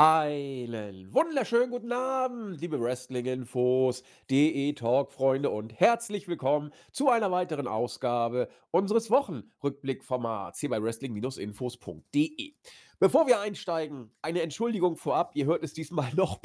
Einen wunderschönen guten Abend, liebe Wrestling-Infos, DE-Talk-Freunde und herzlich willkommen zu einer weiteren Ausgabe unseres Wochenrückblickformats hier bei Wrestling-Infos.de. Bevor wir einsteigen, eine Entschuldigung vorab. Ihr hört es diesmal noch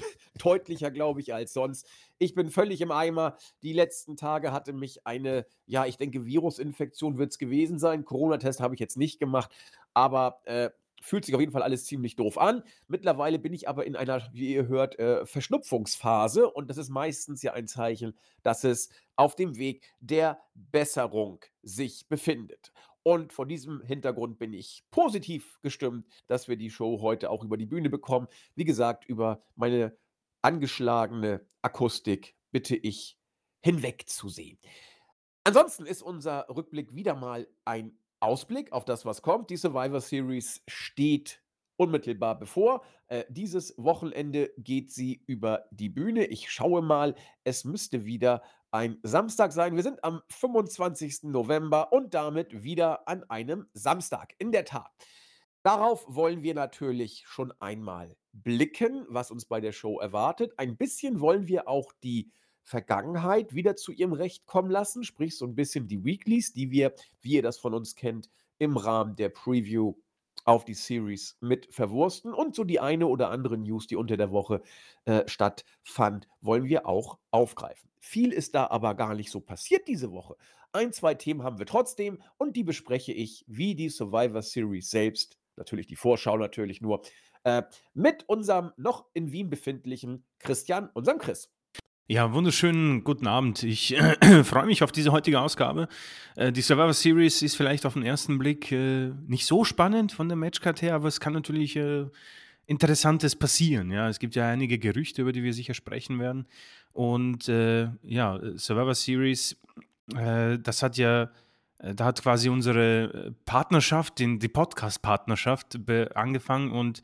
deutlicher, glaube ich, als sonst. Ich bin völlig im Eimer. Die letzten Tage hatte mich eine, ja, ich denke, Virusinfektion wird es gewesen sein. Corona-Test habe ich jetzt nicht gemacht, aber äh, fühlt sich auf jeden Fall alles ziemlich doof an. Mittlerweile bin ich aber in einer, wie ihr hört, äh, Verschnupfungsphase und das ist meistens ja ein Zeichen, dass es auf dem Weg der Besserung sich befindet. Und vor diesem Hintergrund bin ich positiv gestimmt, dass wir die Show heute auch über die Bühne bekommen. Wie gesagt, über meine angeschlagene Akustik bitte ich hinwegzusehen. Ansonsten ist unser Rückblick wieder mal ein Ausblick auf das, was kommt. Die Survivor Series steht unmittelbar bevor. Äh, dieses Wochenende geht sie über die Bühne. Ich schaue mal, es müsste wieder ein Samstag sein. Wir sind am 25. November und damit wieder an einem Samstag. In der Tat. Darauf wollen wir natürlich schon einmal blicken, was uns bei der Show erwartet. Ein bisschen wollen wir auch die Vergangenheit wieder zu ihrem Recht kommen lassen, sprich so ein bisschen die Weeklies, die wir, wie ihr das von uns kennt, im Rahmen der Preview auf die Series mit verwursten und so die eine oder andere News, die unter der Woche äh, stattfand, wollen wir auch aufgreifen. Viel ist da aber gar nicht so passiert diese Woche. Ein, zwei Themen haben wir trotzdem und die bespreche ich wie die Survivor Series selbst, natürlich die Vorschau natürlich nur, äh, mit unserem noch in Wien befindlichen Christian, unserem Chris. Ja, wunderschönen guten Abend. Ich äh, freue mich auf diese heutige Ausgabe. Äh, die Survivor Series ist vielleicht auf den ersten Blick äh, nicht so spannend von der Matchcard her, aber es kann natürlich äh, Interessantes passieren. Ja, es gibt ja einige Gerüchte, über die wir sicher sprechen werden. Und äh, ja, Survivor Series, äh, das hat ja, da hat quasi unsere Partnerschaft, die Podcast-Partnerschaft angefangen und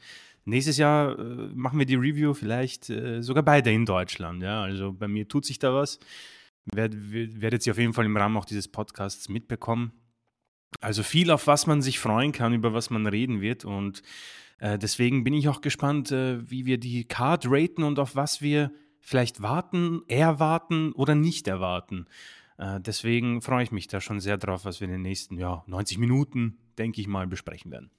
Nächstes Jahr äh, machen wir die Review vielleicht äh, sogar beide in Deutschland. Ja? Also bei mir tut sich da was. Werd, werdet ihr auf jeden Fall im Rahmen auch dieses Podcasts mitbekommen. Also viel, auf was man sich freuen kann, über was man reden wird. Und äh, deswegen bin ich auch gespannt, äh, wie wir die Card raten und auf was wir vielleicht warten, erwarten oder nicht erwarten. Äh, deswegen freue ich mich da schon sehr drauf, was wir in den nächsten ja, 90 Minuten, denke ich mal, besprechen werden.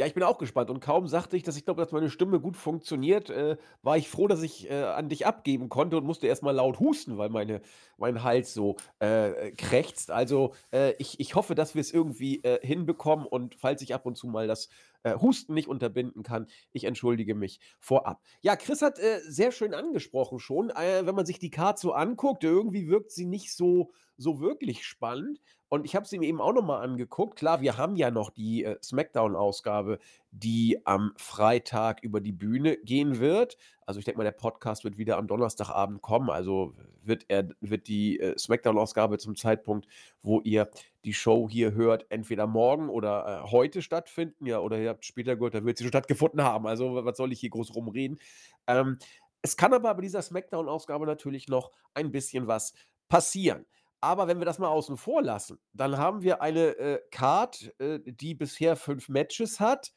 Ja, ich bin auch gespannt und kaum sagte ich, dass ich glaube, dass meine Stimme gut funktioniert, äh, war ich froh, dass ich, äh, an dich abgeben konnte und musste erst mal laut husten, weil meine mein Hals so, äh, krächzt. Also, äh, ich ich hoffe, dass wir es irgendwie, äh, hinbekommen und falls ich ab und zu mal das, äh, Husten nicht unterbinden kann, ich entschuldige mich vorab. Ja, Chris hat, äh, sehr schön angesprochen schon, äh, wenn man sich die Card so anguckt, irgendwie wirkt sie nicht so so wirklich spannend. Und ich habe sie mir eben auch noch mal angeguckt. Klar, wir haben ja noch die, äh, Smackdown-Ausgabe, die am Freitag über die Bühne gehen wird. Also, ich denke mal, der Podcast wird wieder am Donnerstagabend kommen. Also, wird er wird die, äh, Smackdown-Ausgabe zum Zeitpunkt, wo ihr die Show hier hört, entweder morgen oder, äh, heute stattfinden, ja, oder ihr habt später gehört, da wird sie schon stattgefunden haben. Also, was soll ich hier groß rumreden? Ähm, es kann aber bei dieser Smackdown-Ausgabe natürlich noch ein bisschen was passieren. Aber wenn wir das mal außen vor lassen, dann haben wir eine, äh, Card, äh, die bisher fünf Matches hat.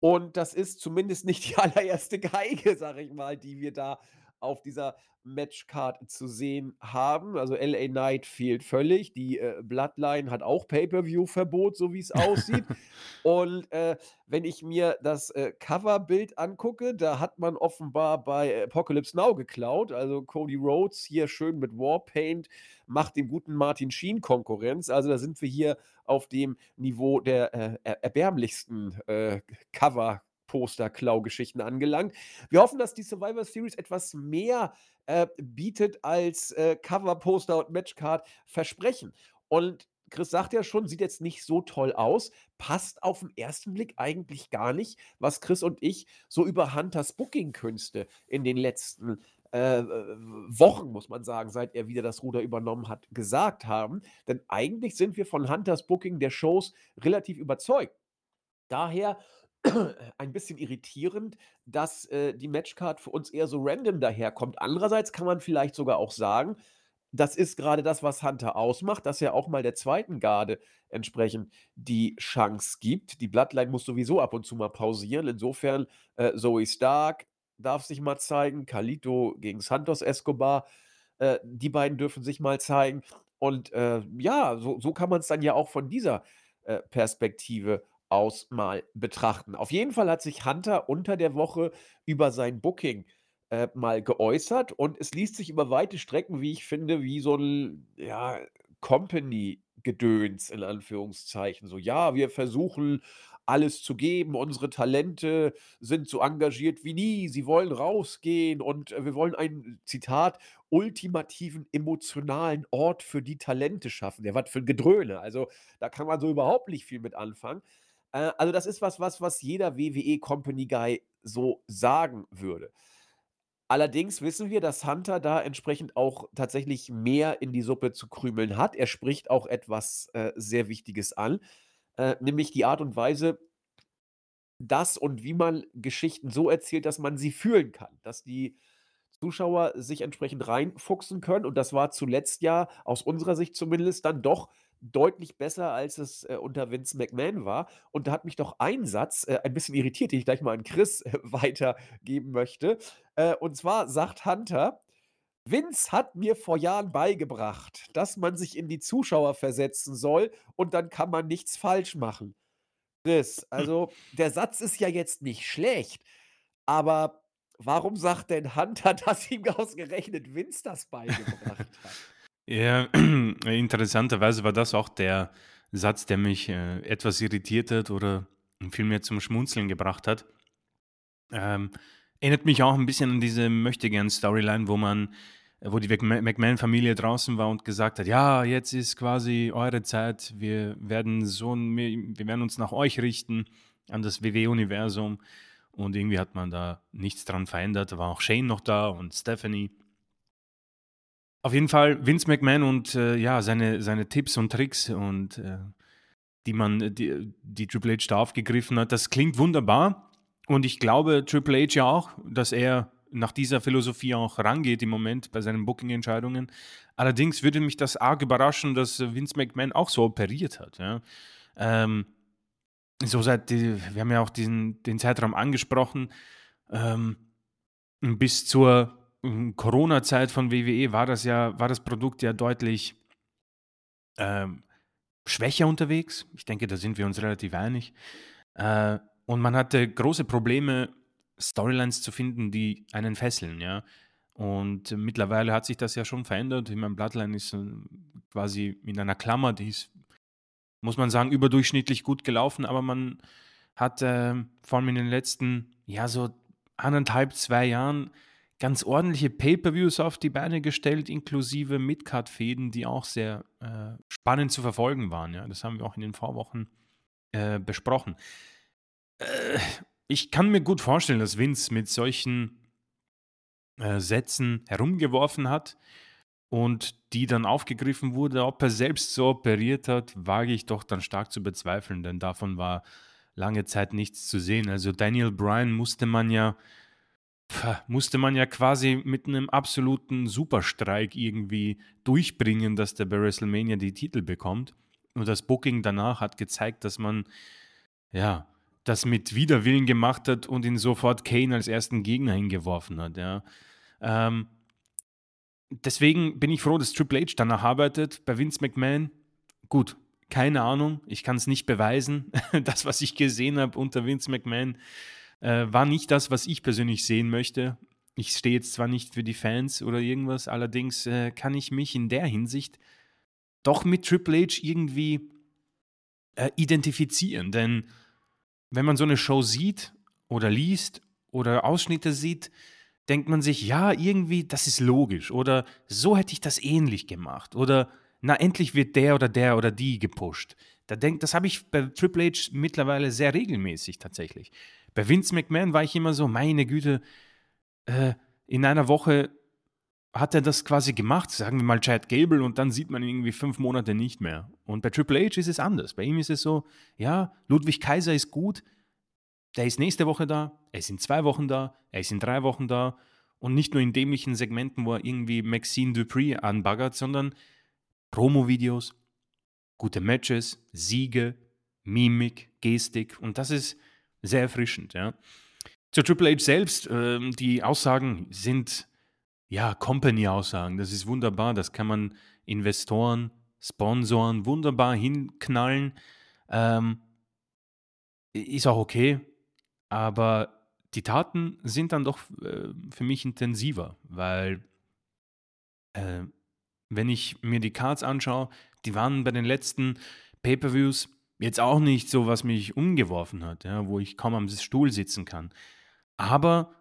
Und das ist zumindest nicht die allererste Geige, sage ich mal, die wir da auf dieser Matchcard zu sehen haben. Also LA Knight fehlt völlig. Die äh, Bloodline hat auch Pay-per-view-Verbot, so wie es aussieht. Und äh, wenn ich mir das äh, Coverbild angucke, da hat man offenbar bei Apocalypse Now geklaut. Also Cody Rhodes hier schön mit Warpaint macht dem guten Martin Sheen Konkurrenz. Also da sind wir hier auf dem Niveau der äh, erbärmlichsten äh, Cover Poster-Klau-Geschichten angelangt. Wir hoffen, dass die Survivor Series etwas mehr äh, bietet, als äh, Cover-Poster und Matchcard versprechen. Und Chris sagt ja schon, sieht jetzt nicht so toll aus, passt auf den ersten Blick eigentlich gar nicht, was Chris und ich so über Hunters Booking-Künste in den letzten äh, Wochen, muss man sagen, seit er wieder das Ruder übernommen hat, gesagt haben. Denn eigentlich sind wir von Hunters Booking der Shows relativ überzeugt. Daher ein bisschen irritierend, dass, äh, die Matchcard für uns eher so random daherkommt. Andererseits kann man vielleicht sogar auch sagen, das ist gerade das, was Hunter ausmacht, dass er auch mal der zweiten Garde entsprechend die Chance gibt. Die Bloodline muss sowieso ab und zu mal pausieren. Insofern, äh, Zoe Stark darf sich mal zeigen, Carlito gegen Santos Escobar, äh, die beiden dürfen sich mal zeigen. Und äh, ja, so, so kann man es dann ja auch von dieser äh, Perspektive aus mal betrachten. Auf jeden Fall hat sich Hunter unter der Woche über sein Booking äh, mal geäußert und es liest sich über weite Strecken, wie ich finde, wie so ein ja, Company-Gedöns in Anführungszeichen. So, ja, wir versuchen alles zu geben, unsere Talente sind so engagiert wie nie, sie wollen rausgehen und äh, wir wollen einen, Zitat, ultimativen emotionalen Ort für die Talente schaffen. Der was für ein Gedröhne. Also da kann man so überhaupt nicht viel mit anfangen. Äh, also das ist was, was, was jeder WWE Company Guy so sagen würde. Allerdings wissen wir, dass Hunter da entsprechend auch tatsächlich mehr in die Suppe zu krümeln hat. Er spricht auch etwas äh, sehr Wichtiges an, äh, nämlich die Art und Weise, das und wie man Geschichten so erzählt, dass man sie fühlen kann, dass die Zuschauer sich entsprechend reinfuchsen können. Und das war zuletzt ja aus unserer Sicht zumindest dann doch deutlich besser, als es äh, unter Vince McMahon war. Und da hat mich doch ein Satz äh, ein bisschen irritiert, den ich gleich mal an Chris äh, weitergeben möchte. Äh, und zwar sagt Hunter, Vince hat mir vor Jahren beigebracht, dass man sich in die Zuschauer versetzen soll und dann kann man nichts falsch machen. Chris, hm. also der Satz ist ja jetzt nicht schlecht, aber warum sagt denn Hunter, dass ihm ausgerechnet Vince das beigebracht hat? Ja, interessanterweise war das auch der Satz, der mich äh, etwas irritiert hat oder vielmehr zum Schmunzeln gebracht hat. Ähm, erinnert mich auch ein bisschen an diese Möchtegern-Storyline, wo man, wo die McMahon-Familie draußen war und gesagt hat, ja, jetzt ist quasi eure Zeit, wir werden so, wir werden uns nach euch richten, an das WW-Universum. Und irgendwie hat man da nichts dran verändert. Da war auch Shane noch da und Stephanie. Auf jeden Fall Vince McMahon und äh, ja, seine, seine Tipps und Tricks und äh, die man, die, die Triple H da aufgegriffen hat, das klingt wunderbar. Und ich glaube Triple H ja auch, dass er nach dieser Philosophie auch rangeht im Moment bei seinen Booking-Entscheidungen. Allerdings würde mich das arg überraschen, dass Vince McMahon auch so operiert hat. Ja. Ähm, so seit die, wir haben ja auch diesen, den Zeitraum angesprochen, ähm, bis zur Corona-Zeit von WWE war das ja, war das Produkt ja deutlich ähm, schwächer unterwegs. Ich denke, da sind wir uns relativ einig. Äh, und man hatte große Probleme, Storylines zu finden, die einen fesseln, ja. Und mittlerweile hat sich das ja schon verändert. Ich meine, Bloodline ist äh, quasi in einer Klammer, die ist, muss man sagen, überdurchschnittlich gut gelaufen, aber man hat äh, vor allem in den letzten, ja, so anderthalb, zwei Jahren ganz ordentliche Pay-per-Views auf die Beine gestellt, inklusive Midcard-Fäden, die auch sehr äh, spannend zu verfolgen waren. Ja, das haben wir auch in den Vorwochen äh, besprochen. Äh, ich kann mir gut vorstellen, dass Vince mit solchen äh, Sätzen herumgeworfen hat und die dann aufgegriffen wurde. Ob er selbst so operiert hat, wage ich doch dann stark zu bezweifeln, denn davon war lange Zeit nichts zu sehen. Also Daniel Bryan musste man ja musste man ja quasi mit einem absoluten Superstreik irgendwie durchbringen, dass der bei WrestleMania die Titel bekommt. Und das Booking danach hat gezeigt, dass man ja das mit Widerwillen gemacht hat und ihn sofort Kane als ersten Gegner hingeworfen hat. Ja. Ähm, deswegen bin ich froh, dass Triple H danach arbeitet. Bei Vince McMahon, gut, keine Ahnung, ich kann es nicht beweisen. das, was ich gesehen habe unter Vince McMahon, äh, war nicht das, was ich persönlich sehen möchte. Ich stehe jetzt zwar nicht für die Fans oder irgendwas, allerdings äh, kann ich mich in der Hinsicht doch mit Triple H irgendwie äh, identifizieren. Denn wenn man so eine Show sieht oder liest oder Ausschnitte sieht, denkt man sich, ja, irgendwie, das ist logisch. Oder so hätte ich das ähnlich gemacht. Oder na, endlich wird der oder der oder die gepusht. Da denk, das habe ich bei Triple H mittlerweile sehr regelmäßig tatsächlich. Bei Vince McMahon war ich immer so, meine Güte, äh, in einer Woche hat er das quasi gemacht, sagen wir mal Chad Gable, und dann sieht man ihn irgendwie fünf Monate nicht mehr. Und bei Triple H ist es anders. Bei ihm ist es so, ja, Ludwig Kaiser ist gut, der ist nächste Woche da, er ist in zwei Wochen da, er ist in drei Wochen da Und nicht nur in dämlichen Segmenten, wo er irgendwie Maxine Dupree anbaggert, sondern Promo-Videos, gute Matches, Siege, Mimik, Gestik. Und das ist sehr erfrischend, ja. Zur Triple H selbst, äh, die Aussagen sind ja Company-Aussagen. Das ist wunderbar. Das kann man Investoren, Sponsoren wunderbar hinknallen. Ähm, ist auch okay. Aber die Taten sind dann doch äh, für mich intensiver, weil äh, wenn ich mir die Cards anschaue, die waren bei den letzten Pay-per-Views jetzt auch nicht so, was mich umgeworfen hat, ja, wo ich kaum am Stuhl sitzen kann. Aber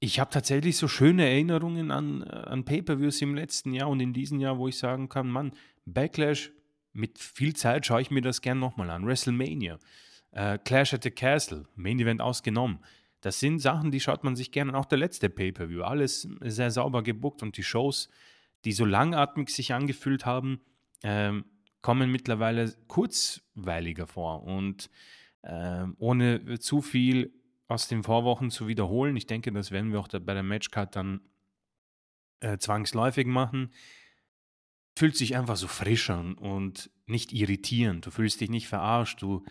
ich habe tatsächlich so schöne Erinnerungen an, an Pay-per-Views im letzten Jahr und in diesem Jahr, wo ich sagen kann, Mann, Backlash, mit viel Zeit schaue ich mir das gern nochmal an. WrestleMania, äh, Clash at the Castle, Main Event ausgenommen. Das sind Sachen, die schaut man sich gerne. Und auch der letzte Pay-per-View, alles sehr sauber gebuckt und die Shows, die so langatmig sich angefühlt haben, ähm, kommen mittlerweile kurzweiliger vor und äh, ohne zu viel aus den Vorwochen zu wiederholen. Ich denke, das werden wir auch bei der Matchcard dann äh, zwangsläufig machen. Fühlt sich einfach so frischer und nicht irritierend. Du fühlst dich nicht verarscht. Du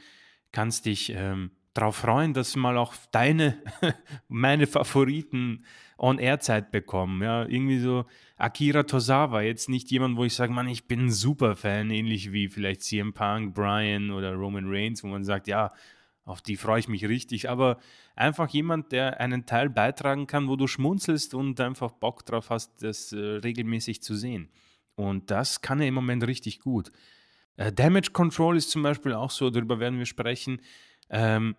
kannst dich ähm, darauf freuen, dass mal auch deine, meine Favoriten On-Air-Zeit bekommen. Ja, irgendwie so Akira Tozawa, jetzt nicht jemand, wo ich sage, Mann, ich bin ein Superfan, ähnlich wie vielleicht CM Punk, Brian oder Roman Reigns, wo man sagt, ja, auf die freue ich mich richtig, aber einfach jemand, der einen Teil beitragen kann, wo du schmunzelst und einfach Bock drauf hast, das äh, regelmäßig zu sehen. Und das kann er im Moment richtig gut. Äh, Damage Control ist zum Beispiel auch so, darüber werden wir sprechen. Ähm,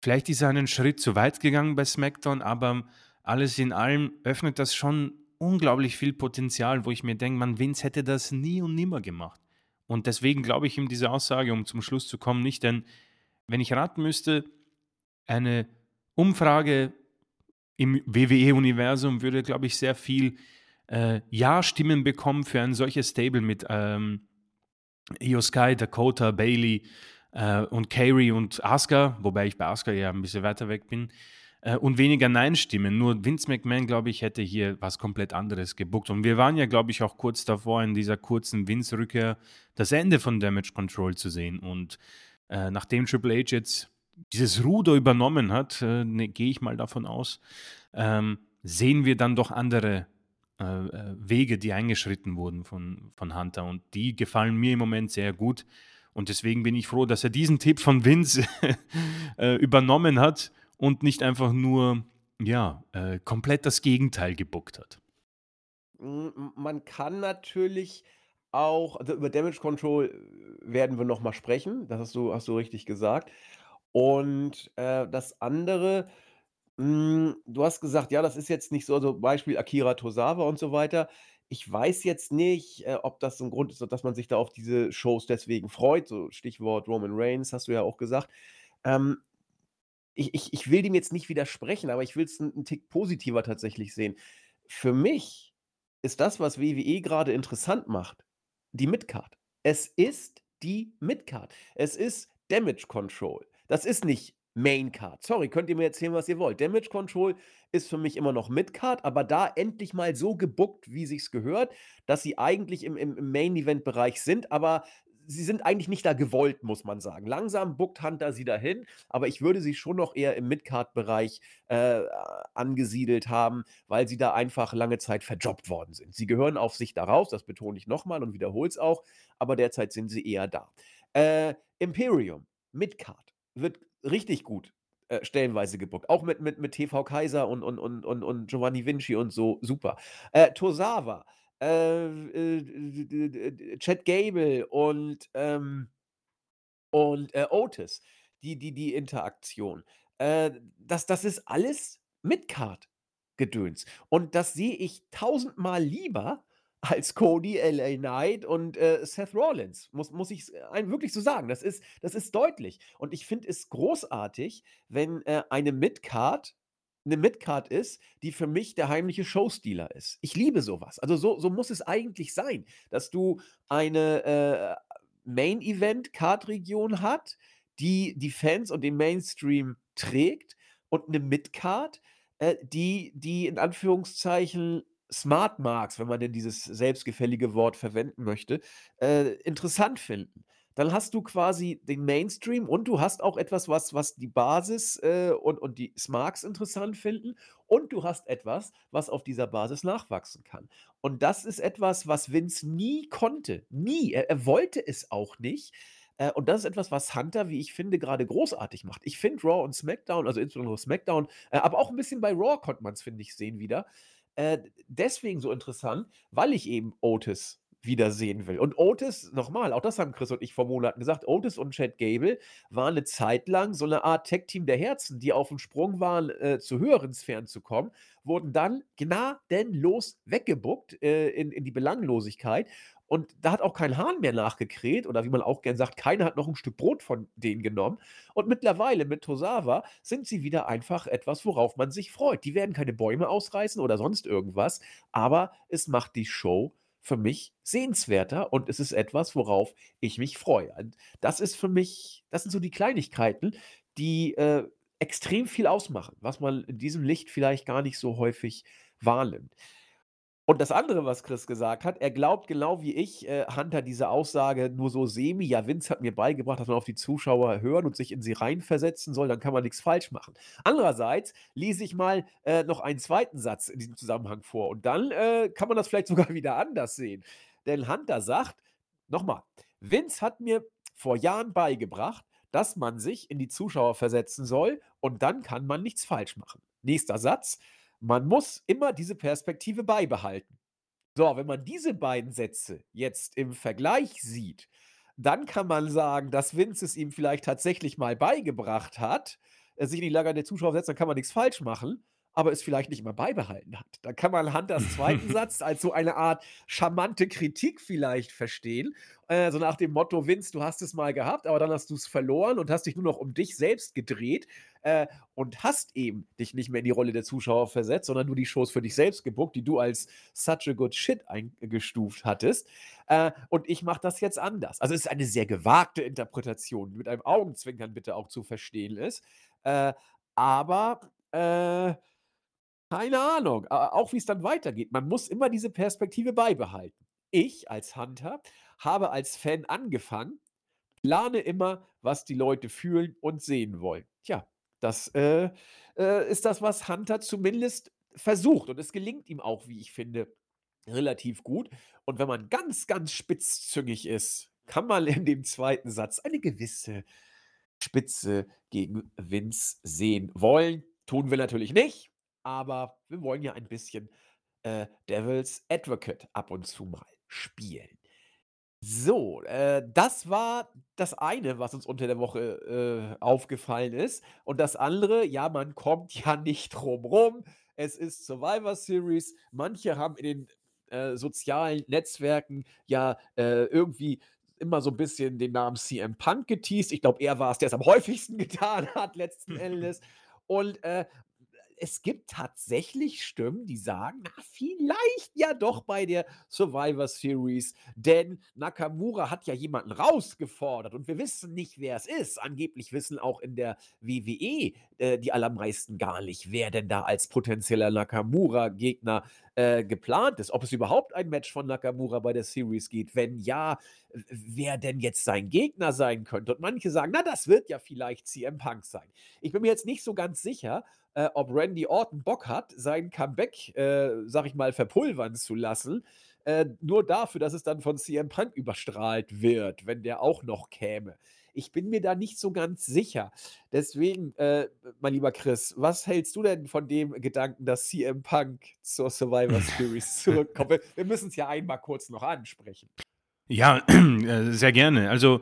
vielleicht ist er einen Schritt zu weit gegangen bei SmackDown, aber alles in allem öffnet das schon unglaublich viel Potenzial, wo ich mir denke, man, Vince hätte das nie und nimmer gemacht. Und deswegen glaube ich ihm diese Aussage, um zum Schluss zu kommen, nicht, denn wenn ich raten müsste, eine Umfrage im WWE-Universum würde, glaube ich, sehr viel äh, Ja-Stimmen bekommen für ein solches Stable mit ähm, Io Sky, Dakota, Bailey und Carey und Asuka, wobei ich bei Asuka ja ein bisschen weiter weg bin äh, und weniger Nein-Stimmen. Nur Vince McMahon, glaube ich, hätte hier was komplett anderes gebuckt. Und wir waren ja, glaube ich, auch kurz davor, in dieser kurzen Vince-Rückkehr das Ende von Damage Control zu sehen. Und äh, nachdem Triple H jetzt dieses Ruder übernommen hat, äh, ne, gehe ich mal davon aus, ähm, sehen wir dann doch andere äh, äh, Wege, die eingeschritten wurden von, von Hunter. Und die gefallen mir im Moment sehr gut. Und deswegen bin ich froh, dass er diesen Tipp von Vince äh, übernommen hat und nicht einfach nur, ja, äh, komplett das Gegenteil gebuckt hat. Man kann natürlich auch, also über Damage Control äh, werden wir nochmal sprechen. Das hast du, hast du richtig gesagt. Und äh, das andere, mh, du hast gesagt, ja, das ist jetzt nicht so, also Beispiel Akira Tosawa und so weiter. Ich weiß jetzt nicht, äh, ob das so ein Grund ist, dass man sich da auf diese Shows deswegen freut. So Stichwort Roman Reigns, hast du ja auch gesagt. Ähm, ich, ich, ich will dem jetzt nicht widersprechen, aber ich will es einen Tick positiver tatsächlich sehen. Für mich ist das, was WWE gerade interessant macht, die Midcard. Es ist die Midcard. Es ist Damage Control. Das ist nicht Main Card. Sorry, könnt ihr mir erzählen, was ihr wollt. Damage Control ist für mich immer noch Midcard, aber da endlich mal so gebuckt, wie sich's gehört, dass sie eigentlich im, im, Main Event Bereich sind, aber sie sind eigentlich nicht da gewollt, muss man sagen. Langsam buckt Hunter sie dahin, aber ich würde sie schon noch eher im Midcard-Bereich äh, angesiedelt haben, weil sie da einfach lange Zeit verjobbt worden sind. Sie gehören auf sich daraus, das betone ich nochmal und wiederhole es auch, aber derzeit sind sie eher da. Äh, Imperium, Midcard, wird richtig gut äh, stellenweise gebuckt. Auch mit, mit, mit TV Kaiser und, und, und, und, und Giovanni Vinci und so, super. Äh, Tosawa, äh, äh, Chad Gable und, ähm, und äh, Otis, die, die, die Interaktion. Äh, das, das ist alles Midcard-Gedöns. Und das sehe ich tausendmal lieber als Cody, LA Knight und äh, Seth Rollins. Muss, muss ich einem wirklich so sagen. Das ist, das ist deutlich. Und ich finde es großartig, wenn äh, eine Midcard eine Midcard ist, die für mich der heimliche Showstealer ist. Ich liebe sowas. Also so, so muss es eigentlich sein, dass du eine äh, Main-Event-Card-Region hat, die die Fans und den Mainstream trägt und eine Midcard, äh, die die in Anführungszeichen Smart Marks, wenn man denn dieses selbstgefällige Wort verwenden möchte, äh, interessant finden. Dann hast du quasi den Mainstream und du hast auch etwas, was was die Basis, äh, und und die Smarks interessant finden und du hast etwas, was auf dieser Basis nachwachsen kann. Und das ist etwas, was Vince nie konnte. Nie. Er er wollte es auch nicht. Äh, und das ist etwas, was Hunter, wie ich finde, gerade großartig macht. Ich finde Raw und SmackDown, also insbesondere SmackDown, äh, aber auch ein bisschen bei Raw konnte man es, finde ich, sehen wieder, äh, deswegen so interessant, weil ich eben Otis wiedersehen will. Und Otis, nochmal, auch das haben Chris und ich vor Monaten gesagt, Otis und Chad Gable waren eine Zeit lang so eine Art Tech-Team der Herzen, die auf dem Sprung waren, äh, zu höheren Sphären zu kommen, wurden dann gnadenlos weggebuckt äh, in, in die Belanglosigkeit. Und da hat auch kein Hahn mehr nachgekräht oder wie man auch gern sagt, keiner hat noch ein Stück Brot von denen genommen. Und mittlerweile mit Tosawa sind sie wieder einfach etwas, worauf man sich freut. Die werden keine Bäume ausreißen oder sonst irgendwas, aber es macht die Show für mich sehenswerter und es ist etwas, worauf ich mich freue. Und das ist für mich, das sind so die Kleinigkeiten, die äh, extrem viel ausmachen, was man in diesem Licht vielleicht gar nicht so häufig wahrnimmt. Und das andere, was Chris gesagt hat, er glaubt genau wie ich, äh, Hunter diese Aussage nur so semi, ja, Vince hat mir beigebracht, dass man auf die Zuschauer hören und sich in sie reinversetzen soll, dann kann man nichts falsch machen. Andererseits lese ich mal äh, noch einen zweiten Satz in diesem Zusammenhang vor und dann äh, kann man das vielleicht sogar wieder anders sehen. Denn Hunter sagt, nochmal, Vince hat mir vor Jahren beigebracht, dass man sich in die Zuschauer versetzen soll und dann kann man nichts falsch machen. Nächster Satz. Man muss immer diese Perspektive beibehalten. So, wenn man diese beiden Sätze jetzt im Vergleich sieht, dann kann man sagen, dass Vince es ihm vielleicht tatsächlich mal beigebracht hat, äh, sich in die Lager der Zuschauer setzt, dann kann man nichts falsch machen, aber es vielleicht nicht immer beibehalten hat. Da kann man Hunters zweiten Satz als so eine Art charmante Kritik vielleicht verstehen. Äh, so nach dem Motto, Vince, du hast es mal gehabt, aber dann hast du es verloren und hast dich nur noch um dich selbst gedreht äh, und hast eben dich nicht mehr in die Rolle der Zuschauer versetzt, sondern nur die Shows für dich selbst gebuckt, die du als such a good shit eingestuft hattest. Äh, und ich mache das jetzt anders. Also es ist eine sehr gewagte Interpretation, die mit einem Augenzwinkern bitte auch zu verstehen ist. Äh, aber äh, keine Ahnung, auch wie es dann weitergeht. Man muss immer diese Perspektive beibehalten. Ich als Hunter habe als Fan angefangen, plane immer, was die Leute fühlen und sehen wollen. Tja, das äh, äh, ist das, was Hunter zumindest versucht. Und es gelingt ihm auch, wie ich finde, relativ gut. Und wenn man ganz, ganz spitzzüngig ist, kann man in dem zweiten Satz eine gewisse Spitze gegen Vince sehen wollen. Tun wir natürlich nicht, aber wir wollen ja ein bisschen äh, Devil's Advocate ab und zu mal spielen. So, äh, das war das eine, was uns unter der Woche, äh, aufgefallen ist. Und das andere, ja, man kommt ja nicht drum rum. Es ist Survivor Series. Manche haben in den, äh, sozialen Netzwerken ja, äh, irgendwie immer so ein bisschen den Namen CM Punk geteased. Ich glaube, er war es, der es am häufigsten getan hat letzten Endes. Und, äh, es gibt tatsächlich Stimmen, die sagen, na, vielleicht ja doch bei der Survivor Series, denn Nakamura hat ja jemanden rausgefordert und wir wissen nicht, wer es ist. Angeblich wissen auch in der WWE äh, die allermeisten gar nicht, wer denn da als potenzieller Nakamura-Gegner äh, geplant ist. Ob es überhaupt ein Match von Nakamura bei der Series geht. Wenn ja, wer denn jetzt sein Gegner sein könnte. Und manche sagen, na, das wird ja vielleicht CM Punk sein. Ich bin mir jetzt nicht so ganz sicher, äh, ob Randy Orton Bock hat, sein Comeback, äh, sag ich mal, verpulvern zu lassen. Äh, nur dafür, dass es dann von CM Punk überstrahlt wird, wenn der auch noch käme. Ich bin mir da nicht so ganz sicher. Deswegen, äh, mein lieber Chris, was hältst du denn von dem Gedanken, dass CM Punk zur Survivor Series zurückkommt? Wir, wir müssen es ja einmal kurz noch ansprechen. Ja, äh, sehr gerne. Also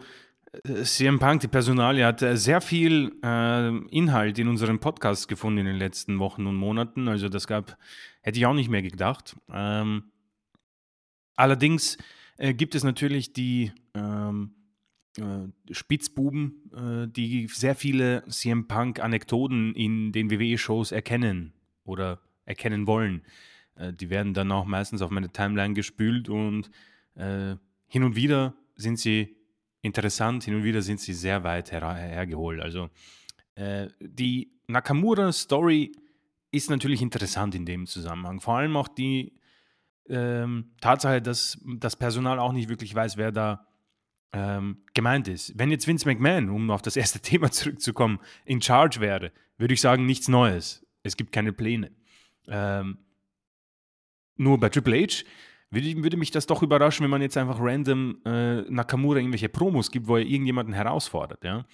äh, CM Punk, die Personalie, hat äh, sehr viel äh, Inhalt in unserem Podcast gefunden in den letzten Wochen und Monaten. Also das gab, hätte ich auch nicht mehr gedacht. Ähm, allerdings äh, gibt es natürlich die ähm, äh, Spitzbuben, äh, die sehr viele CM Punk-Anekdoten in den WWE-Shows erkennen oder erkennen wollen. die werden dann auch meistens auf meine Timeline gespült und hin und wieder sind sie interessant. Hin und wieder sind sie sehr weit her hergeholt. Also äh, die Nakamura-Story ist natürlich interessant in dem Zusammenhang. Vor allem auch die ähm, Tatsache, dass das Personal auch nicht wirklich weiß, wer da ähm, gemeint ist. Wenn jetzt Vince McMahon, um auf das erste Thema zurückzukommen, in Charge wäre, würde ich sagen, nichts Neues. Es gibt keine Pläne. Ähm, nur bei Triple H würde, würde, mich das doch überraschen, wenn man jetzt einfach random äh, Nakamura irgendwelche Promos gibt, wo er irgendjemanden herausfordert. Ja?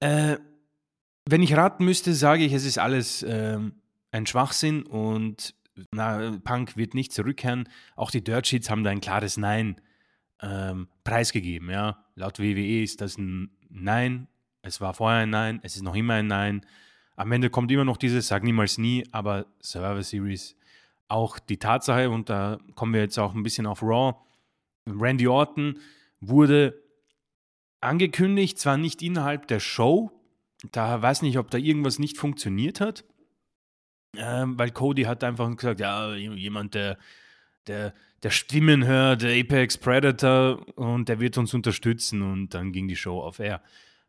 Äh, wenn ich raten müsste, sage ich, es ist alles äh, ein Schwachsinn und na, Punk wird nicht zurückkehren. Auch die Dirt Sheets haben da ein klares Nein ähm, preisgegeben. Ja? Laut WWE ist das ein Nein. Es war vorher ein Nein, es ist noch immer ein Nein. Am Ende kommt immer noch dieses, sag niemals nie, aber Survivor Series auch die Tatsache, und da kommen wir jetzt auch ein bisschen auf Raw, Randy Orton wurde angekündigt, zwar nicht innerhalb der Show, da weiß nicht, ob da irgendwas nicht funktioniert hat, ähm, weil Cody hat einfach gesagt, ja, jemand, der, der, der Stimmen hört, der Apex Predator und der wird uns unterstützen und dann ging die Show auf Air.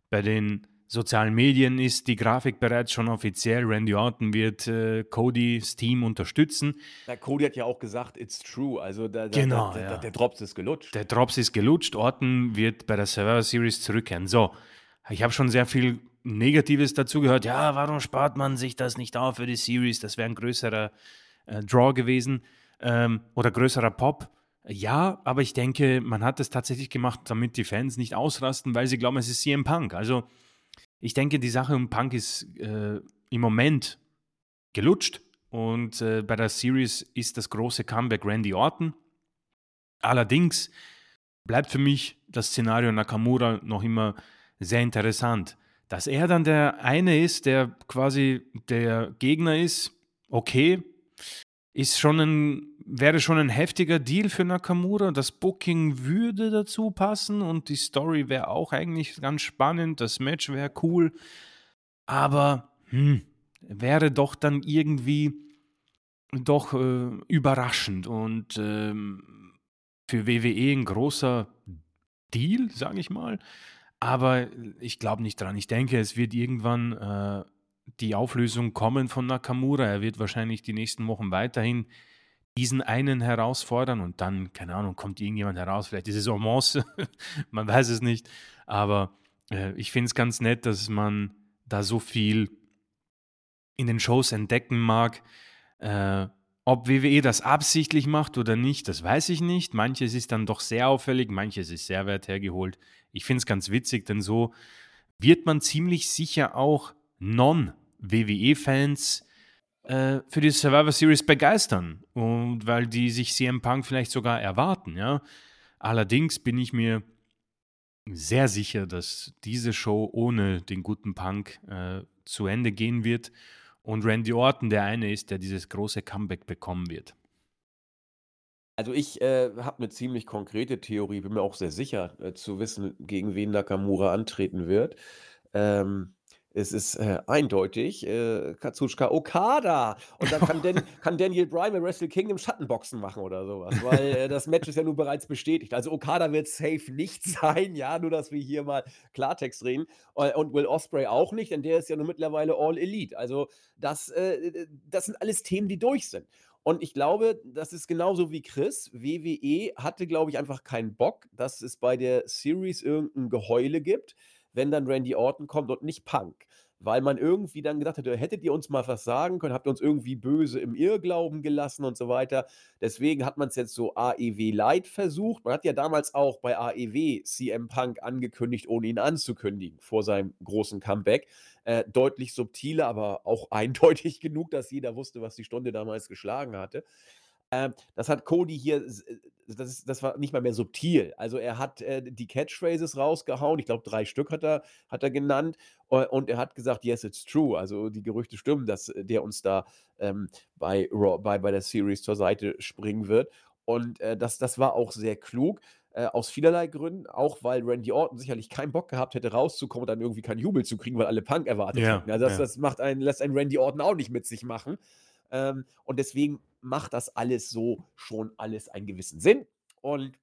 Bei den sozialen Medien ist die Grafik bereits schon offiziell. Randy Orton wird äh, Codys Team unterstützen. Ja, Cody hat ja auch gesagt, it's true. Also da, da, genau, da, ja. der Drops ist gelutscht. Der Drops ist gelutscht. Orton wird bei der Survivor Series zurückkehren. So, ich habe schon sehr viel Negatives dazu gehört. Ja, warum spart man sich das nicht auf für die Series? Das wäre ein größerer äh, Draw gewesen ähm, oder größerer Pop. Ja, aber ich denke, man hat es tatsächlich gemacht, damit die Fans nicht ausrasten, weil sie glauben, es ist CM Punk. Also ich denke, die Sache um Punk ist äh, im Moment gelutscht und äh, bei der Series ist das große Comeback Randy Orton. Allerdings bleibt für mich das Szenario Nakamura noch immer sehr interessant. Dass er dann der eine ist, der quasi der Gegner ist, okay, ist schon ein, wäre schon ein heftiger Deal für Nakamura. Das Booking würde dazu passen und die Story wäre auch eigentlich ganz spannend. Das Match wäre cool. Aber hm, wäre doch dann irgendwie doch äh, überraschend und ähm, für WWE ein großer Deal, sage ich mal. Aber ich glaube nicht dran. Ich denke, es wird irgendwann äh, die Auflösung kommen von Nakamura. Er wird wahrscheinlich die nächsten Wochen weiterhin diesen einen herausfordern und dann, keine Ahnung, kommt irgendjemand heraus. Vielleicht ist es Omos, man weiß es nicht. Aber äh, ich finde es ganz nett, dass man da so viel in den Shows entdecken mag. Äh, ob WWE das absichtlich macht oder nicht, das weiß ich nicht. Manches ist dann doch sehr auffällig, manches ist sehr weit hergeholt. Ich finde es ganz witzig, denn so wird man ziemlich sicher auch Non-WWE-Fans äh, für die Survivor Series begeistern. Und weil die sich CM Punk vielleicht sogar erwarten, ja. Allerdings bin ich mir sehr sicher, dass diese Show ohne den guten Punk äh, zu Ende gehen wird und Randy Orton der eine ist, der dieses große Comeback bekommen wird. Also ich äh, habe eine ziemlich konkrete Theorie, bin mir auch sehr sicher äh, zu wissen, gegen wen Nakamura antreten wird. Ähm, es ist äh, eindeutig äh, Katsushika Okada. Und dann kann, Dan kann Daniel Bryan bei Wrestle Kingdom Schattenboxen machen oder sowas, weil äh, das Match ist ja nun bereits bestätigt. Also Okada wird safe nicht sein, ja, nur dass wir hier mal Klartext reden. Äh, und Will Osprey auch nicht, denn der ist ja nun mittlerweile All Elite. Also das, äh, das sind alles Themen, die durch sind. Und ich glaube, das ist genauso wie Chris. WWE hatte, glaube ich, einfach keinen Bock, dass es bei der Series irgendein Geheule gibt wenn dann Randy Orton kommt und nicht Punk. Weil man irgendwie dann gedacht hätte, hättet ihr uns mal was sagen können, habt ihr uns irgendwie böse im Irrglauben gelassen und so weiter. Deswegen hat man es jetzt so AEW Light versucht. Man hat ja damals auch bei AEW CM Punk angekündigt, ohne ihn anzukündigen, vor seinem großen Comeback. Äh, deutlich subtiler, aber auch eindeutig genug, dass jeder wusste, was die Stunde damals geschlagen hatte. Ähm, das hat Cody hier, äh, das, ist, das war nicht mal mehr subtil. Also er hat äh, die Catchphrases rausgehauen, ich glaube drei Stück hat er, hat er genannt äh, und er hat gesagt, yes, it's true. Also die Gerüchte stimmen, dass äh, der uns da ähm, bei, bei, bei der Series zur Seite springen wird. Und äh, das, das war auch sehr klug. Äh, aus vielerlei Gründen, auch weil Randy Orton sicherlich keinen Bock gehabt hätte, rauszukommen und dann irgendwie keinen Jubel zu kriegen, weil alle Punk erwartet ja, hätten. Also das, ja. das macht einen, lässt einen Randy Orton auch nicht mit sich machen. Ähm, und deswegen macht das alles so schon alles einen gewissen Sinn. Und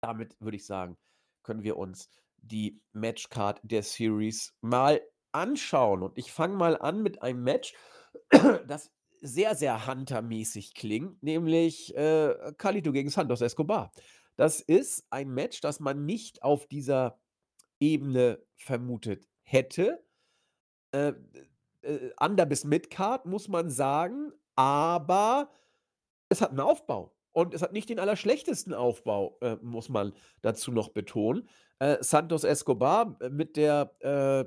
damit würde ich sagen, können wir uns die Matchcard der Series mal anschauen. Und ich fange mal an mit einem Match, das sehr, sehr Hunter-mäßig klingt, nämlich äh, Carlito gegen Santos Escobar. Das ist ein Match, das man nicht auf dieser Ebene vermutet hätte. Äh, äh, Under bis Midcard, muss man sagen, aber es hat einen Aufbau. Und es hat nicht den allerschlechtesten Aufbau, äh, muss man dazu noch betonen. Äh, Santos Escobar äh, mit der äh,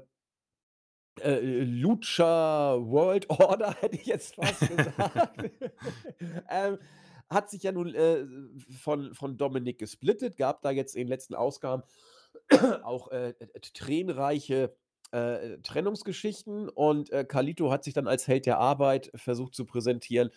äh, Lucha World Order, hätte ich jetzt fast gesagt. ähm, hat sich ja nun äh, von, von Dominik gesplittet, gab da jetzt in den letzten Ausgaben auch äh, tränenreiche äh, Trennungsgeschichten und äh, Carlito hat sich dann als Held der Arbeit versucht zu präsentieren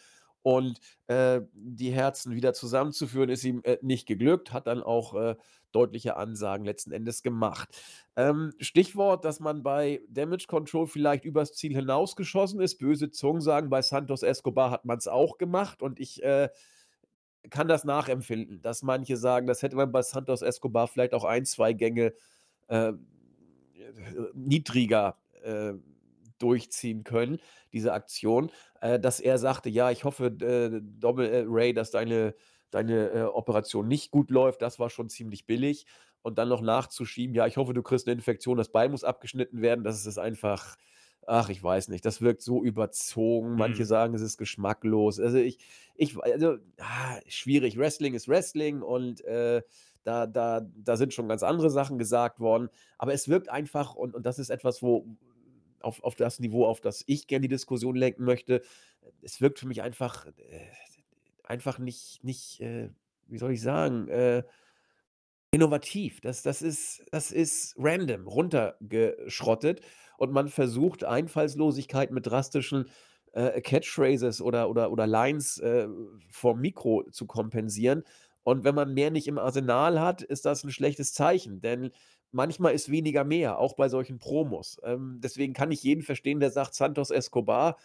und äh, die Herzen wieder zusammenzuführen, ist ihm äh, nicht geglückt, hat dann auch äh, deutliche Ansagen letzten Endes gemacht. Ähm, Stichwort, dass man bei Damage Control vielleicht übers Ziel hinausgeschossen ist. Böse Zungen sagen, bei Santos Escobar hat man es auch gemacht und ich äh, kann das nachempfinden, dass manche sagen, das hätte man bei Santos Escobar vielleicht auch ein, zwei Gänge äh, niedriger äh, durchziehen können, diese Aktion, äh, dass er sagte, ja, ich hoffe, äh, Double äh, Ray, dass deine, deine äh, Operation nicht gut läuft, das war schon ziemlich billig. Und dann noch nachzuschieben, ja, ich hoffe, du kriegst eine Infektion, das Bein muss abgeschnitten werden, das ist einfach, ach, ich weiß nicht, das wirkt so überzogen. Manche Mhm. sagen, es ist geschmacklos. Also ich, ich, also, ah, schwierig. Wrestling ist Wrestling und äh, da, da, da sind schon ganz andere Sachen gesagt worden. Aber es wirkt einfach, und, und das ist etwas, wo auf, auf das Niveau, auf das ich gerne die Diskussion lenken möchte, es wirkt für mich einfach, äh, einfach nicht, nicht äh, wie soll ich sagen, äh, innovativ. Das, das, ist, das ist random, runtergeschrottet und man versucht Einfallslosigkeit mit drastischen äh, Catchphrases oder, oder, oder Lines äh, vom Mikro zu kompensieren. Und wenn man mehr nicht im Arsenal hat, ist das ein schlechtes Zeichen, denn manchmal ist weniger mehr, auch bei solchen Promos. Ähm, deswegen kann ich jeden verstehen, der sagt, Santos Escobar,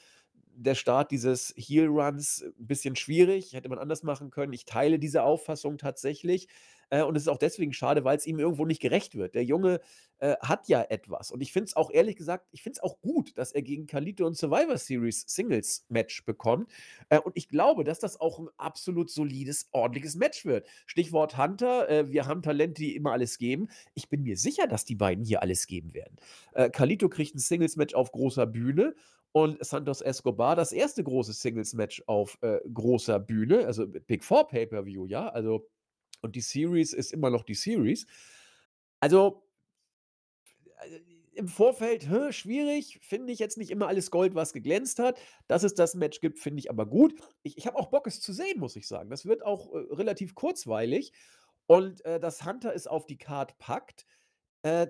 der Start dieses Heel Runs ein bisschen schwierig, hätte man anders machen können. Ich teile diese Auffassung tatsächlich. Äh, und es ist auch deswegen schade, weil es ihm irgendwo nicht gerecht wird. Der Junge äh, hat ja etwas. Und ich finde es auch ehrlich gesagt, ich finde es auch gut, dass er gegen Kalito ein Survivor Series Singles Match bekommt. Äh, und ich glaube, dass das auch ein absolut solides, ordentliches Match wird. Stichwort Hunter. Äh, wir haben Talente, die immer alles geben. Ich bin mir sicher, dass die beiden hier alles geben werden. Äh, Kalito kriegt ein Singles Match auf großer Bühne und Santos Escobar das erste große Singles-Match auf äh, großer Bühne, also Big Four Pay-Per-View, ja, also und die Series ist immer noch die Series. Also, äh, im Vorfeld, hä, schwierig, finde ich jetzt nicht immer alles Gold, was geglänzt hat. Dass es das Match gibt, finde ich aber gut. Ich ich habe auch Bock, es zu sehen, muss ich sagen. Das wird auch, äh, relativ kurzweilig und, äh, dass Hunter es auf die Card packt, äh,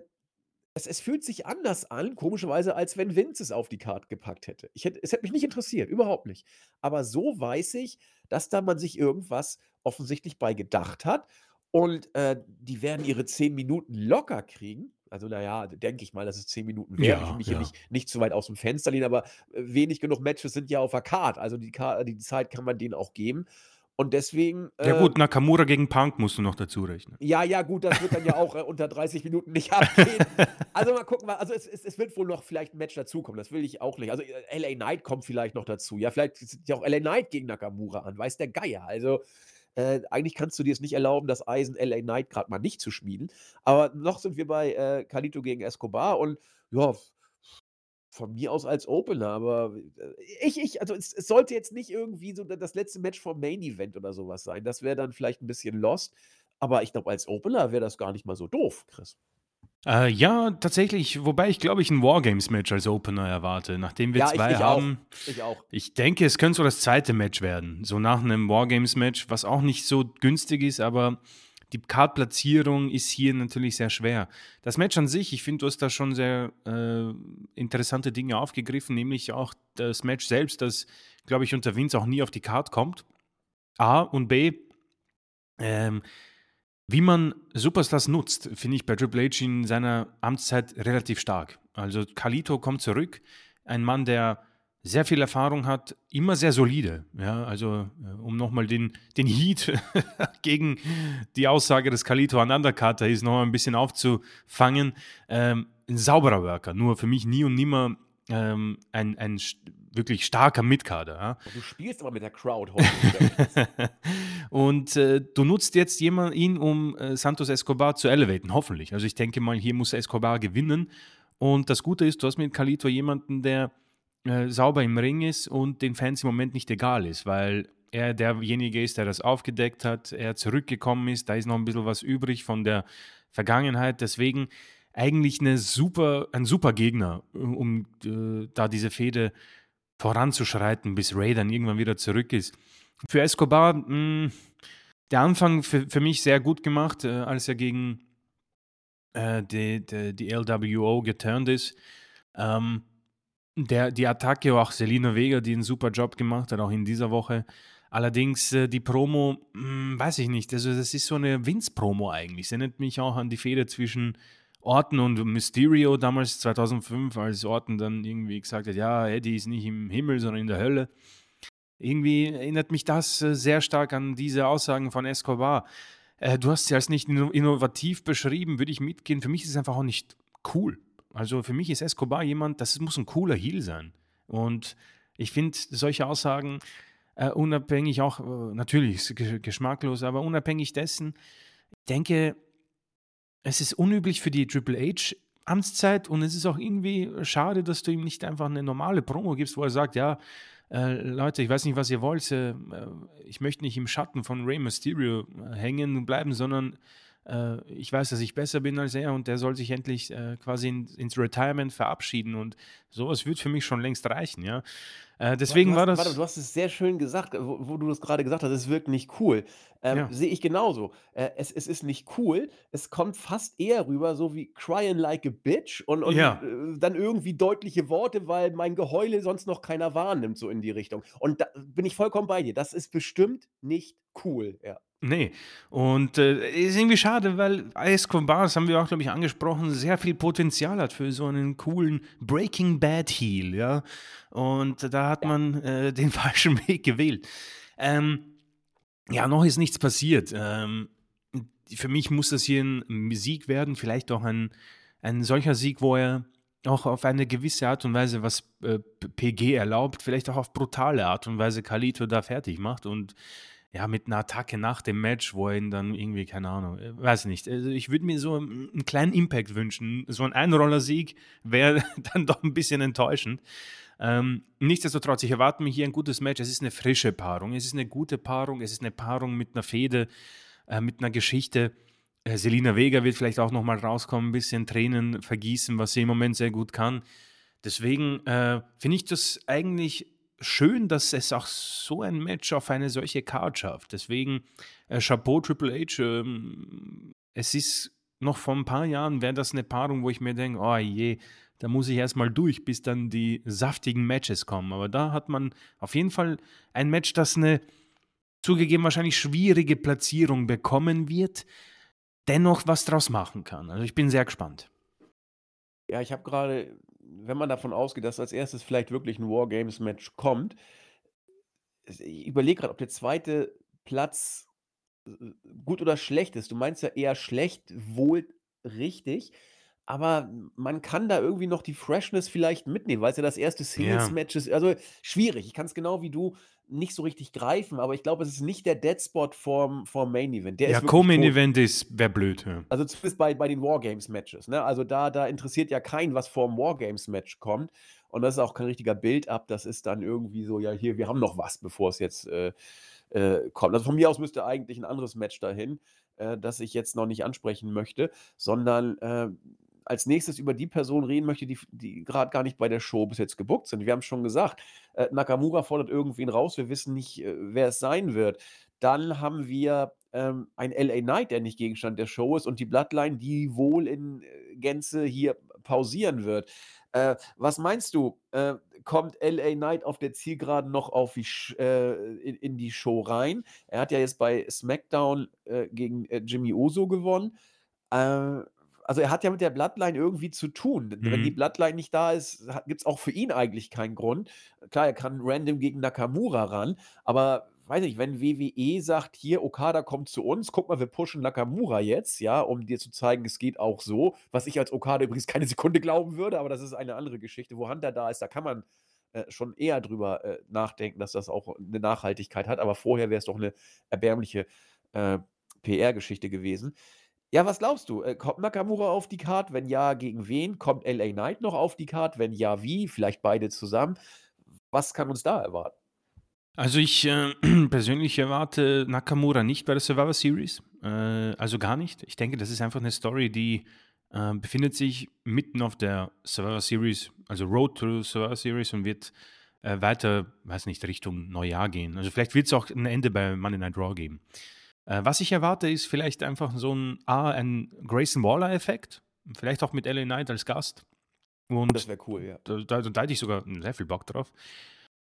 es es fühlt sich anders an, komischerweise, als wenn Vince es auf die Card gepackt hätte. Ich hätte es hätte mich nicht interessiert, überhaupt nicht. Aber so weiß ich, dass da man sich irgendwas offensichtlich bei gedacht hat und, äh, die werden ihre 10 Minuten locker kriegen. Also, na ja, denke ich mal, dass es 10 Minuten werden. Ich will Ja, mich hier ja. nicht nicht zu weit aus'm Fenster lehnen, aber, äh, wenig genug Matches sind ja auf der Card. Also, die Ka die Zeit kann man denen auch geben. Und deswegen, Ja äh gut, Nakamura gegen Punk musst du noch dazu rechnen. ja, ja, gut, das wird dann ja auch, äh, unter 30 Minuten nicht abgehen. Also, mal gucken, also, es es es wird wohl noch vielleicht 'n Match dazukommen, das will ich auch nicht. Also, äh, LA Knight kommt vielleicht noch dazu. Ja, vielleicht zieht ja auch LA Knight gegen Nakamura an, weiß der Geier. Also, äh, eigentlich kannst du dir es nicht erlauben, das Eisen LA Knight grad mal nicht zu schmieden. Aber noch sind wir bei, äh, Carlito gegen Escobar und ja, von mir aus als Opener, aber, äh, ich ich also, es es sollte jetzt nicht irgendwie so da das letzte Match vom Main Event oder so was sein. Das wäre dann vielleicht 'n bisschen lost, aber ich glaube, als Opener wäre das gar nicht mal so doof, Chris. Äh, ja, tatsächlich, wobei ich glaube ich ein Wargames-Match als Opener erwarte. Nachdem wir Ja, ich 2 ich auch. haben Ich auch. ich denke, es könnte so das zweite Match werden. So nach einem Wargames-Match, was auch nicht so günstig ist, aber die Card-Platzierung ist hier natürlich sehr schwer. Das Match an sich, ich finde, du hast da schon sehr, äh, interessante Dinge aufgegriffen, nämlich auch das Match selbst, das, glaube ich, unter Vince auch nie auf die Card kommt. A und B, ähm, wie man Superstars nutzt, finde ich bei Triple H in seiner Amtszeit relativ stark. Also Carlito kommt zurück, ein Mann, der sehr viel Erfahrung hat, immer sehr solide. Ja, also äh, um nochmal den, den Heat gegen die Aussage, dass Carlito ein Undercutter ist, noch ein bisschen aufzufangen. Ähm, ein sauberer Worker, nur für mich nie und nimmer ähm, ein, ein wirklich starker Mitkader. Ja. Du spielst aber mit der Crowd heute. und äh, du nutzt jetzt jemand, ihn, um äh, Santos Escobar zu elevaten, hoffentlich. Also ich denke mal, hier muss Escobar gewinnen. Und das Gute ist, du hast mit Kalito jemanden, der äh, sauber im Ring ist und den Fans im Moment nicht egal ist, weil er derjenige ist, der das aufgedeckt hat, er zurückgekommen ist, da ist noch ein bisschen was übrig von der Vergangenheit. Deswegen eigentlich eine super, ein super Gegner, um äh, da diese Fehde voranzuschreiten, bis Ray dann irgendwann wieder zurück ist. Für Escobar, mh, hm, der Anfang für, für mich sehr gut gemacht, äh, als er gegen äh, die, die, die, LWO geturnt ist. Ähm, der, die Attacke, auch Selina Vega, die einen super Job gemacht hat, auch in dieser Woche. Allerdings äh, die Promo, mh, hm, weiß ich nicht, also das ist so eine Vince-Promo eigentlich. Es erinnert mich auch an die Fehde zwischen Orton und Mysterio damals 2005, als Orton dann irgendwie gesagt hat, ja, Eddie ist nicht im Himmel, sondern in der Hölle. Irgendwie erinnert mich das äh, sehr stark an diese Aussagen von Escobar. Äh, du hast sie als nicht innovativ beschrieben, würde ich mitgehen. Für mich ist es einfach auch nicht cool. Also für mich ist Escobar jemand, das muss ein cooler Heel sein. Und ich finde solche Aussagen äh, unabhängig auch, äh, natürlich geschmacklos, aber unabhängig dessen, ich denke, es ist unüblich für die Triple H Amtszeit und es ist auch irgendwie schade, dass du ihm nicht einfach eine normale Promo gibst, wo er sagt, ja, äh, Leute, ich weiß nicht, was ihr wollt, äh, ich möchte nicht im Schatten von Rey Mysterio äh, hängen und bleiben, sondern äh, ich weiß, dass ich besser bin als er und der soll sich endlich äh, quasi in, ins Retirement verabschieden und sowas wird für mich schon längst reichen, ja. Äh, deswegen hast, war das. Warte, du hast es sehr schön gesagt, wo, wo du das gerade gesagt hast, es wirkt nicht cool. Ähm, ja. Sehe ich genauso. Äh, es, es ist nicht cool, es kommt fast eher rüber, so wie crying like a bitch und, und ja. äh, dann irgendwie deutliche Worte, weil mein Geheule sonst noch keiner wahrnimmt, so in die Richtung. Und da bin ich vollkommen bei dir. Das ist bestimmt nicht cool, ja. Nee. Und äh, ist irgendwie schade, weil Escobar, das haben wir auch, glaube ich, angesprochen, sehr viel Potenzial hat für so einen coolen Breaking Bad Heal, ja. Und da hat man äh, den falschen Weg gewählt. Ähm, ja, noch ist nichts passiert. Ähm, für mich muss das hier ein Sieg werden, vielleicht auch ein, ein solcher Sieg, wo er auch auf eine gewisse Art und Weise, was äh, PG erlaubt, vielleicht auch auf brutale Art und Weise Kalito da fertig macht und ja, mit einer Attacke nach dem Match, wo er ihn dann irgendwie, keine Ahnung, äh, weiß nicht. Also ich würde mir so einen kleinen Impact wünschen. So ein Einroller-Sieg wäre dann doch ein bisschen enttäuschend. Ähm, nichtsdestotrotz, ich erwarte mir hier ein gutes Match. Es ist eine frische Paarung, es ist eine gute Paarung, es ist eine Paarung mit einer Fehde, äh, mit einer Geschichte. Äh, Selina Vega wird vielleicht auch nochmal rauskommen, ein bisschen Tränen vergießen, was sie im Moment sehr gut kann. Deswegen äh, finde ich das eigentlich schön, dass es auch so ein Match auf eine solche Card schafft. Deswegen äh, Chapeau Triple H. Ähm, es ist noch vor ein paar Jahren wäre das eine Paarung, wo ich mir denke, oh je, da muss ich erstmal durch, bis dann die saftigen Matches kommen. Aber da hat man auf jeden Fall ein Match, das eine zugegeben wahrscheinlich schwierige Platzierung bekommen wird, dennoch was draus machen kann. Also ich bin sehr gespannt. Ja, ich habe gerade wenn man davon ausgeht, dass als erstes vielleicht wirklich ein Wargames-Match kommt, ich überlege gerade, ob der zweite Platz äh, gut oder schlecht ist. Du meinst ja eher schlecht, wohl richtig. Aber man kann da irgendwie noch die Freshness vielleicht mitnehmen, weil es ja das erste Singles-Match ist. Also schwierig. Ich kann es genau wie du nicht so richtig greifen, aber ich glaube, es ist nicht der Deadspot vorm, vorm Main Event. Der ja, Co-Main Event ist, wäre blöd. Ja. Also zumindest bei, bei den Wargames-Matches. Ne? Also da, da interessiert ja keinen, was vorm Wargames-Match kommt. Und das ist auch kein richtiger Build-up. Das ist dann irgendwie so, ja, hier, wir haben noch was, bevor es jetzt äh, äh, kommt. Also von mir aus müsste eigentlich ein anderes Match dahin, äh, das ich jetzt noch nicht ansprechen möchte, sondern äh, als nächstes über die Person reden möchte, die, die gerade gar nicht bei der Show bis jetzt gebuckt sind. Wir haben schon gesagt, äh, Nakamura fordert irgendwen raus, wir wissen nicht, äh, wer es sein wird. Dann haben wir ähm, ein LA Knight, der nicht Gegenstand der Show ist, und die Bloodline, die wohl in äh, Gänze hier pausieren wird. Äh, was meinst du? Äh, kommt LA Knight auf der Zielgeraden noch auf die äh, in, in, die Show rein? Er hat ja jetzt bei SmackDown äh, gegen äh, Jimmy Oso gewonnen. Also er hat ja mit der Bloodline irgendwie zu tun. Mhm. Wenn die mhm. Bloodline nicht da ist, gibt es auch für ihn eigentlich keinen Grund. Klar, er kann random gegen Nakamura ran, aber weiß nicht, wenn WWE sagt: „Hier, Okada kommt zu uns. Guck mal, wir pushen Nakamura jetzt, ja, um dir zu zeigen, es geht auch so.“ Was ich als Okada übrigens keine Sekunde glauben würde, aber das ist eine andere Geschichte. Wo Hunter da ist, da kann man, äh, schon eher drüber, äh, nachdenken, dass das auch 'ne Nachhaltigkeit hat, aber vorher wäre es doch 'ne erbärmliche, äh, PR-Geschichte gewesen. Ja, was glaubst du? Äh, kommt Nakamura auf die Card? Wenn ja, gegen wen? Kommt LA Knight noch auf die Card? Wenn ja, wie? Vielleicht beide zusammen? Was kann uns da erwarten? Also ich äh, persönlich erwarte Nakamura nicht bei der Survivor Series. Äh, also gar nicht. Ich denke, das ist einfach eine Story, die äh, befindet sich mitten auf der Survivor Series, also Road to Survivor Series und wird äh, weiter, weiß nicht, Richtung Neujahr gehen. Also vielleicht wird es auch ein Ende bei Monday Night Raw geben. Äh, was ich erwarte, ist vielleicht einfach so ein, A, ein Grayson Waller-Effekt. Vielleicht auch mit LA Knight als Gast. Und das wäre cool, ja. Da, da, da hätte ich sogar sehr viel Bock drauf.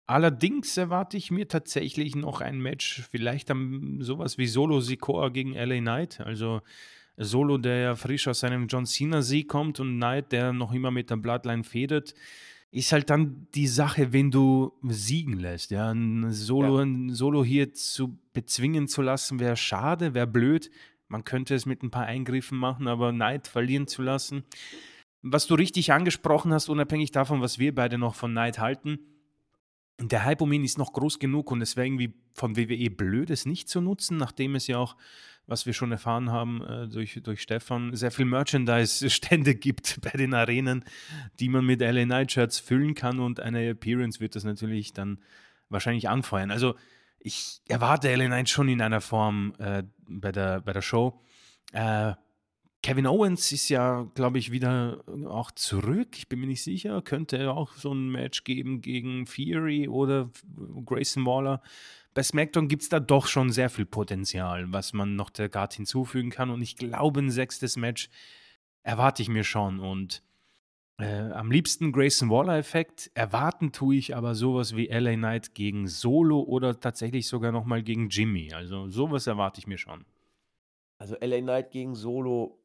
Allerdings erwarte ich mir tatsächlich noch ein Match, vielleicht am, sowas wie Solo Sikoa gegen LA Knight. Also Solo, der ja frisch aus seinem John Cena-Sieg kommt und Knight, der noch immer mit der Bloodline fädet ist halt dann die Sache, wenn du siegen lässt. Ja, ein Solo, ja. ein Solo hier zu bezwingen zu lassen, wäre schade, wäre blöd. Man könnte es mit ein paar Eingriffen machen, aber Neid verlieren zu lassen. Was du richtig angesprochen hast, unabhängig davon, was wir beide noch von Neid halten, der Hype um ihn ist noch groß genug und es wäre irgendwie von WWE blöd, es nicht zu nutzen, nachdem es ja auch was wir schon erfahren haben äh, durch, durch Stefan, sehr viel Merchandise-Stände gibt bei den Arenen, die man mit LA Night Shirts füllen kann und eine Appearance wird das natürlich dann wahrscheinlich anfeuern. Also ich erwarte LA Knight schon in einer Form äh, bei, der, bei der Show. Äh, Kevin Owens ist ja, glaube ich, wieder auch zurück. Ich bin mir nicht sicher. Könnte auch so ein Match geben gegen Fury oder Grayson Waller bei SmackDown gibt es da doch schon sehr viel Potenzial, was man noch der Guard hinzufügen kann. Und ich glaube, ein sechstes Match erwarte ich mir schon. Und äh, am liebsten Grayson Waller-Effekt. Erwarten tue ich aber sowas wie LA Knight gegen Solo oder tatsächlich sogar nochmal gegen Jimmy. Also sowas erwarte ich mir schon. Also LA Knight gegen Solo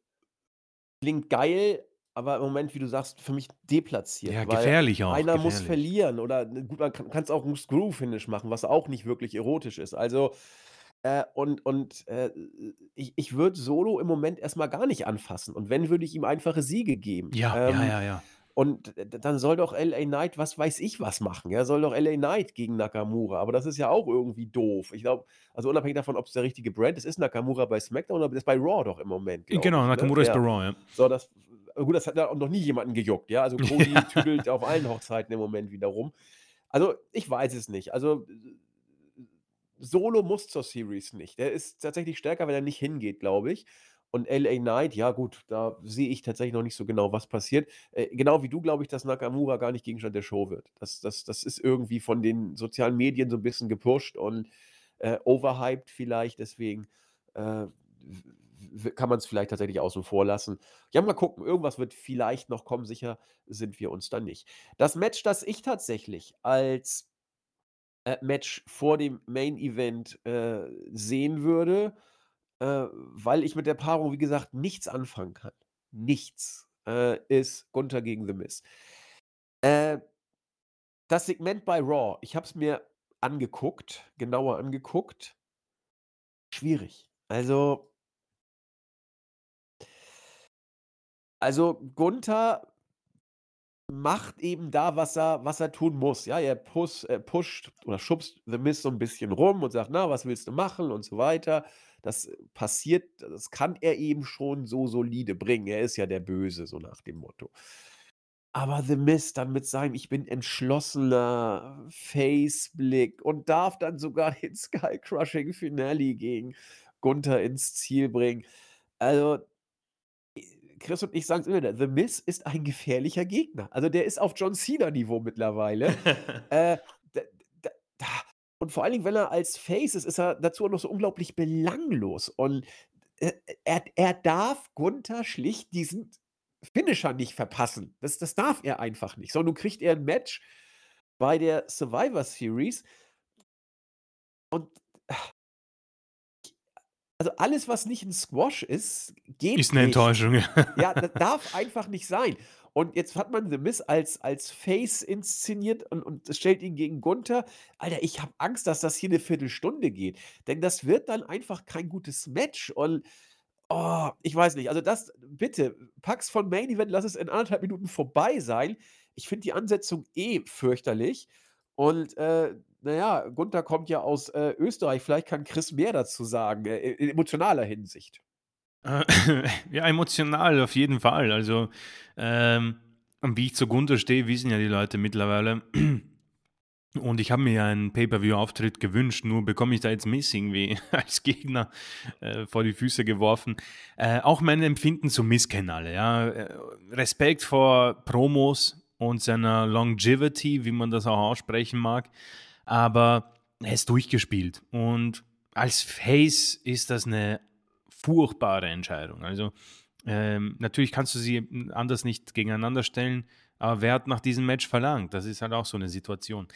klingt geil, aber im Moment, wie du sagst, für mich deplatziert. Ja, gefährlich auch. Einer gefährlich. muss verlieren oder ne, gut, man kann es auch ein Screw-Finish machen, was auch nicht wirklich erotisch ist. Also, äh, und, und äh, ich, ich würde Solo im Moment erstmal gar nicht anfassen. Und wenn, würde ich ihm einfache Siege geben. Ja, ähm, ja, ja, ja. Und dann soll doch LA Knight, was weiß ich, was machen. Ja, soll doch LA Knight gegen Nakamura. Aber das ist ja auch irgendwie doof. Ich glaube, also unabhängig davon, ob es der richtige Brand ist, ist Nakamura bei SmackDown oder ist bei Raw doch im Moment. Genau, ich, ne? Nakamura ne? ist ja. bei Raw, ja. So, das Gut, das hat ja auch noch nie jemanden gejuckt, ja. Also Cody tüdelt auf allen Hochzeiten im Moment wieder rum. Also, ich weiß es nicht. Also, Solo muss zur Series nicht. Der ist tatsächlich stärker, wenn er nicht hingeht, glaube ich. Und LA Knight, ja gut, da sehe ich tatsächlich noch nicht so genau, was passiert. Äh, genau wie du, glaube ich, dass Nakamura gar nicht Gegenstand der Show wird. Das, das, das ist irgendwie von den sozialen Medien so ein bisschen gepusht und äh, overhyped vielleicht. Deswegen äh, kann man es vielleicht tatsächlich außen vor lassen. Ja, mal gucken, irgendwas wird vielleicht noch kommen, sicher sind wir uns dann nicht. Das Match, das ich tatsächlich als äh, Match vor dem Main Event äh, sehen würde, äh, weil ich mit der Paarung, wie gesagt, nichts anfangen kann. Nichts äh, ist Gunther gegen The Miz. Äh, das Segment bei Raw, ich habe es mir angeguckt, genauer angeguckt. Schwierig. Also, Also Gunther macht eben da, was er was er tun muss. Ja, er push er pusht oder schubst The Miz so ein bisschen rum und sagt: „Na, was willst du machen?“ und so weiter. Das passiert das kann er eben schon so solide bringen. Er ist ja der Böse, so nach dem Motto. Aber The Miz dann mit seinem „Ich bin entschlossener“ Face-Blick und darf dann sogar den Sky-Crushing Finale gegen Gunther ins Ziel bringen. Also Chris und ich sagen es immer wieder, The Miz ist ein gefährlicher Gegner. Also, der ist auf John Cena-Niveau mittlerweile. äh, da, da, da. Und vor allen Dingen, wenn er als Face ist, ist er dazu auch noch so unglaublich belanglos. Und äh, er, er darf Gunther schlicht diesen Finisher nicht verpassen. Das, das darf er einfach nicht. Sondern nun kriegt er ein Match bei der Survivor Series. Und also alles, was nicht ein Squash ist, geht Ist eine nicht. Enttäuschung, ja. Ja, das darf einfach nicht sein. Und jetzt hat man The Miz als als Face inszeniert und und stellt ihn gegen Gunther. Alter, ich habe Angst, dass das hier 'ne Viertelstunde geht, denn das wird dann einfach kein gutes Match und, oh, ich weiß nicht. Also, das bitte, pack's von Main Event, lass es in 1,5 Minuten vorbei sein. Ich finde die Ansetzung eh fürchterlich und, äh, na ja, Gunther kommt ja aus, äh, Österreich. Vielleicht kann Chris mehr dazu sagen, äh, in emotionaler Hinsicht. Äh, ja, emotional auf jeden Fall. Also, ähm, wie ich zu Gunther stehe, wissen ja die Leute mittlerweile. Und ich habe mir ja einen Pay-Per-View-Auftritt gewünscht, nur bekomme ich da jetzt Miss irgendwie als Gegner äh, vor die Füße geworfen. Äh, auch mein Empfinden zu Miss kennen alle. Ja? Äh, Respekt vor Promos und seiner Longevity, wie man das auch aussprechen mag. Aber er ist durchgespielt. Und als Face ist das eine furchtbare Entscheidung. Also ähm, natürlich kannst du sie anders nicht gegeneinander stellen, aber wer hat nach diesem Match verlangt? Das ist halt auch so eine Situation.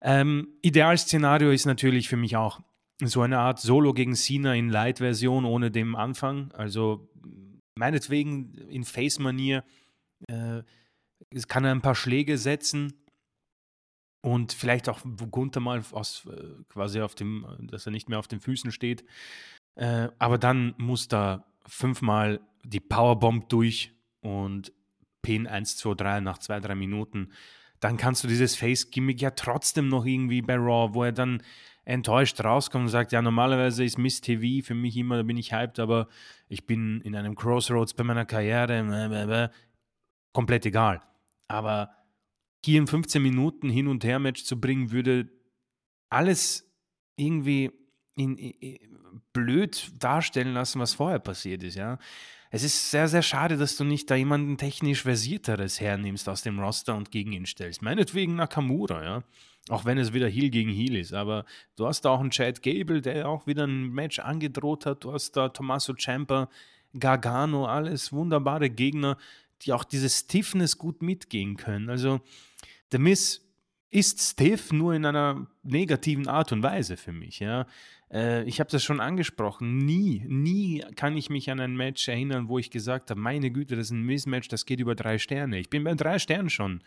Ähm, Idealszenario ist natürlich für mich auch so eine Art Solo gegen Cena in Light-Version ohne dem Anfang. Also meinetwegen in Face-Manier. Äh, es kann er ein paar Schläge setzen und vielleicht auch Gunther mal aus, äh, quasi auf dem, dass er nicht mehr auf den Füßen steht. Äh, aber dann muss da fünfmal die Powerbomb durch und Pin 1, 2, 3 nach zwei, drei Minuten. Dann kannst du dieses Face-Gimmick ja trotzdem noch irgendwie bei Raw, wo er dann enttäuscht rauskommt und sagt, ja, normalerweise ist Miss TV für mich immer, da bin ich hyped, aber ich bin in einem Crossroads bei meiner Karriere, komplett egal. Aber hier in 15 Minuten Hin- und Her-Match zu bringen, würde alles irgendwie in, in, blöd darstellen lassen, was vorher passiert ist, ja. Es ist sehr, sehr schade, dass du nicht da jemanden technisch versierteres hernimmst aus dem Roster und gegen ihn stellst. Meinetwegen Nakamura, ja. Auch wenn es wieder Heel gegen Heel ist. Aber du hast da auch einen Chad Gable, der auch wieder ein Match angedroht hat. Du hast da Tommaso Ciampa, Gargano, alles wunderbare Gegner, die auch diese Stiffness gut mitgehen können. Also, The Miss ist stiff, nur in einer negativen Art und Weise für mich, ja. Äh, ich habe das schon angesprochen. Nie, nie kann ich mich an ein Match erinnern, wo ich gesagt habe, meine Güte, das ist ein Missmatch, das geht über drei Sterne. Ich bin bei drei Sternen schon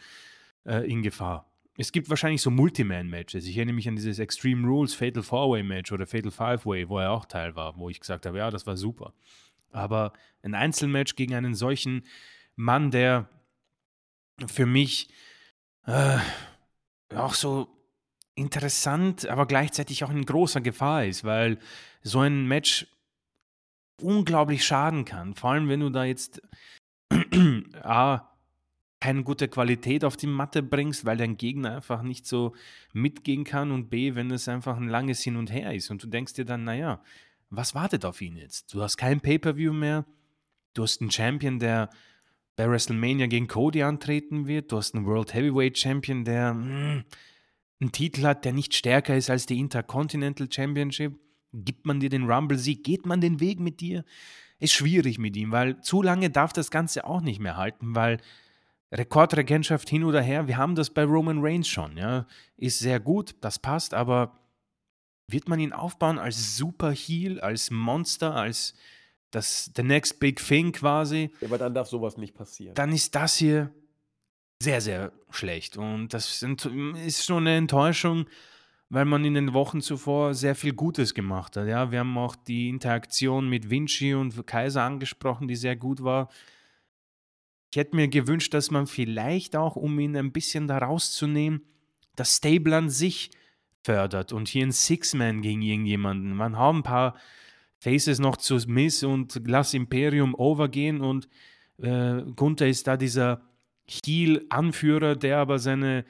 äh, in Gefahr. Es gibt wahrscheinlich so Multiman-Matches. Ich erinnere mich an dieses Extreme Rules Fatal Four-Way-Match oder Fatal Five-Way, wo er auch Teil war, wo ich gesagt habe, ja, das war super. Aber ein Einzelmatch gegen einen solchen Mann, der für mich äh, auch so interessant, aber gleichzeitig auch in großer Gefahr ist, weil so ein Match unglaublich schaden kann. Vor allem, wenn du da jetzt A, keine gute Qualität auf die Matte bringst, weil dein Gegner einfach nicht so mitgehen kann und B, wenn es einfach ein langes Hin und Her ist und du denkst dir dann, naja, was wartet auf ihn jetzt? Du hast kein Pay-per-view mehr, du hast einen Champion, der bei WrestleMania gegen Cody antreten wird, du hast einen World Heavyweight Champion, der mh, hm, einen Titel hat, der nicht stärker ist als die Intercontinental Championship? Gibt man dir den Rumble-Sieg? Geht man den Weg mit dir? Ist schwierig mit ihm, weil zu lange darf das Ganze auch nicht mehr halten, weil Rekordregentschaft hin oder her, wir haben das bei Roman Reigns schon, ja. Ist sehr gut, das passt, aber wird man ihn aufbauen als Super Heel, als Monster, als das the next big thing quasi? Ja, aber dann darf sowas nicht passieren. Dann ist das hier sehr, sehr schlecht. Und das ist schon eine Enttäuschung, weil man in den Wochen zuvor sehr viel Gutes gemacht hat. Ja, wir haben auch die Interaktion mit Vinci und Kaiser angesprochen, die sehr gut war. Ich hätte mir gewünscht, dass man vielleicht auch, um ihn ein bisschen da rauszunehmen, das Stable an sich fördert und hier ein Six-Man gegen irgendjemanden. Man hat ein paar Faces noch zu Smith und lass Imperium overgehen und äh, Gunther ist da dieser Heel-Anführer, der aber seine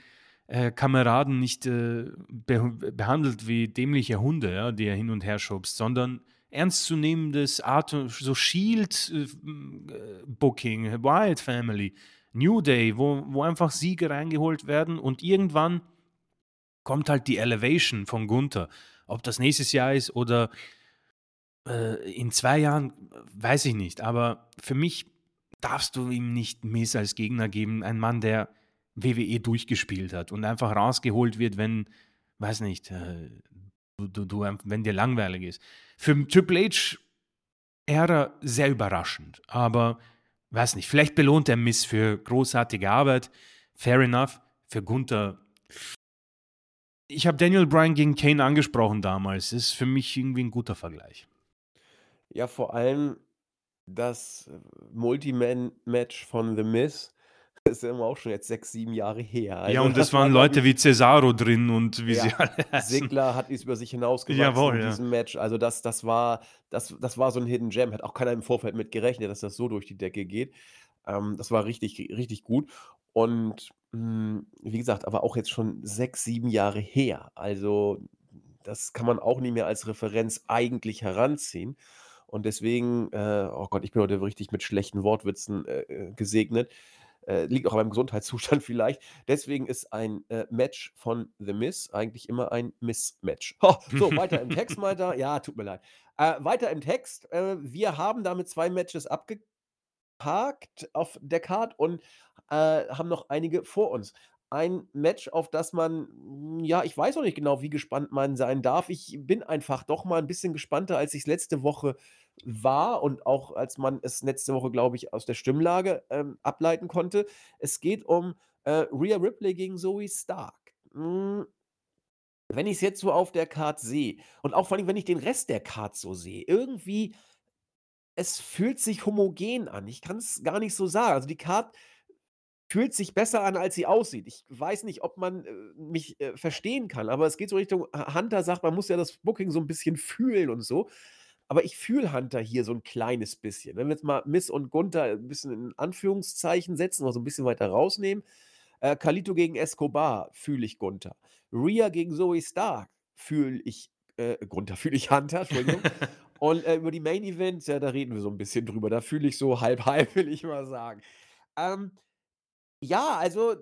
äh, Kameraden nicht äh, be behandelt wie dämliche Hunde, ja, die er hin und her schubst, sondern ernstzunehmendes Art, so Shield-Booking, äh, Wild Family, New Day, wo, wo einfach Siege reingeholt werden und irgendwann kommt halt die Elevation von Gunther. Ob das nächstes Jahr ist oder äh, in zwei Jahren, weiß ich nicht. Aber für mich darfst du ihm nicht Miss als Gegner geben. Ein Mann, der WWE durchgespielt hat und einfach rausgeholt wird, wenn, weiß nicht, äh, du, du, du, wenn dir langweilig ist. Für Triple H Ära sehr überraschend, aber weiß nicht, vielleicht belohnt der Miss für großartige Arbeit. Fair enough. Für Gunther. Ich habe Daniel Bryan gegen Kane angesprochen damals. Ist für mich irgendwie ein guter Vergleich. Ja, vor allem das Multiman-Match von The Miz das ist immer auch schon jetzt sechs, sieben Jahre her. Also ja, und das, das waren war, Leute wie Cesaro drin und wie ja, sie alle heißen. Sigler hat es über sich hinausgewachsen Jawohl, in diesem ja. Match. Also das, das, war, das, das war so ein Hidden Gem. Hat auch keiner im Vorfeld mit gerechnet, dass das so durch die Decke geht. Ähm, das war richtig, richtig gut. Und mh, hm, wie gesagt, aber auch jetzt schon sechs, sieben Jahre her. Also das kann man auch nicht mehr als Referenz eigentlich heranziehen. Und deswegen, äh, oh Gott, ich bin heute richtig mit schlechten Wortwitzen äh, äh gesegnet. Äh, liegt auch an meinem Gesundheitszustand vielleicht. Deswegen ist ein äh, Match von The Miss eigentlich immer ein Miss-Match. Oh, so, weiter im Text, weiter. Ja, tut mir leid. Äh, weiter im Text. Wir haben damit zwei Matches abgeparkt auf der Card und haben noch einige vor uns ein Match, auf das man, hm, ja, ich weiß auch nicht genau, wie gespannt man sein darf. Ich bin einfach doch mal ein bisschen gespannter, als ich es letzte Woche war und auch als man es letzte Woche, glaube ich, aus der Stimmlage ähm, ableiten konnte. Es geht um äh, Rhea Ripley gegen Zoe Stark. Hm, wenn ich es jetzt so auf der Card sehe und auch vor allem, wenn ich den Rest der Card so sehe, irgendwie, es fühlt sich homogen an. Ich kann es gar nicht so sagen. Also die Card fühlt sich besser an, als sie aussieht. Ich weiß nicht, ob man äh, mich äh, verstehen kann, aber es geht so Richtung Hunter sagt, man muss ja das Booking so ein bisschen fühlen und so. Aber ich fühle Hunter hier so ein kleines bisschen. Wenn wir jetzt mal Miss und Gunther ein bisschen in Anführungszeichen setzen oder so ein bisschen weiter rausnehmen. Äh, Kalito gegen Escobar fühle ich Gunther. Rhea gegen Zoe Stark fühle ich äh, Gunther, fühle ich Hunter, Entschuldigung. und äh, über die Main Events, ja, da reden wir so ein bisschen drüber. Da fühle ich so halb halb, will ich mal sagen. Ähm, ja, also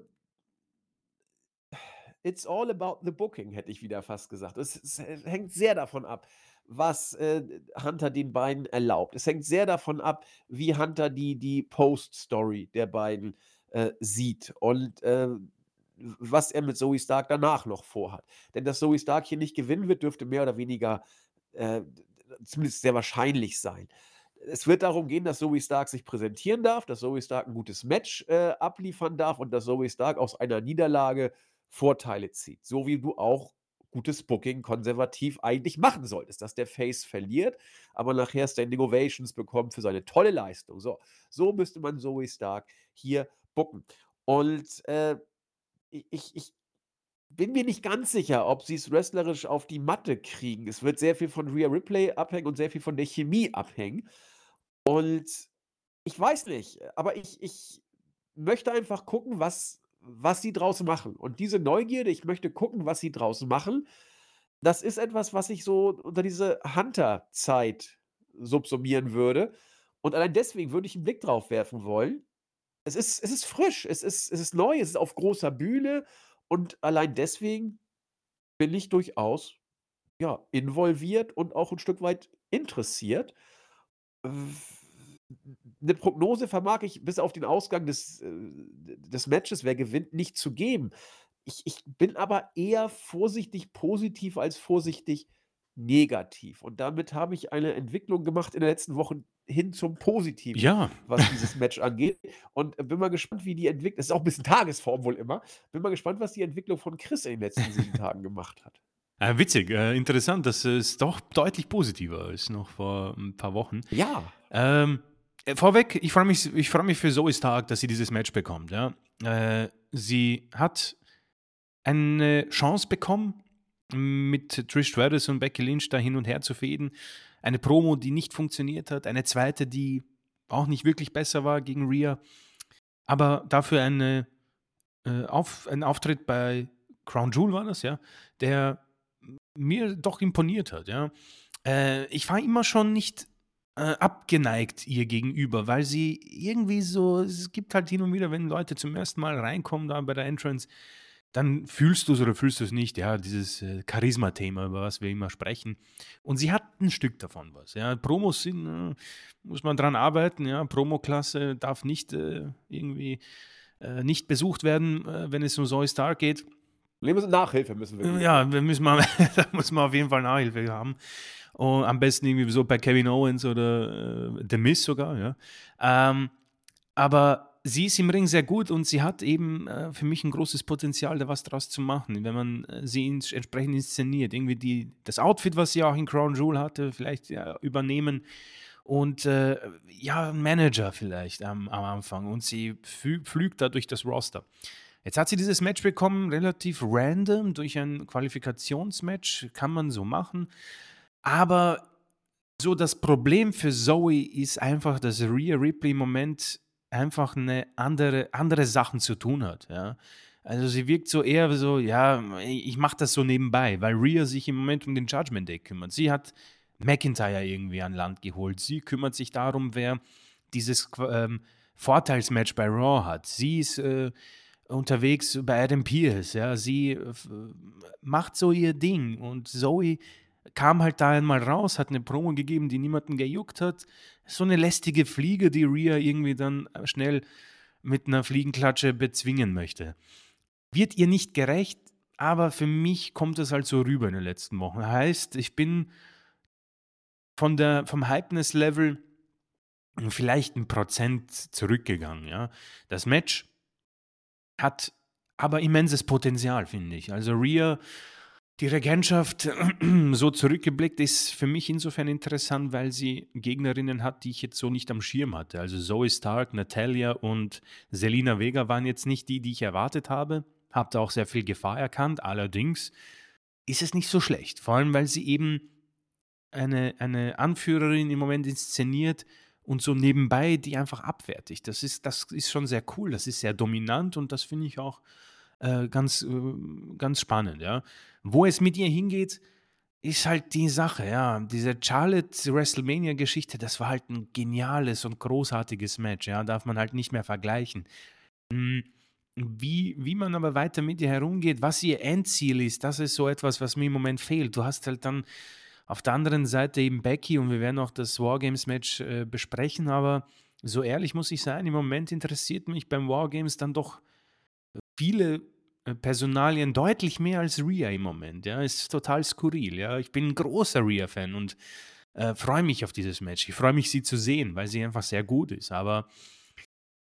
it's all about the booking, hätte ich wieder fast gesagt. Es, es hängt sehr davon ab, was äh, Hunter den beiden erlaubt. Es hängt sehr davon ab, wie Hunter die, die Post-Story der beiden äh, sieht und äh, was er mit Zoe Stark danach noch vorhat. Denn dass Zoe Stark hier nicht gewinnen wird, dürfte mehr oder weniger äh, zumindest sehr wahrscheinlich sein es wird darum gehen, dass Zoe Stark sich präsentieren darf, dass Zoe Stark ein gutes Match äh, abliefern darf und dass Zoe Stark aus einer Niederlage Vorteile zieht. So wie du auch gutes Booking konservativ eigentlich machen solltest, dass der Face verliert, aber nachher Standing Ovations bekommt für seine tolle Leistung. So, so müsste man Zoe Stark hier booken. Und äh, ich, ich bin mir nicht ganz sicher, ob sie es wrestlerisch auf die Matte kriegen. Es wird sehr viel von Rhea Ripley abhängen und sehr viel von der Chemie abhängen. Und ich weiß nicht, aber ich ich möchte einfach gucken, was was sie draus machen. Und diese Neugierde, ich möchte gucken, was sie draus machen, das ist etwas, was ich so unter diese Hunter-Zeit subsumieren würde. Und allein deswegen würde ich einen Blick drauf werfen wollen. Es ist es ist frisch, es ist es ist neu, es ist auf großer Bühne und allein deswegen bin ich durchaus, ja, involviert und auch ein Stück weit interessiert. 'Ne Prognose vermag ich bis auf den Ausgang des, äh des Matches, wer gewinnt, nicht zu geben. Ich ich bin aber eher vorsichtig positiv als vorsichtig negativ. Und damit habe ich eine Entwicklung gemacht in den letzten Wochen hin zum Positiven, Ja. was dieses Match angeht. Und bin mal gespannt, wie die Entwicklung. das ist auch ein bisschen Tagesform wohl immer. Bin mal gespannt, was die Entwicklung von Chris in den letzten sieben Tagen gemacht hat. Äh, witzig, äh, interessant, dass es doch deutlich positiver ist noch vor ein paar Wochen. Ja. Ähm, äh, vorweg, ich freue mich, ich freu mich für Zoe Stark, dass sie dieses Match bekommt. Ja? Äh, sie hat eine Chance bekommen, mit Trish Stratus und Becky Lynch da hin und her zu fäden. Eine Promo, die nicht funktioniert hat. Eine zweite, die auch nicht wirklich besser war gegen Rhea. Aber dafür eine, äh, auf, ein Auftritt bei Crown Jewel war das, ja, der mir doch imponiert hat, ja. Äh, ich war immer schon nicht äh, abgeneigt ihr gegenüber, weil sie irgendwie so, es gibt halt hin und wieder, wenn Leute zum ersten Mal reinkommen da bei der Entrance, dann fühlst du es oder fühlst du es nicht, ja, dieses äh, Charisma-Thema, über was wir immer sprechen. Und sie hat ein Stück davon was, ja. Promos sind, äh, muss man dran arbeiten, ja. Promoklasse darf nicht äh, irgendwie äh, nicht besucht werden, äh, wenn es um Zoe Star geht. Nachhilfe müssen wir. Ja, wir müssen mal, da muss man auf jeden Fall Nachhilfe haben. Und am besten irgendwie so bei Kevin Owens oder äh, The Miz sogar, ja. Ähm, Aber sie ist im Ring sehr gut und sie hat eben äh, für mich ein großes Potenzial, da was draus zu machen, wenn man äh, sie ins, entsprechend inszeniert. Irgendwie die, das Outfit, was sie auch in Crown Jewel hatte, vielleicht ja, übernehmen und äh, ja, Manager vielleicht am, am Anfang und sie pflügt da durch das Roster. Jetzt hat sie dieses Match bekommen, relativ random, durch ein Qualifikationsmatch, kann man so machen. Aber so das Problem für Zoe ist einfach, dass Rhea Ripley im Moment einfach eine andere, andere Sachen zu tun hat. Ja. Also sie wirkt so eher so, ja, ich mache das so nebenbei, weil Rhea sich im Moment um den Judgment Day kümmert. Sie hat McIntyre irgendwie an Land geholt. Sie kümmert sich darum, wer dieses ähm, Vorteilsmatch bei Raw hat. Sie ist äh, unterwegs bei Adam Pierce. Ja. Sie äh, macht so ihr Ding und Zoe kam halt da einmal raus, hat eine Promo gegeben, die niemanden gejuckt hat. So eine lästige Fliege, die Rhea irgendwie dann schnell mit einer Fliegenklatsche bezwingen möchte. Wird ihr nicht gerecht, aber für mich kommt es halt so rüber in den letzten Wochen. Heißt, ich bin von der, vom Hypeness-Level vielleicht ein Prozent zurückgegangen. Ja. Das Match hat aber immenses Potenzial, finde ich. Also Rhea die Regentschaft, so zurückgeblickt, ist für mich insofern interessant, weil sie Gegnerinnen hat, die ich jetzt so nicht am Schirm hatte. Also Zoe Stark, Natalia und Selina Vega waren jetzt nicht die, die ich erwartet habe. Da auch sehr viel Gefahr erkannt. Allerdings ist es nicht so schlecht. Vor allem, weil sie eben eine, eine Anführerin im Moment inszeniert und so nebenbei die einfach abwertigt. Das ist, das ist schon sehr cool. Das ist sehr dominant und das finde ich auch äh, ganz, äh, ganz spannend, ja. Wo es mit ihr hingeht, ist halt die Sache, ja. Diese Charlotte WrestleMania-Geschichte, das war halt ein geniales und großartiges Match, ja. Darf man halt nicht mehr vergleichen. Hm, wie, wie man aber weiter mit ihr herumgeht, was ihr Endziel ist, das ist so etwas, was mir im Moment fehlt. Du hast halt dann auf der anderen Seite eben Becky und wir werden auch das Wargames-Match äh, besprechen, aber so ehrlich muss ich sein, im Moment interessiert mich beim Wargames dann doch viele äh, Personalien deutlich mehr als Rhea im Moment. Ja, ist total skurril. Ja, ich bin ein großer Rhea-Fan und äh, freue mich auf dieses Match. Ich freue mich, sie zu sehen, weil sie einfach sehr gut ist. Aber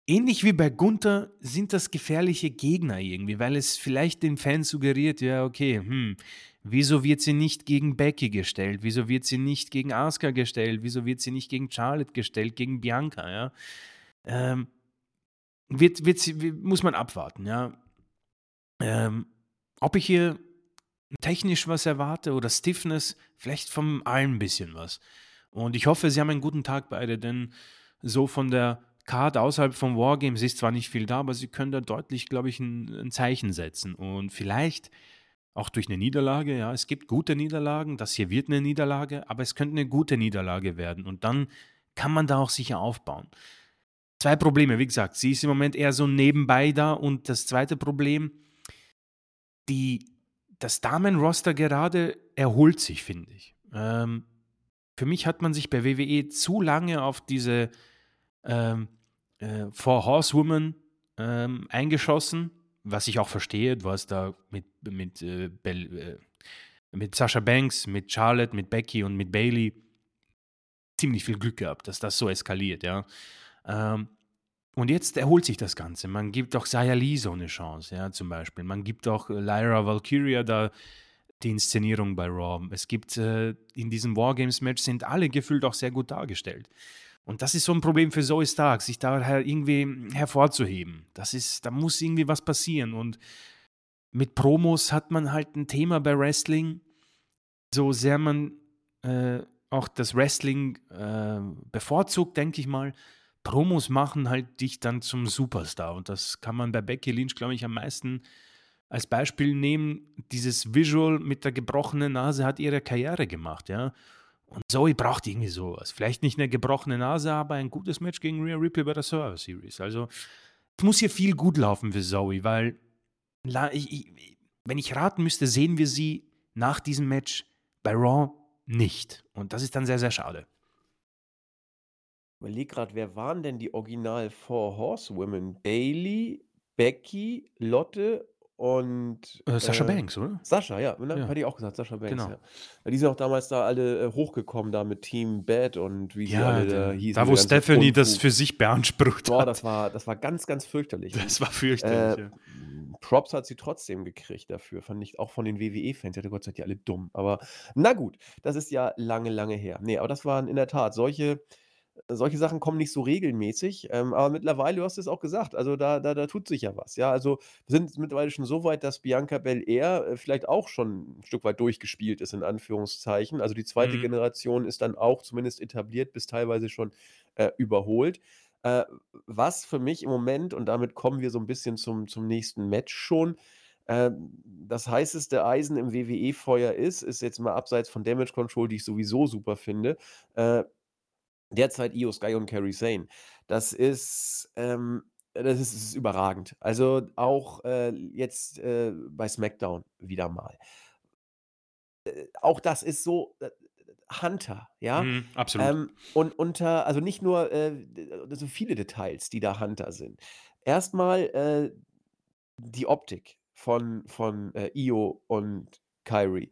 ähnlich wie bei Gunther sind das gefährliche Gegner irgendwie, weil es vielleicht den Fans suggeriert, ja, okay, hm, wieso wird sie nicht gegen Becky gestellt? Wieso wird sie nicht gegen Asuka gestellt? Wieso wird sie nicht gegen Charlotte gestellt, gegen Bianca? Ja, ähm, wird, wird sie, muss man abwarten, ja. Ähm, ob ich hier technisch was erwarte oder Stiffness, vielleicht von allem ein bisschen was. Und ich hoffe, sie haben einen guten Tag beide, denn so von der Card außerhalb von Wargames ist zwar nicht viel da, aber sie können da deutlich, glaube ich, ein, ein, Zeichen setzen. Und vielleicht auch durch eine Niederlage, ja, es gibt gute Niederlagen, das hier wird eine Niederlage, aber es könnte eine gute Niederlage werden. Und dann kann man da auch sicher aufbauen. Zwei Probleme, wie gesagt, sie ist im Moment eher so nebenbei da. Und das zweite Problem, die, das Damenroster gerade erholt sich, finde ich. Ähm, für mich hat man sich bei WWE zu lange auf diese ähm, äh, Four Horsewomen ähm, eingeschossen, was ich auch verstehe. Du hast da mit, mit, äh, äh, mit Sasha Banks, mit Charlotte, mit Becky und mit Bailey ziemlich viel Glück gehabt, dass das so eskaliert, ja. Ähm, und jetzt erholt sich das Ganze. Man gibt auch Saya Lee so eine Chance, ja, zum Beispiel. Man gibt auch Lyra Valkyria da die Inszenierung bei Raw. Es gibt äh, in diesem Wargames-Match sind alle gefühlt auch sehr gut dargestellt. Und das ist so ein Problem für Zoe Stark, sich da irgendwie hervorzuheben. Das ist, da muss irgendwie was passieren. Und mit Promos hat man halt ein Thema bei Wrestling, so sehr man äh, auch das Wrestling äh, bevorzugt, denke ich mal, Promos machen halt dich dann zum Superstar. Und das kann man bei Becky Lynch, glaube ich, am meisten als Beispiel nehmen. Dieses Visual mit der gebrochenen Nase hat ihre Karriere gemacht, ja. Und Zoe braucht irgendwie sowas. Vielleicht nicht eine gebrochene Nase, aber ein gutes Match gegen Rhea Ripley bei der Survivor Series. Also, es muss hier viel gut laufen für Zoe, weil, wenn ich raten müsste, sehen wir sie nach diesem Match bei Raw nicht. Und das ist dann sehr, sehr schade überlege gerade, wer waren denn die Original Four Horsewomen? Bailey, Becky, Lotte und, Äh, Sascha äh Banks, oder? Sascha, ja, ne? Ja. Hätte ich auch gesagt, Sascha Banks, Genau. ja. Weil die sind auch damals da alle, äh, hochgekommen da mit Team Bad und wie sie Ja, alle da der hießen, da, wo ganze Stephanie das Unfug. für sich beansprucht Boah, hat. das war das war ganz, ganz fürchterlich. Und, Das war fürchterlich, äh, ja. Props hat sie trotzdem gekriegt dafür, fand ich auch von den WWE-Fans. Ich hatte Gott, seid ihr alle dumm. Aber na gut, das ist ja lange, lange her. Ne, aber das waren in der Tat solche solche Sachen kommen nicht so regelmäßig, ähm, aber mittlerweile, du hast es auch gesagt, also da da da tut sich ja was, ja. Also, wir sind mittlerweile schon so weit, dass Bianca Belair, äh, vielleicht auch schon 'n Stück weit durchgespielt ist in Anführungszeichen. Also, die zweite Mhm. Generation ist dann auch zumindest etabliert bis teilweise schon, äh, überholt. Äh, was für mich im Moment und damit kommen wir so 'n bisschen zum zum nächsten Match schon, ähm, das heißeste Eisen im WWE-Feuer ist, ist jetzt mal abseits von Damage Control, die ich sowieso super finde, äh, derzeit Io Sky und Kairi Sane. Das ist, ähm das ist ist überragend. Also, auch, äh, jetzt, äh, bei SmackDown wieder mal. Äh, auch das ist so, äh, Hunter, ja? Mhm, absolut. Ähm, und unter also nicht nur, äh, so viele Details, die da Hunter sind. Erst mal, äh, die Optik von von, äh, Io und Kairi.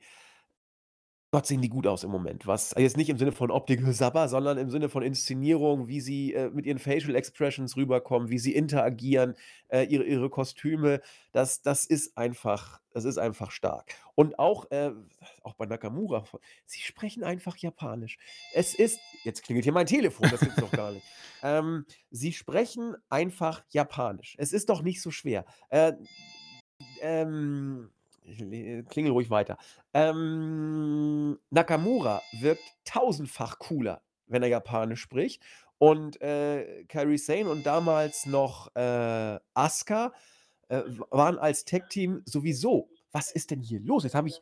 Gott, sehen die gut aus im Moment. Was jetzt nicht im Sinne von Optik, Sabber, sondern im Sinne von Inszenierung, wie sie, äh, mit ihren Facial Expressions rüberkommen, wie sie interagieren, äh, ihre ihre Kostüme. Das das ist einfach das ist einfach stark. Und auch, äh auch bei Nakamura, sie sprechen einfach Japanisch. Es ist jetzt klingelt hier mein Telefon, das gibt's doch gar nicht. Ähm, sie sprechen einfach Japanisch. Es ist doch nicht so schwer. Äh, ähm, klingel ruhig weiter. Ähm, Nakamura wirkt tausendfach cooler, wenn er Japanisch spricht. Und, äh, Kairi Sane und damals noch, äh, Asuka, äh, waren als Tag-Team sowieso was ist denn hier los? Jetzt habe ich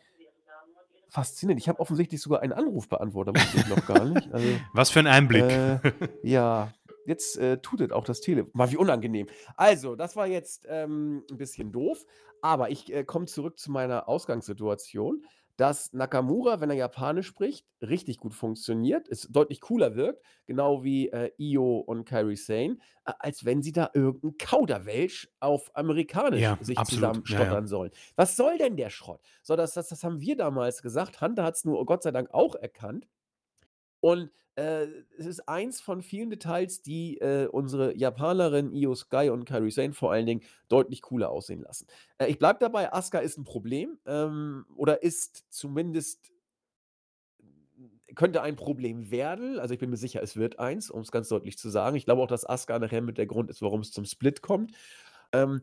faszinierend, ich habe offensichtlich sogar einen Anrufbeantworter, wusste ich noch gar nicht. Also, Was für 'n Einblick. äh, ja, jetzt, äh, tutet auch das Tele Mann, wie unangenehm. Also, das war jetzt, ähm, 'n bisschen doof, aber ich, äh, komme zurück zu meiner Ausgangssituation, dass Nakamura, wenn er Japanisch spricht, richtig gut funktioniert, es deutlich cooler wirkt, genau wie, äh, Io und Kairi Sane, als wenn sie da irgend 'n Kauderwelsch auf Amerikanisch Ja, sich absolut. Ja, ja. zusammenstottern sollen. Was soll denn der Schrott? So, das das das haben wir damals gesagt. Hunter hat's nur Gott sei Dank auch erkannt. Und, äh, es ist eins von vielen Details, die, äh, unsere Japanerin Io Sky und Kairi Sane vor allen Dingen deutlich cooler aussehen lassen. Äh, ich bleibe dabei, Asuka ist 'n Problem, ähm, oder ist zumindest könnte ein Problem werden. Also, ich bin mir sicher, es wird eins, um's ganz deutlich zu sagen. Ich glaube auch, dass Asuka nachher mit der Grund ist, warum's zum Split kommt. Ähm,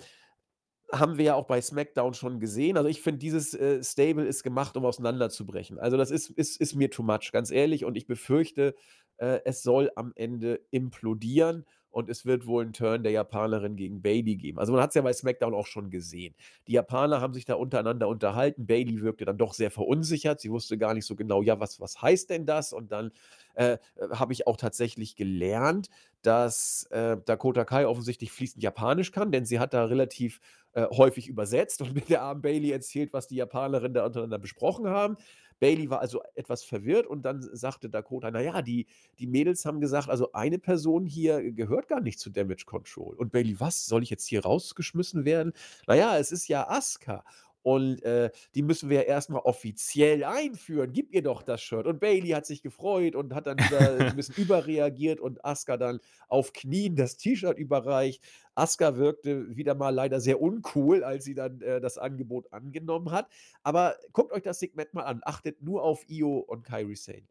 haben wir ja auch bei SmackDown schon gesehen. Also, ich finde, dieses, äh, Stable ist gemacht, um auseinanderzubrechen. Also, das ist ist ist mir too much, ganz ehrlich. Und ich befürchte, äh, es soll am Ende implodieren und es wird wohl 'n Turn der Japanerin gegen Bayley geben. Also, man hat's ja bei SmackDown auch schon gesehen. Die Japaner haben sich da untereinander unterhalten. Bayley wirkte dann doch sehr verunsichert. Sie wusste gar nicht so genau: „Ja, was was heißt denn das?“ Und dann, äh, äh, habe ich auch tatsächlich gelernt, dass, äh, Dakota Kai offensichtlich fließend Japanisch kann, denn sie hat da relativ, äh, häufig übersetzt und mit der armen Bayley erzählt, was die Japanerinnen da untereinander besprochen haben. Bayley war also etwas verwirrt und dann sagte Dakota: „Na ja, die die Mädels haben gesagt, also eine Person hier gehört gar nicht zu Damage Control.“ Und Bayley: „Was? Soll ich jetzt hier rausgeschmissen werden?“ „Na ja, es ist ja Asuka und, äh, die müssen wir ja erst mal offiziell einführen. Gib ihr doch das Shirt.“ Und Bayley hat sich gefreut und hat dann über 'n bisschen überreagiert und Asuka dann auf Knien das T-Shirt überreicht. Asuka wirkte wieder mal leider sehr uncool, als sie dann, äh, das Angebot angenommen hat. Aber guckt euch das Segment mal an. Achtet nur auf Io und Kairi Sane.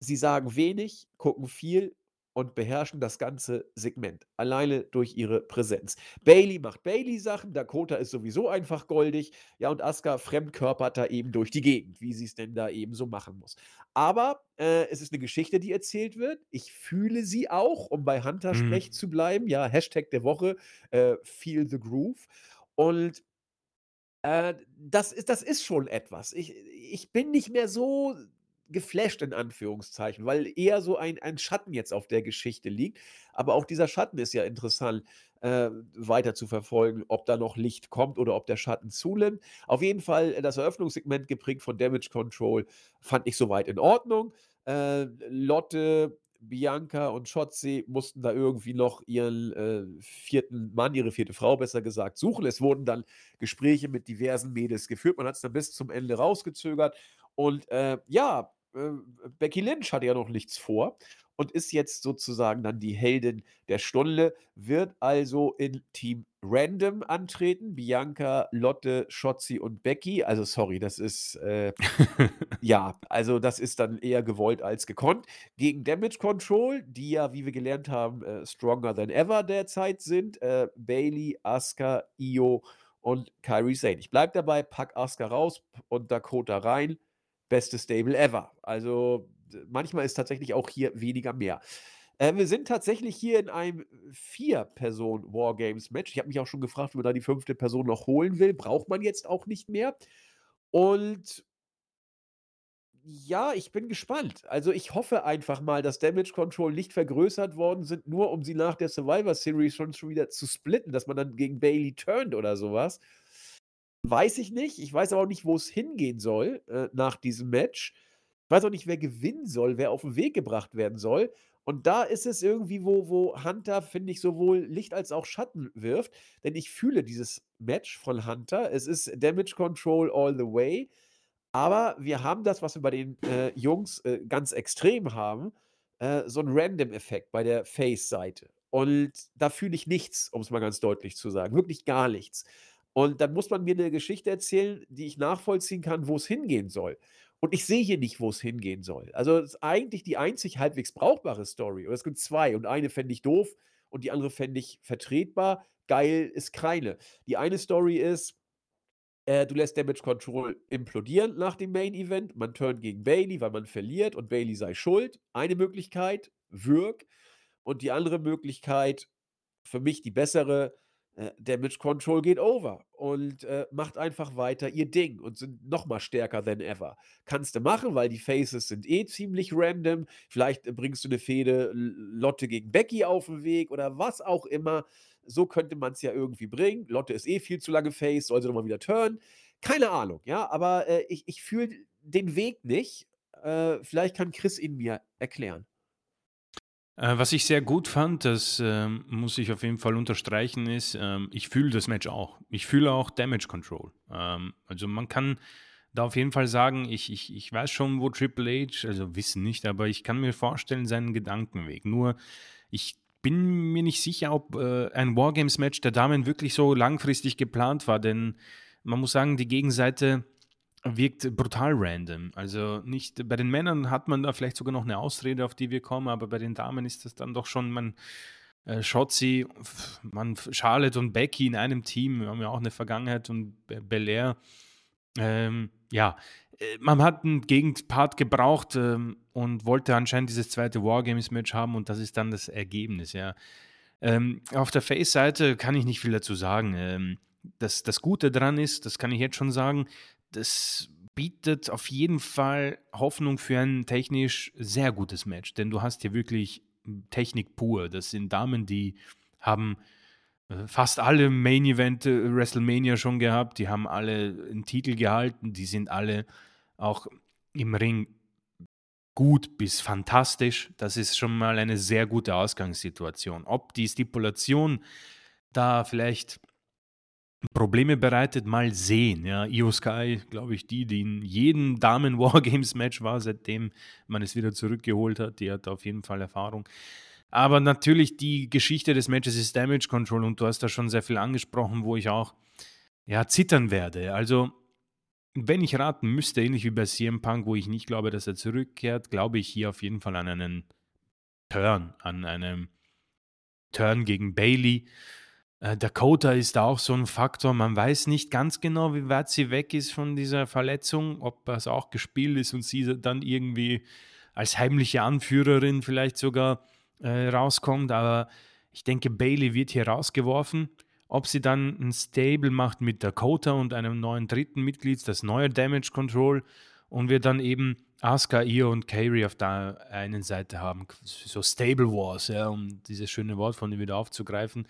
Sie sagen wenig, gucken viel und beherrschen das ganze Segment, alleine durch ihre Präsenz. Bayley macht Bayley-Sachen, Dakota ist sowieso einfach goldig, ja, und Asuka fremdkörpert da eben durch die Gegend, wie sie's denn da eben so machen muss. Aber, äh, es ist 'ne Geschichte, die erzählt wird. Ich fühle sie auch, um bei Mhm. Hunter-Sprech zu bleiben. Ja, Hashtag der Woche, äh, „Feel the Groove“. Und äh, das ist das ist schon etwas. Ich ich bin nicht mehr so geflasht in Anführungszeichen, weil eher so ein ein Schatten jetzt auf der Geschichte liegt. Aber auch dieser Schatten ist ja interessant, äh, weiter zu verfolgen, ob da noch Licht kommt oder ob der Schatten zunimmt. Auf jeden Fall, äh, das Eröffnungssegment geprägt von Damage Control fand ich so weit in Ordnung. Äh, Lotte Bianca und Shotzi mussten da irgendwie noch ihren äh, vierten Mann, ihre vierte Frau besser gesagt, suchen. Es wurden dann Gespräche mit diversen Mädels geführt. Man hat es dann bis zum Ende rausgezögert. Und äh, ja, äh, Becky Lynch hatte ja noch nichts vor und ist jetzt sozusagen dann die Heldin der Stunde, wird also in Team Random antreten. Bianca, Lotte, Schotzi und Becky. Also sorry, das ist äh, ja, also das ist dann eher gewollt als gekonnt. Gegen Damage Control, die ja, wie wir gelernt haben, äh, stronger than ever derzeit sind. Äh, Bailey, Asuka, Io und Kyrie Sane. Ich bleibe dabei, pack Asuka raus und Dakota rein. Beste Stable ever. Also manchmal ist tatsächlich auch hier weniger mehr. Äh, wir sind tatsächlich hier in einem Vier-Personen-Wargames-Match. Ich habe mich auch schon gefragt, ob man da die fünfte Person noch holen will. Braucht man jetzt auch nicht mehr. Und ja, ich bin gespannt. Also ich hoffe einfach mal, dass Damage Control nicht vergrößert worden sind, nur um sie nach der Survivor Series schon, schon wieder zu splitten, dass man dann gegen Bailey turnt oder sowas. Weiß ich nicht. Ich weiß aber auch nicht, wo es hingehen soll äh, nach diesem Match. Ich weiß auch nicht, wer gewinnen soll, wer auf den Weg gebracht werden soll. Und da ist es irgendwie, wo, wo Hunter, finde ich, sowohl Licht als auch Schatten wirft. Denn ich fühle dieses Match von Hunter. Es ist Damage Control all the way. Aber wir haben das, was wir bei den äh, Jungs äh, ganz extrem haben, äh, so einen Random-Effekt bei der Face-Seite. Und da fühle ich nichts, um es mal ganz deutlich zu sagen. Wirklich gar nichts. Und dann muss man mir eine Geschichte erzählen, die ich nachvollziehen kann, wo es hingehen soll. Und ich sehe hier nicht, wo es hingehen soll. Also, es ist eigentlich die einzig halbwegs brauchbare Story. Und es gibt zwei. Und eine fände ich doof und die andere fände ich vertretbar. Geil ist keine. Die eine Story ist, äh, du lässt Damage Control implodieren nach dem Main Event. Man turnt gegen Bailey, weil man verliert und Bailey sei schuld. Eine Möglichkeit, Würg. Und die andere Möglichkeit, für mich die bessere, äh, Damage Control geht over und äh, macht einfach weiter ihr Ding und sind noch mal stärker than ever. Kannst du machen, weil die Faces sind eh ziemlich random. Vielleicht äh, bringst du eine Fehde Lotte gegen Becky auf den Weg oder was auch immer. So könnte man es ja irgendwie bringen. Lotte ist eh viel zu lange Face, soll sie nochmal wieder turnen. Keine Ahnung, ja, aber äh, ich, ich fühle den Weg nicht. Äh, vielleicht kann Chris ihn mir erklären. Äh, was ich sehr gut fand, das ähm, muss ich auf jeden Fall unterstreichen, ist, ähm, ich fühle das Match auch. Ich fühle auch Damage Control. Ähm, also man kann da auf jeden Fall sagen, ich, ich, ich weiß schon, wo Triple H, also wissen nicht, aber ich kann mir vorstellen, seinen Gedankenweg. Nur ich bin mir nicht sicher, ob äh, ein Wargames-Match der Damen wirklich so langfristig geplant war, denn man muss sagen, die Gegenseite wirkt brutal random. Also nicht bei den Männern hat man da vielleicht sogar noch eine Ausrede, auf die wir kommen, aber bei den Damen ist das dann doch schon man äh, Shotzi, man Charlotte und Becky in einem Team, wir haben ja auch eine Vergangenheit und Belair. Ähm, ja, äh, man hat einen Gegenpart gebraucht ähm, und wollte anscheinend dieses zweite Wargames-Match haben und das ist dann das Ergebnis, ja. Ähm, auf der Face-Seite kann ich nicht viel dazu sagen. Ähm, das, das Gute daran ist, das kann ich jetzt schon sagen, das bietet auf jeden Fall Hoffnung für ein technisch sehr gutes Match, denn du hast hier wirklich Technik pur. Das sind Damen, die haben äh, fast alle Main Event äh, WrestleMania schon gehabt, die haben alle einen Titel gehalten, die sind alle auch im Ring gut bis fantastisch. Das ist schon mal eine sehr gute Ausgangssituation. Ob die Stipulation da vielleicht Probleme bereitet, mal sehen. Ja, Io Sky, glaube ich, die, die in jedem Damen-Wargames-Match war, seitdem man es wieder zurückgeholt hat, die hat auf jeden Fall Erfahrung. Aber natürlich die Geschichte des Matches ist Damage Control und du hast da schon sehr viel angesprochen, wo ich auch ja, zittern werde. Also, wenn ich raten müsste, ähnlich wie bei CM Punk, wo ich nicht glaube, dass er zurückkehrt, glaube ich hier auf jeden Fall an einen Turn, an einem Turn gegen Bailey Dakota ist auch so ein Faktor. Man weiß nicht ganz genau, wie weit sie weg ist von dieser Verletzung, ob das auch gespielt ist und sie dann irgendwie als heimliche Anführerin vielleicht sogar äh, rauskommt. Aber ich denke, Bailey wird hier rausgeworfen. Ob sie dann ein Stable macht mit Dakota und einem neuen dritten Mitglied, das neue Damage Control, und wir dann eben Asuka, Io und Kairi auf der einen Seite haben, so Stable Wars, ja, um dieses schöne Wort von dir wieder aufzugreifen.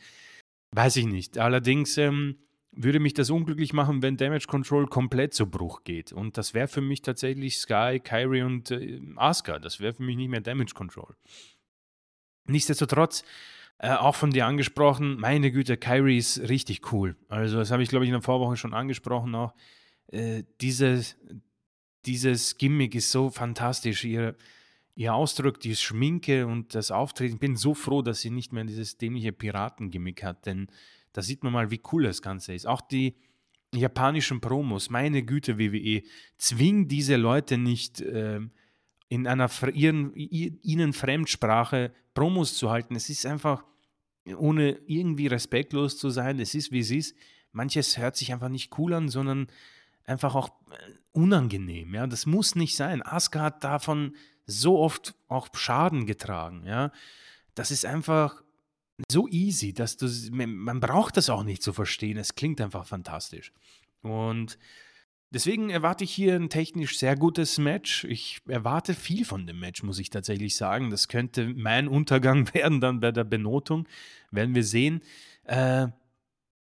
Weiß ich nicht. Allerdings ähm, würde mich das unglücklich machen, wenn Damage Control komplett zu Bruch geht. Und das wäre für mich tatsächlich Sky, Kyrie und äh, Asuka. Das wäre für mich nicht mehr Damage Control. Nichtsdestotrotz, äh, auch von dir angesprochen, meine Güte, Kyrie ist richtig cool. Also, das habe ich, glaube ich, in der Vorwoche schon angesprochen auch. Äh, dieses, dieses Gimmick ist so fantastisch. Ihr, ihr Ausdruck, die Schminke und das Auftreten. Ich bin so froh, dass sie nicht mehr dieses dämliche Piratengimmick hat, denn da sieht man mal, wie cool das Ganze ist. Auch die japanischen Promos, meine Güte, WWE, zwingen diese Leute nicht äh, in einer ihren, ihnen Fremdsprache Promos zu halten. Es ist einfach, ohne irgendwie respektlos zu sein, es ist, wie es ist. Manches hört sich einfach nicht cool an, sondern einfach auch äh, unangenehm. Ja? Das muss nicht sein. Asuka hat davon so oft auch Schaden getragen. Ja? Das ist einfach so easy, dass du, man braucht das auch nicht zu verstehen. Es klingt einfach fantastisch. Und deswegen erwarte ich hier ein technisch sehr gutes Match. Ich erwarte viel von dem Match, muss ich tatsächlich sagen. Das könnte mein Untergang werden dann bei der Benotung. Werden wir sehen. Äh,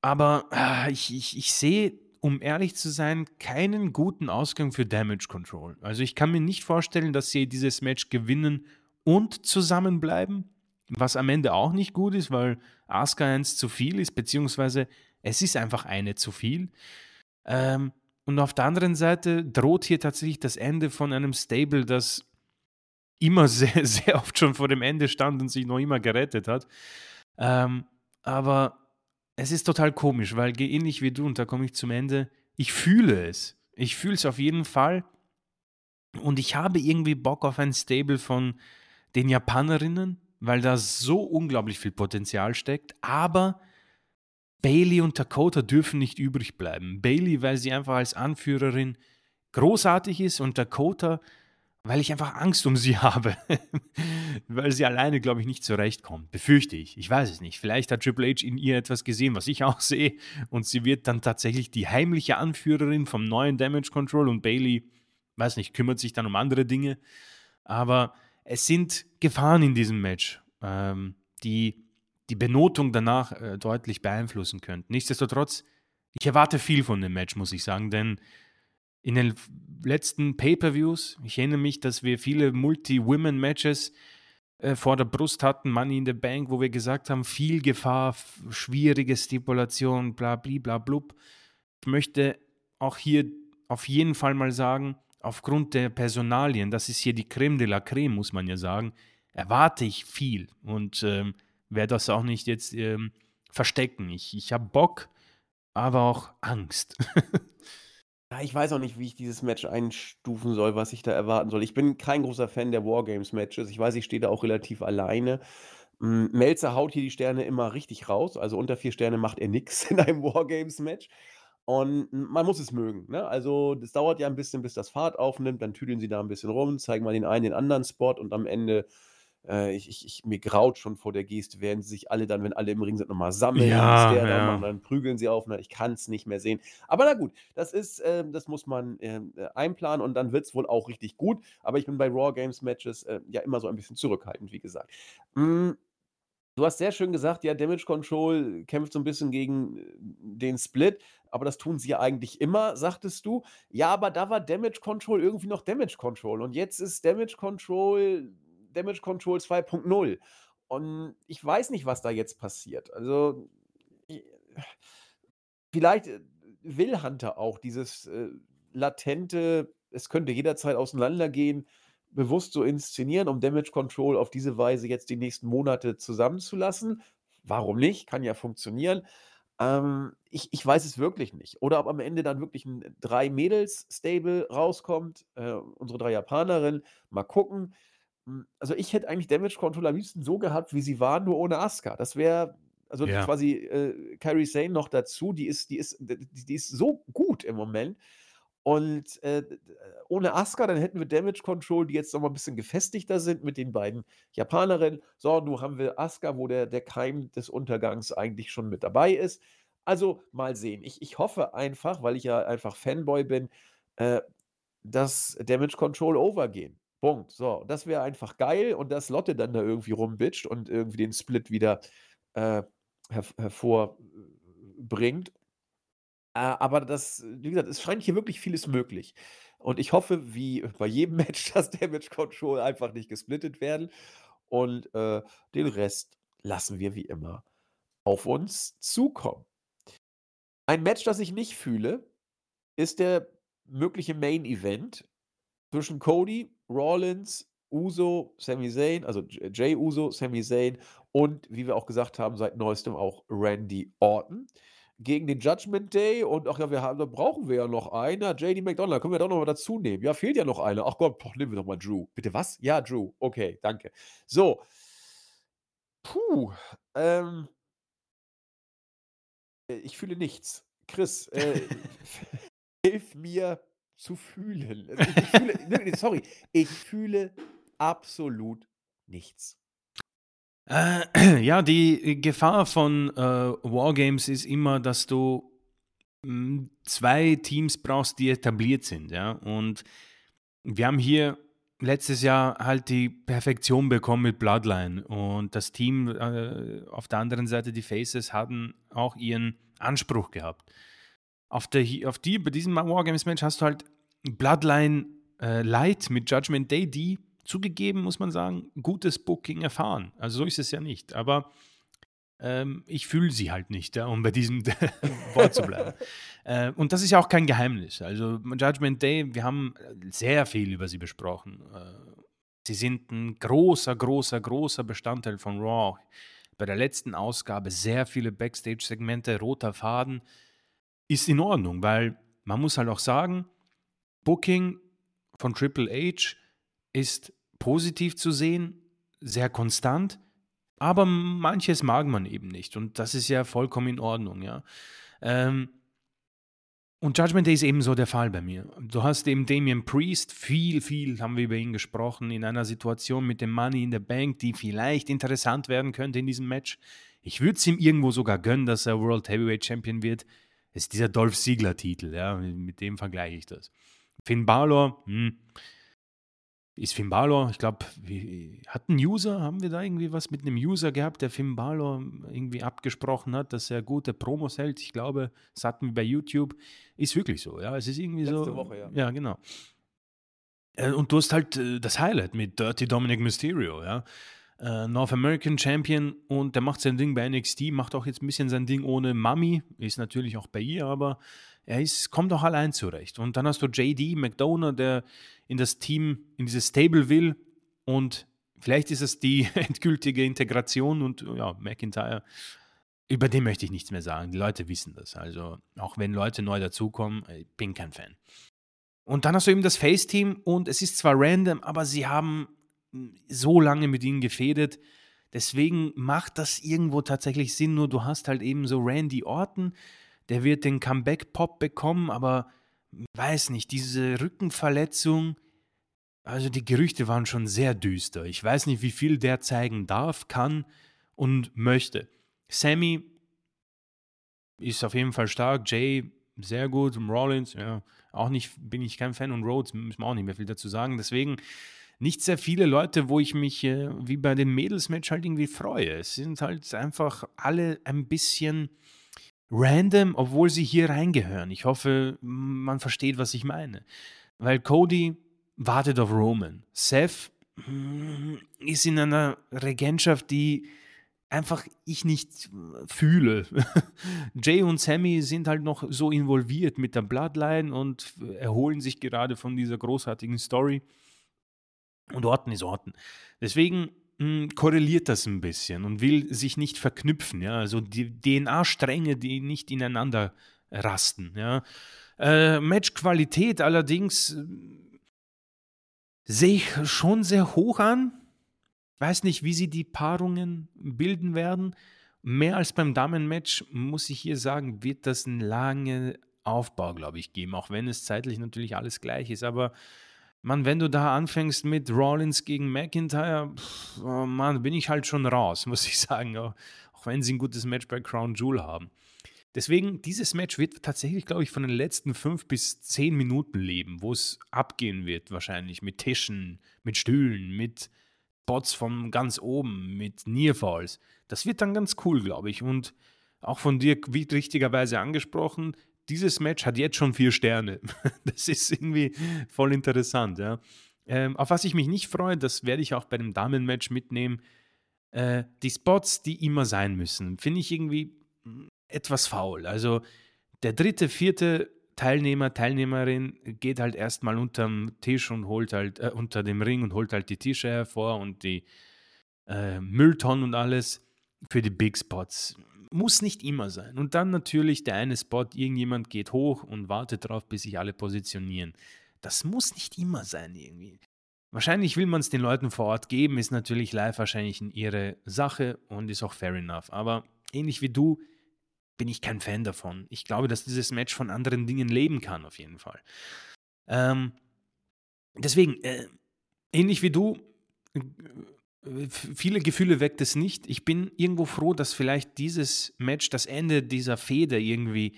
aber äh, ich, ich, ich sehe um ehrlich zu sein, keinen guten Ausgang für Damage Control. Also ich kann mir nicht vorstellen, dass sie dieses Match gewinnen und zusammenbleiben, was am Ende auch nicht gut ist, weil Asuka eins zu viel ist, beziehungsweise es ist einfach eine zu viel. Ähm, und auf der anderen Seite droht hier tatsächlich das Ende von einem Stable, das immer sehr, sehr oft schon vor dem Ende stand und sich noch immer gerettet hat. Ähm, aber es ist total komisch, weil ähnlich wie du, und da komme ich zum Ende, ich fühle es. Ich fühle es auf jeden Fall. Und ich habe irgendwie Bock auf ein Stable von den Japanerinnen, weil da so unglaublich viel Potenzial steckt. Aber Bailey und Dakota dürfen nicht übrig bleiben. Bailey, weil sie einfach als Anführerin großartig ist und Dakota, weil ich einfach Angst um sie habe. weil sie alleine, glaube ich, nicht zurechtkommt. Befürchte ich. Ich weiß es nicht. Vielleicht hat Triple H in ihr etwas gesehen, was ich auch sehe. Und sie wird dann tatsächlich die heimliche Anführerin vom neuen Damage Control und Bailey, weiß nicht, kümmert sich dann um andere Dinge. Aber es sind Gefahren in diesem Match, ähm, die die Benotung danach äh, deutlich beeinflussen könnten. Nichtsdestotrotz, ich erwarte viel von dem Match, muss ich sagen, denn in den letzten Pay-per-Views, ich erinnere mich, dass wir viele Multi-Women-Matches äh, vor der Brust hatten, Money in the Bank, wo wir gesagt haben, viel Gefahr, schwierige Stipulation, bla bla bla blub. Ich möchte auch hier auf jeden Fall mal sagen, aufgrund der Personalien, das ist hier die Creme de la Creme, muss man ja sagen, erwarte ich viel und ähm, werde das auch nicht jetzt ähm, verstecken. Ich, ich habe Bock, aber auch Angst. Ja, ich weiß auch nicht, wie ich dieses Match einstufen soll, was ich da erwarten soll. Ich bin kein großer Fan der Wargames-Matches. Ich weiß, ich stehe da auch relativ alleine. Hm, Melzer haut hier die Sterne immer richtig raus. Also unter vier Sterne macht er nichts in einem Wargames-Match. Und man muss es mögen. Ne? Also, das dauert ja ein bisschen, bis das Fahrt aufnimmt. Dann tüdeln sie da ein bisschen rum, zeigen mal den einen, den anderen Spot und am Ende äh, ich, ich, ich, mir graut schon vor der Geste, während sie sich alle dann, wenn alle im Ring sind, nochmal sammeln, ja, ja. Da machen, dann prügeln sie auf. Ich kann es nicht mehr sehen. Aber na gut, das ist, äh, das muss man äh, einplanen und dann wird es wohl auch richtig gut. Aber ich bin bei Raw Games Matches äh, ja immer so ein bisschen zurückhaltend, wie gesagt. Mm, Du hast sehr schön gesagt, ja, Damage Control kämpft so ein bisschen gegen äh, den Split, aber das tun sie ja eigentlich immer, sagtest du. Ja, aber da war Damage Control irgendwie noch Damage Control und jetzt ist Damage Control Damage Control 2.0. Und ich weiß nicht, was da jetzt passiert. Also, vielleicht äh, will Hunter auch dieses äh, latente, es könnte jederzeit auseinandergehen, bewusst so inszenieren, um Damage Control auf diese Weise jetzt die nächsten Monate zusammenzulassen. Warum nicht? Kann ja funktionieren. Ähm, ich, ich weiß es wirklich nicht. Oder ob am Ende dann wirklich ein drei Mädels-Stable rauskommt, äh, unsere drei Japanerinnen. Mal gucken. Hm, also ich hätte eigentlich Damage Control am liebsten so gehabt, wie sie waren, nur ohne Asuka. Das wäre, also Ja. quasi äh, Kairi Sane noch dazu, die ist, die ist, die, die ist so gut im Moment. Und äh, ohne Asuka, dann hätten wir Damage Control, die jetzt noch mal ein bisschen gefestigter sind mit den beiden Japanerinnen. So, nun haben wir Asuka, wo der, der Keim des Untergangs eigentlich schon mit dabei ist. Also mal sehen. Ich, ich hoffe einfach, weil ich ja einfach Fanboy bin, äh, dass Damage Control overgehen. Punkt. So, das wäre einfach geil und dass Lotte dann da irgendwie rumbitcht und irgendwie den Split wieder äh, her hervorbringt. Äh, aber das, wie gesagt, es scheint hier wirklich vieles möglich. Und ich hoffe, wie bei jedem Match, dass Damage Control einfach nicht gesplittet werden. und äh, den Rest lassen wir wie immer auf uns zukommen. Ein Match, das ich nicht fühle, ist der mögliche Main Event zwischen Cody, Rollins, Uso, Sami Zayn, also Jay Uso, Sami Zayn und wie wir auch gesagt haben, seit neuestem auch Randy Orton gegen den Judgment Day und ach ja, wir haben, da brauchen wir ja noch einer. JD McDonald, können wir doch noch mal dazu nehmen. Ja, fehlt ja noch einer. Ach Gott, boah, nehmen wir doch mal Drew. Bitte was? Ja, Drew. Okay, danke. So. Puh. Ähm. Ich fühle nichts. Chris, äh, hilf mir zu fühlen. Also ich, fühle, sorry, ich fühle absolut nichts. Äh, ja, die Gefahr von äh, Wargames ist immer, dass du mh, hm, zwei Teams brauchst, die etabliert sind. Ja? Und wir haben hier letztes Jahr halt die Perfektion bekommen mit Bloodline. Und das Team äh, auf der anderen Seite, die Faces, hatten auch ihren Anspruch gehabt. Auf, der, auf die, bei diesem Wargames-Match hast du halt Bloodline äh, Light mit Judgment Day, die zugegeben, muss man sagen, gutes Booking erfahren. Also so ist es ja nicht. Aber ähm, ich fühle sie halt nicht, ja, um bei diesem Wort zu bleiben. äh, und das ist ja auch kein Geheimnis. Also Judgment Day, wir haben sehr viel über sie besprochen. Äh, sie sind ein großer, großer, großer Bestandteil von Raw. Bei der letzten Ausgabe sehr viele Backstage-Segmente, roter Faden. Ist in Ordnung, weil man muss halt auch sagen, Booking von Triple H ist positiv zu sehen, sehr konstant, aber manches mag man eben nicht und das ist ja vollkommen in Ordnung, ja. Ähm, und Judgment Day ist ebenso der Fall bei mir. Du hast eben Damien Priest, viel, viel haben wir über ihn gesprochen, in einer Situation mit dem Money in the Bank, die vielleicht interessant werden könnte in diesem Match. Ich würde es ihm irgendwo sogar gönnen, dass er World Heavyweight Champion wird. Ist dieser Dolph Ziegler-Titel, ja, mit dem vergleiche ich das. Finn Balor, hm, ist Finn Balor, ich glaube, hat ein User, haben wir da irgendwie was mit einem User gehabt, der Finn Balor irgendwie abgesprochen hat, dass er gute Promos hält? Ich glaube, das hatten wir bei YouTube. Ist wirklich so, ja. Es ist irgendwie Letzte so. Woche, ja. Ja, genau. Äh, und du hast halt äh, das Highlight mit Dirty Dominic Mysterio, ja. Äh, North American Champion und der macht sein Ding bei NXT, macht auch jetzt ein bisschen sein Ding ohne Mami, ist natürlich auch bei ihr, aber er ist, kommt auch allein zurecht. Und dann hast du JD McDonough, der in das Team, in dieses Stable will und vielleicht ist es die endgültige Integration und ja, McIntyre, über den möchte ich nichts mehr sagen. Die Leute wissen das. Also auch wenn Leute neu dazukommen, ich bin kein Fan. Und dann hast du eben das Face-Team und es ist zwar random, aber sie haben so lange mit ihnen gefädet. Deswegen macht das irgendwo tatsächlich Sinn, nur du hast halt eben so Randy Orton, der wird den Comeback-Pop bekommen, aber weiß nicht, diese Rückenverletzung, also die Gerüchte waren schon sehr düster. Ich weiß nicht, wie viel der zeigen darf, kann und möchte. Sammy ist auf jeden Fall stark, Jay sehr gut, Rollins, ja, auch nicht, bin ich kein Fan und Rhodes, müssen wir auch nicht mehr viel dazu sagen. Deswegen nicht sehr viele Leute, wo ich mich äh, wie bei den Mädels-Match halt irgendwie freue. Es sind halt einfach alle ein bisschen random, obwohl sie hier reingehören. Ich hoffe, man versteht, was ich meine. Weil Cody wartet auf Roman. Seth mm, ist in einer Regentschaft, die einfach ich nicht fühle. Jay und Sammy sind halt noch so involviert mit der Bloodline und erholen sich gerade von dieser großartigen Story. Und Orten ist Orten. Deswegen hm, korreliert das ein bisschen und will sich nicht verknüpfen. Ja? Also die DNA-Stränge, die nicht ineinander rasten. Ja? Äh, Matchqualität allerdings äh, sehe ich schon sehr hoch an. Weiß nicht, wie sie die Paarungen bilden werden. Mehr als beim Damenmatch, muss ich hier sagen, wird das ein langer Aufbau, glaube ich, geben, auch wenn es zeitlich natürlich alles gleich ist. Aber Mann, wenn du da anfängst mit Rollins gegen McIntyre, pff, oh Mann, bin ich halt schon raus, muss ich sagen. Auch wenn sie ein gutes Match bei Crown Jewel haben. Deswegen, dieses Match wird tatsächlich, glaube ich, von den letzten fünf bis zehn Minuten leben, wo es abgehen wird, wahrscheinlich mit Tischen, mit Stühlen, mit Bots von ganz oben, mit Nearfalls. Das wird dann ganz cool, glaube ich. Und auch von dir, richtigerweise angesprochen, dieses Match hat jetzt schon vier Sterne. Das ist irgendwie voll interessant, ja. Ähm, auf was ich mich nicht freue, das werde ich auch bei dem Damenmatch mitnehmen. Äh, die Spots, die immer sein müssen, finde ich irgendwie hm, etwas faul. Also der dritte, vierte Teilnehmer, Teilnehmerin geht halt erstmal unterm Tisch und holt halt, äh, unter dem Ring und holt halt die Tische hervor und die äh, Mülltonnen und alles für die Big Spots. Muss nicht immer sein. Und dann natürlich der eine Spot, irgendjemand geht hoch und wartet darauf, bis sich alle positionieren. Das muss nicht immer sein irgendwie. Wahrscheinlich will man es den Leuten vor Ort geben, ist natürlich live wahrscheinlich ihre Sache und ist auch fair enough. Aber ähnlich wie du bin ich kein Fan davon. Ich glaube, dass dieses Match von anderen Dingen leben kann, auf jeden Fall. Ähm, deswegen, äh, ähnlich wie du, viele Gefühle weckt es nicht. Ich bin irgendwo froh, dass vielleicht dieses Match das Ende dieser Feder irgendwie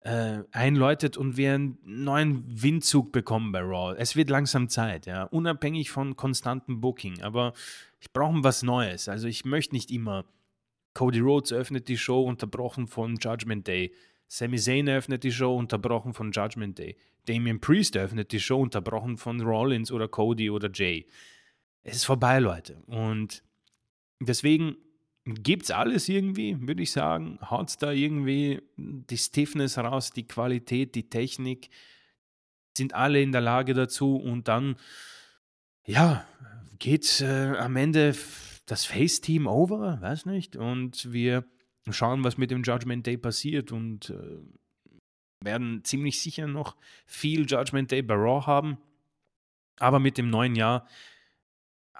äh, einläutet und wir einen neuen Windzug bekommen bei Raw. Es wird langsam Zeit, ja, unabhängig von konstantem Booking. Aber ich brauche was Neues. Also ich möchte nicht immer. Cody Rhodes öffnet die Show, unterbrochen von Judgment Day. Sami Zayn eröffnet die Show, unterbrochen von Judgment Day. Damien Priest eröffnet die Show, unterbrochen von Rollins oder Cody oder Jay. Es ist vorbei, Leute. Und deswegen gibt es alles irgendwie, würde ich sagen. Haut es da irgendwie die Stiffness raus, die Qualität, die Technik. Sind alle in der Lage dazu und dann, ja, geht äh, am Ende das Face-Team over, weiß nicht. Und wir schauen, was mit dem Judgment Day passiert und äh, werden ziemlich sicher noch viel Judgment Day bei Raw haben. Aber mit dem neuen Jahr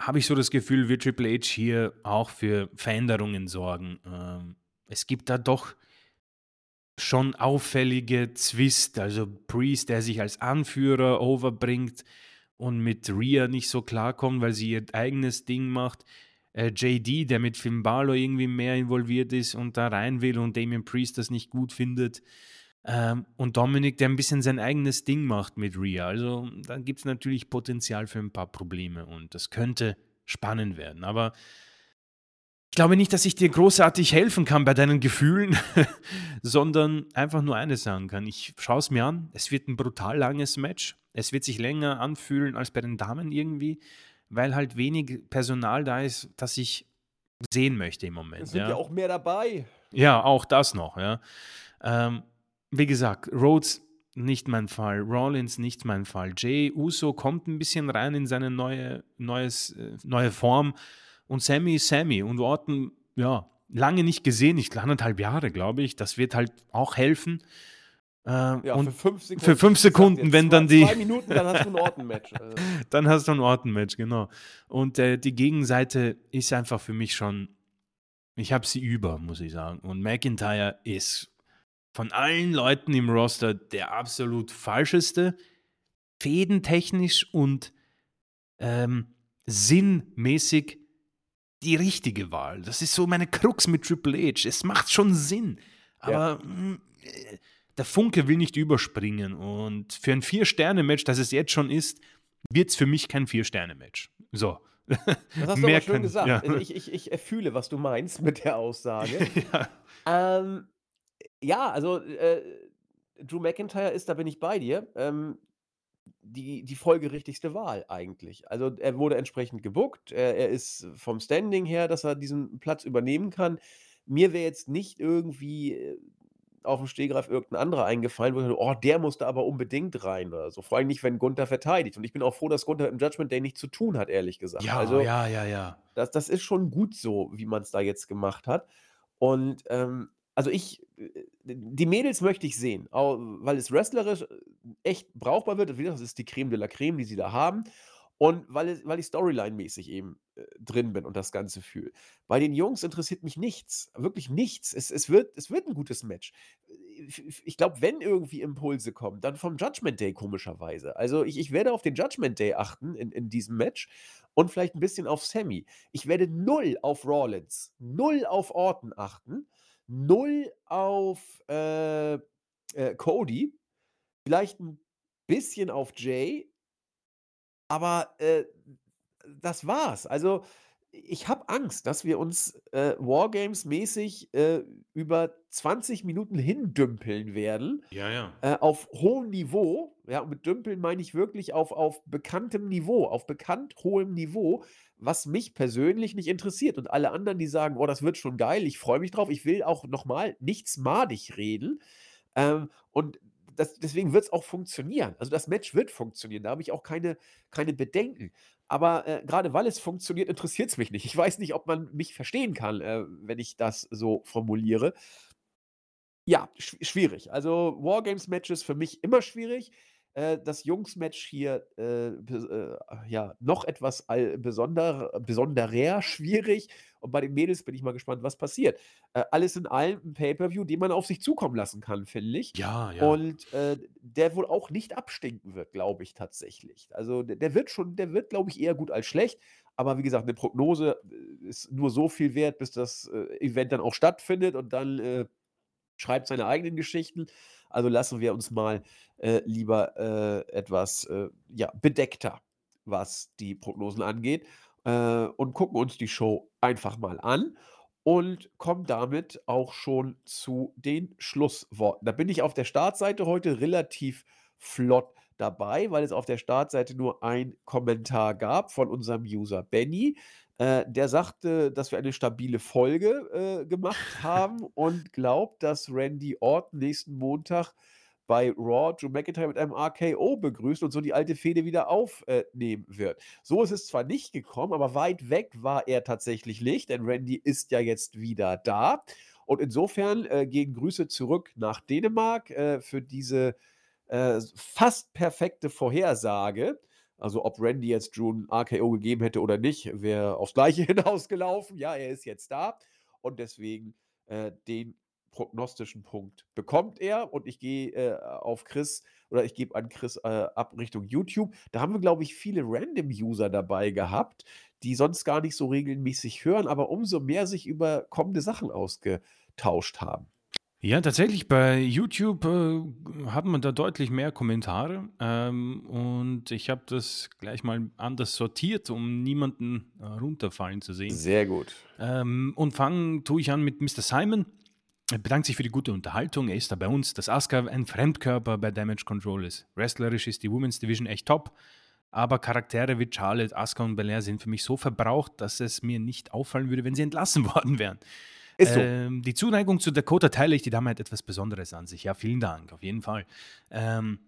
habe ich so das Gefühl, wird Triple H hier auch für Veränderungen sorgen. Ähm, es gibt da doch schon auffällige Zwist, also Priest, der sich als Anführer overbringt und mit Rhea nicht so klarkommt, weil sie ihr eigenes Ding macht. Äh, JD, der mit Finn Balor irgendwie mehr involviert ist und da rein will und Damien Priest das nicht gut findet. Ähm, und Dominik, der ein bisschen sein eigenes Ding macht mit Rhea. Also da gibt es natürlich Potenzial für ein paar Probleme und das könnte spannend werden. Aber ich glaube nicht, dass ich dir großartig helfen kann bei deinen Gefühlen, sondern einfach nur eines sagen kann. Ich schaue es mir an. Es wird ein brutal langes Match. Es wird sich länger anfühlen als bei den Damen irgendwie, weil halt wenig Personal da ist, das ich sehen möchte im Moment. Es sind ja, ja auch mehr dabei. Ja, auch das noch, ja. Ähm, wie gesagt, Rhodes nicht mein Fall, Rollins nicht mein Fall. Jay Uso kommt ein bisschen rein in seine neue, neues, äh, neue Form und Sammy ist Sammy und Orton, ja, lange nicht gesehen, nicht anderthalb Jahre, glaube ich. Das wird halt auch helfen. Äh, ja, und für fünf Sekunden, für fünf Sekunden wenn zwei, dann die. Zwei Minuten, dann hast du ein Orton-Match. Also. dann hast du ein Orton-Match, genau. Und äh, die Gegenseite ist einfach für mich schon. Ich habe sie über, muss ich sagen. Und McIntyre ist von allen Leuten im Roster der absolut falscheste, fädentechnisch und ähm, sinnmäßig die richtige Wahl. Das ist so meine Krux mit Triple H. Es macht schon Sinn, aber ja. mh, mm, der Funke will nicht überspringen. Und für ein Vier-Sterne-Match, das es jetzt schon ist, wird es für mich kein Vier-Sterne-Match. So. Das hast du aber schön kann, gesagt. Ja. Also ich, ich, ich fühle, was du meinst mit der Aussage. ja. Ähm, ja, also, äh, Drew McIntyre ist, da bin ich bei dir, ähm, die die folgerichtigste Wahl eigentlich. Also, er wurde entsprechend gebuckt. Er er ist vom Standing her, dass er diesen Platz übernehmen kann. Mir wäre jetzt nicht irgendwie, äh, dem Stehgreif irgendein anderer eingefallen, wo ich dachte: „Oh, der musste aber unbedingt rein“ oder so. Vor allem nicht, wenn Gunther verteidigt. Und ich bin auch froh, dass Gunther im Judgment Day nichts zu tun hat, ehrlich gesagt. Ja, Also, ja, ja, ja. das das ist schon gut so, wie man es da jetzt gemacht hat. Und, ähm also ich äh, die Mädels möchte ich sehen, weil es wrestlerisch äh, echt brauchbar wird. das ist die Creme de la Creme, die sie da haben. Und weil es weil ich Storyline-mäßig eben, äh, drin bin und das Ganze fühle. Bei den Jungs interessiert mich nichts, wirklich nichts. Es es wird es wird 'n gutes Match. ich glaube, wenn irgendwie Impulse kommen, dann vom Judgment Day komischerweise. Also, ich ich werde auf den Judgment Day achten in in diesem Match und vielleicht ein bisschen auf Sammy. Ich werde null auf Rollins, null auf Orton achten. 0 auf, äh, äh, Cody, vielleicht ein bisschen auf Jay, aber, äh, das war's. Also, ich habe Angst, dass wir uns, äh, Wargames-mäßig, äh, über 20 Minuten hindümpeln werden, Ja, ja. äh, auf hohem Niveau. Ja, und mit dümpeln meine ich wirklich auf auf bekanntem Niveau, auf bekannt hohem Niveau, was mich persönlich nicht interessiert. Und alle anderen, die sagen: „Oh, das wird schon geil, ich freue mich drauf.“ Ich will auch noch mal nichts madig reden. Ähm, und das deswegen wird's auch funktionieren. Also, das Match wird funktionieren, da habe ich auch keine keine Bedenken. Aber, äh, grade weil es funktioniert, interessiert's mich nicht. Ich weiß nicht, ob man mich verstehen kann, äh, wenn ich das so formuliere. Ja, schw schwierig. Also, Wargames-Matches für mich immer schwierig. Äh, das Jungs-Match hier, äh, äh, ja, noch etwas al besonder besonderer schwierig. Und bei den Mädels bin ich mal gespannt, was passiert. Äh, alles in allem 'n Pay-per-View, den man auf sich zukommen lassen kann, finde ich. Ja, ja. Und, der wohl auch nicht abstinken wird, glaube ich tatsächlich. Also, d der wird schon der wird, glaube ich, eher gut als schlecht. Aber wie gesagt, 'ne Prognose, ist nur so viel wert, bis das, äh, Event dann auch stattfindet und dann, äh, schreibt seine eigenen Geschichten. Also, lassen wir uns mal, äh, lieber, äh, etwas, äh, ja, bedeckter, was die Prognosen angeht, äh, und gucken uns die Show einfach mal an und kommen damit auch schon zu den Schlussworten. Da bin ich auf der Startseite heute relativ flott dabei, weil es auf der Startseite nur ein Kommentar gab von unserem User Benny. Äh, der sagte, dass wir eine stabile Folge, äh, gemacht haben und glaubt, dass Randy Orton nächsten Montag bei Raw Drew McIntyre mit einem RKO begrüßt und so die alte Fehde wieder auf äh, wird. So ist es zwar nicht gekommen, aber weit weg war er tatsächlich nicht, denn Randy ist ja jetzt wieder da. Und insofern, äh, gehen Grüße zurück nach Dänemark, äh, für diese, äh, fast perfekte Vorhersage. Also, ob Randy jetzt Drew 'n RKO gegeben hätte oder nicht, wäre aufs Gleiche hinausgelaufen. Ja, er ist jetzt da und deswegen, äh, den prognostischen Punkt bekommt er und ich gehe, äh, auf Chris oder ich gebe an Chris, äh, ab Richtung YouTube. Da haben wir, glaube ich, viele Random-User dabei gehabt, die sonst gar nicht so regelmäßig hören, aber umso mehr sich über kommende Sachen ausgetauscht haben. Ja, tatsächlich bei YouTube, äh, hat man da deutlich mehr Kommentare, ähm, und ich habe das gleich mal anders sortiert, um niemanden, äh, runterfallen zu sehen. Sehr gut. Ähm, und fangen tue ich an mit Mr. Simon. Er bedankt sich für die gute Unterhaltung. Er ist da bei uns, dass Asuka ein Fremdkörper bei Damage Control ist. Wrestlerisch ist die Women's Division echt top, aber Charaktere wie Charlotte, Asuka und Belair sind für mich so verbraucht, dass es mir nicht auffallen würde, wenn sie entlassen worden wären. Ist so. Ähm, die Zuneigung zu Dakota teile ich, die Dame hat etwas Besonderes an sich. Ja, vielen Dank, auf jeden Fall. Ähm,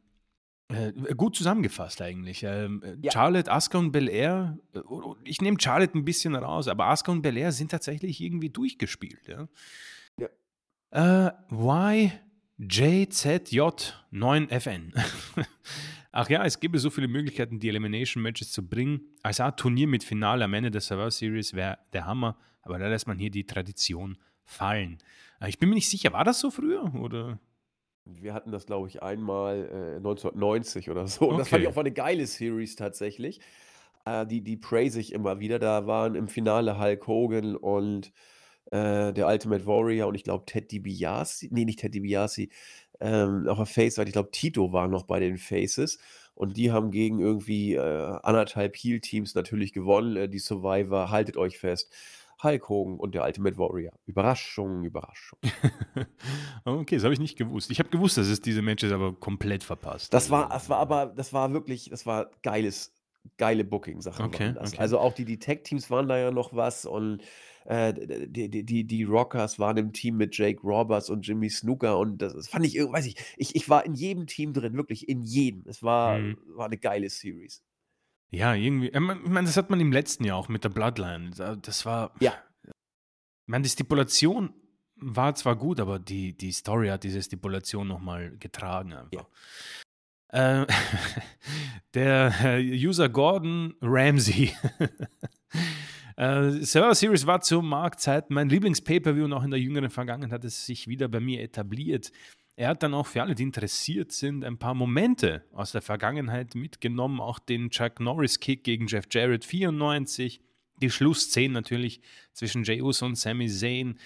äh, gut zusammengefasst eigentlich. Ähm, äh, Ja. Charlotte, Asuka und Belair, äh, o- ich nehme Charlotte ein bisschen raus, aber Asuka und Belair sind tatsächlich irgendwie durchgespielt. Ja? Ja. Äh, YJZJ9FN. Ach ja, es gäbe so viele Möglichkeiten, die Elimination Matches zu bringen. Als Art Turnier mit Finale am Ende der Survivor Series wäre der Hammer, aber da lässt man hier die Tradition fallen. Äh, Ich bin mir nicht sicher, war das so früher? Oder? Wir hatten das, glaube ich, einmal, äh, 1990 oder so. Und das fand ich Okay. auch mal 'ne geile Series tatsächlich. Äh, die die praise ich immer wieder. Da waren im Finale Hulk Hogan und, äh, der Ultimate Warrior und ich glaube Ted DiBiase ne, nicht Ted DiBiase, ähm, auf der Face-Seite, ich glaube Tito war noch bei den Faces und die haben gegen irgendwie, äh, 1,5 Heel-Teams natürlich gewonnen. Äh, die Survivor, haltet euch fest, Hulk Hogan und der Ultimate Warrior. Überraschung, Überraschung. Okay, das habe ich nicht gewusst. Ich habe gewusst, dass es diese Matches aber komplett verpasst. Das war Also, das war aber das war wirklich das war geiles geile Booking-Sachen Okay, okay. Also, auch die die Tag-Teams waren da ja noch was und, äh, die die die Rockers waren im Team mit Jake Roberts und Jimmy Snuka und das fand ich irg weiß ich ich ich war in jedem Team drin, wirklich in jedem. Es war Mhm. war 'ne geile Series. Ja, irgendwie. äh, Ich meine, das hat man im letzten Jahr auch mit der Bloodline. Da- Das war. Ja. Ich meine, die Stipulation war zwar gut, aber die, die Story hat diese Stipulation nochmal getragen einfach. Äh, der User Gordon Ramsey. äh, Survivor Series war zur Marktzeit mein Lieblings-Pay-Per-View und auch in der jüngeren Vergangenheit hat es sich wieder bei mir etabliert. Er hat dann auch für alle, die interessiert sind, ein paar Momente aus der Vergangenheit mitgenommen. Auch den Chuck Norris-Kick gegen Jeff Jarrett 94, die Schlussszenen natürlich zwischen Jey Uso und Sami Zayn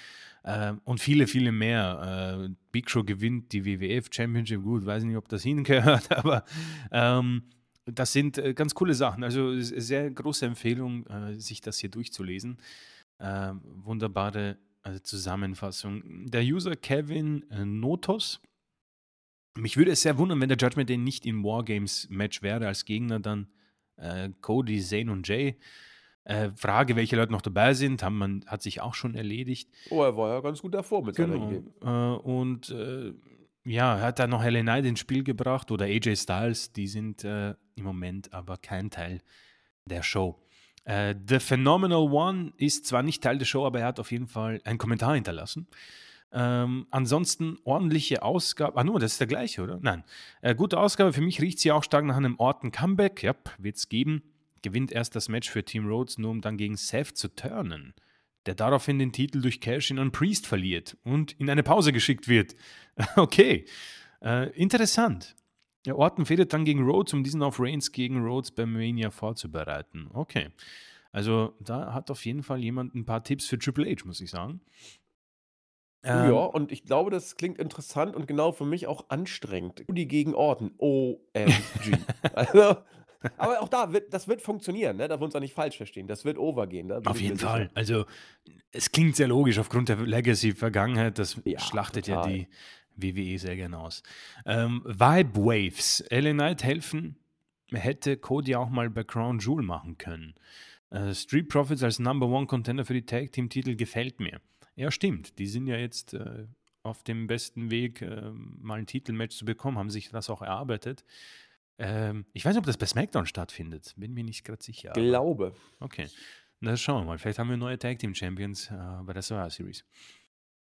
äh, und viele, viele mehr. Äh, Big Show gewinnt die WWF Championship. Gut, weiß nicht, ob das hingehört, aber ähm, das sind äh, ganz coole Sachen. Also sehr große Empfehlung, äh, sich das hier durchzulesen. Äh, wunderbare also Zusammenfassung. Der User Kevin äh, Notos. Mich würde es sehr wundern, wenn der Judgment Day nicht im Wargames-Match wäre, als Gegner dann äh, Cody, Zane und Jay. Äh, Frage, welche Leute noch dabei sind, haben man, hat sich auch schon erledigt. Oh, er war ja ganz gut davor mit seiner genau. Idee. Äh, und äh, ja, er hat dann noch Helen Knight ins Spiel gebracht oder AJ Styles, die sind äh, im Moment aber kein Teil der Show. Äh, The Phenomenal One ist zwar nicht Teil der Show, aber er hat auf jeden Fall einen Kommentar hinterlassen. Ähm, ansonsten ordentliche Ausgabe. Ah, nur, das ist der gleiche, oder? Nein. Äh, gute Ausgabe. Für mich riecht sie auch stark nach einem Orten-Comeback. Ja, wird es geben gewinnt erst das Match für Team Rhodes, nur um dann gegen Seth zu turnen, der daraufhin den Titel durch Cash-In an Priest verliert und in eine Pause geschickt wird. okay, äh, interessant. Ja, Orton fädelt dann gegen Rhodes, um diesen auf Reigns gegen Rhodes bei Mania vorzubereiten. Okay. Also da hat auf jeden Fall jemand ein paar Tipps für Triple H, muss ich sagen. Ähm, ja, und ich glaube, das klingt interessant und genau für mich auch anstrengend. Die gegen Orton. OMG. also, aber auch da wird, das wird funktionieren, ne? Da wir uns auch nicht falsch verstehen. Das wird overgehen. Ne? Auf jeden Fall. Also, es klingt sehr logisch aufgrund der Legacy-Vergangenheit. Das ja, schlachtet total. ja die WWE sehr gerne aus. Ähm, Vibe Waves. LA Knight helfen hätte Cody auch mal bei Crown Jewel machen können. Äh, Street Profits als Number One Contender für die Tag Team Titel gefällt mir. Ja, stimmt. Die sind ja jetzt äh, auf dem besten Weg, äh, mal ein Titelmatch zu bekommen, haben sich das auch erarbeitet. Ähm, ich weiß nicht, ob das bei SmackDown stattfindet. Bin mir nicht gerade sicher. Glaube. Okay. Na, schauen wir mal. Vielleicht haben wir neue Tag Team Champions äh, bei der Survivor Series.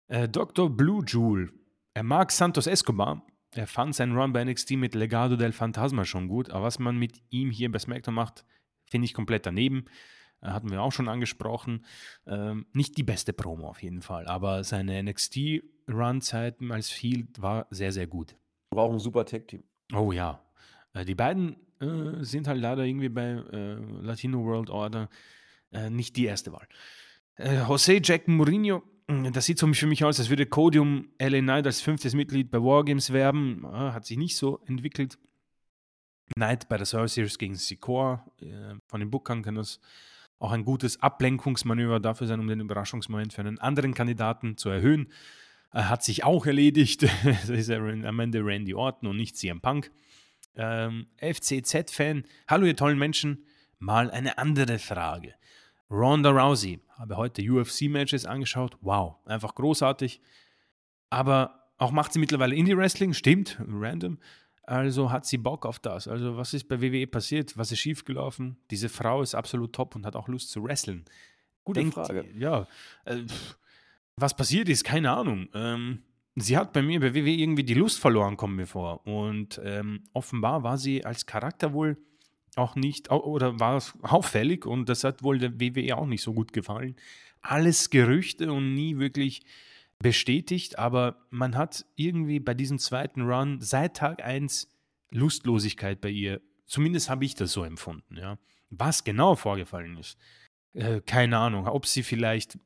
Äh, Dr. Blue Jewel. Er mag Santos Escobar. Er fand seinen Run bei NXT mit Legado del Fantasma schon gut. Aber was man mit ihm hier bei SmackDown macht, finde ich komplett daneben. Äh, hatten wir auch schon angesprochen. Ähm, nicht die beste Promo auf jeden Fall. Aber seine NXT-Run-Zeiten als Field war sehr, sehr gut. Brauchen ein super Tag-Team. Oh ja, die beiden äh, sind halt leider irgendwie bei äh, Latino World Order äh, nicht die erste Wahl. Äh, José Jack Mourinho, hm, das sieht für mich aus, als würde Codium LA Knight als fünftes Mitglied bei Wargames werben. hat sich nicht so entwickelt. Knight bei der Survivor Series gegen Sikor. Äh, von den Bookern kann das auch ein gutes Ablenkungsmanöver dafür sein, um den Überraschungsmoment für einen anderen Kandidaten zu erhöhen. Er hat sich auch erledigt. das ist am Ende Randy Orton und nicht CM Punk ähm, FCZ-Fan. Hallo, ihr tollen Menschen. Mal eine andere Frage. Ronda Rousey. Habe heute UFC-Matches angeschaut. Wow, einfach großartig. Aber auch macht sie mittlerweile Indie-Wrestling. Stimmt, random. Also hat sie Bock auf das. Also, was ist bei WWE passiert? Was ist schiefgelaufen? Diese Frau ist absolut top und hat auch Lust zu wresteln. Gute Denkt, Frage. Ja. Äh, was passiert ist, keine Ahnung. Ähm, sie hat bei mir bei WWE irgendwie die Lust verloren, kommt mir vor. Und ähm, offenbar war sie als Charakter wohl auch nicht, oder war es auffällig und das hat wohl der WWE auch nicht so gut gefallen. Alles Gerüchte und nie wirklich bestätigt, aber man hat irgendwie bei diesem zweiten Run seit Tag 1 Lustlosigkeit bei ihr. Zumindest habe ich das so empfunden, ja. Was genau vorgefallen ist, äh, keine Ahnung. Ob sie vielleicht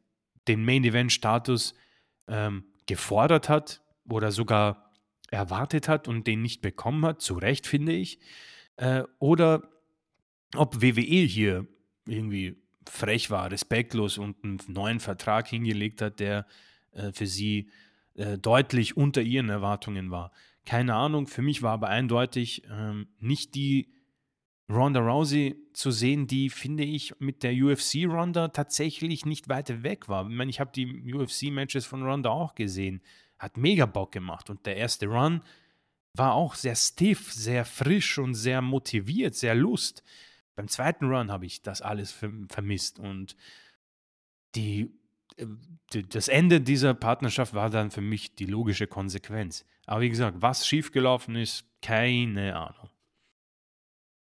den Main Event Status ähm, gefordert hat oder sogar erwartet hat und den nicht bekommen hat, zu Recht finde ich, äh, oder ob WWE hier irgendwie frech war, respektlos und einen neuen Vertrag hingelegt hat, der äh, für sie äh, deutlich unter ihren Erwartungen war. Keine Ahnung, für mich war aber eindeutig ähm, nicht die Ronda Rousey zu sehen, die, finde ich, mit der UFC-Ronda tatsächlich nicht weiter weg war. Ich meine, ich habe die UFC-Matches von Ronda auch gesehen. Hat mega Bock gemacht. Und der erste Run war auch sehr stiff, sehr frisch und sehr motiviert, sehr Lust. Beim zweiten Run habe ich das alles vermisst. Und die, äh, das Ende dieser Partnerschaft war dann für mich die logische Konsequenz. Aber wie gesagt, was schiefgelaufen ist, keine Ahnung.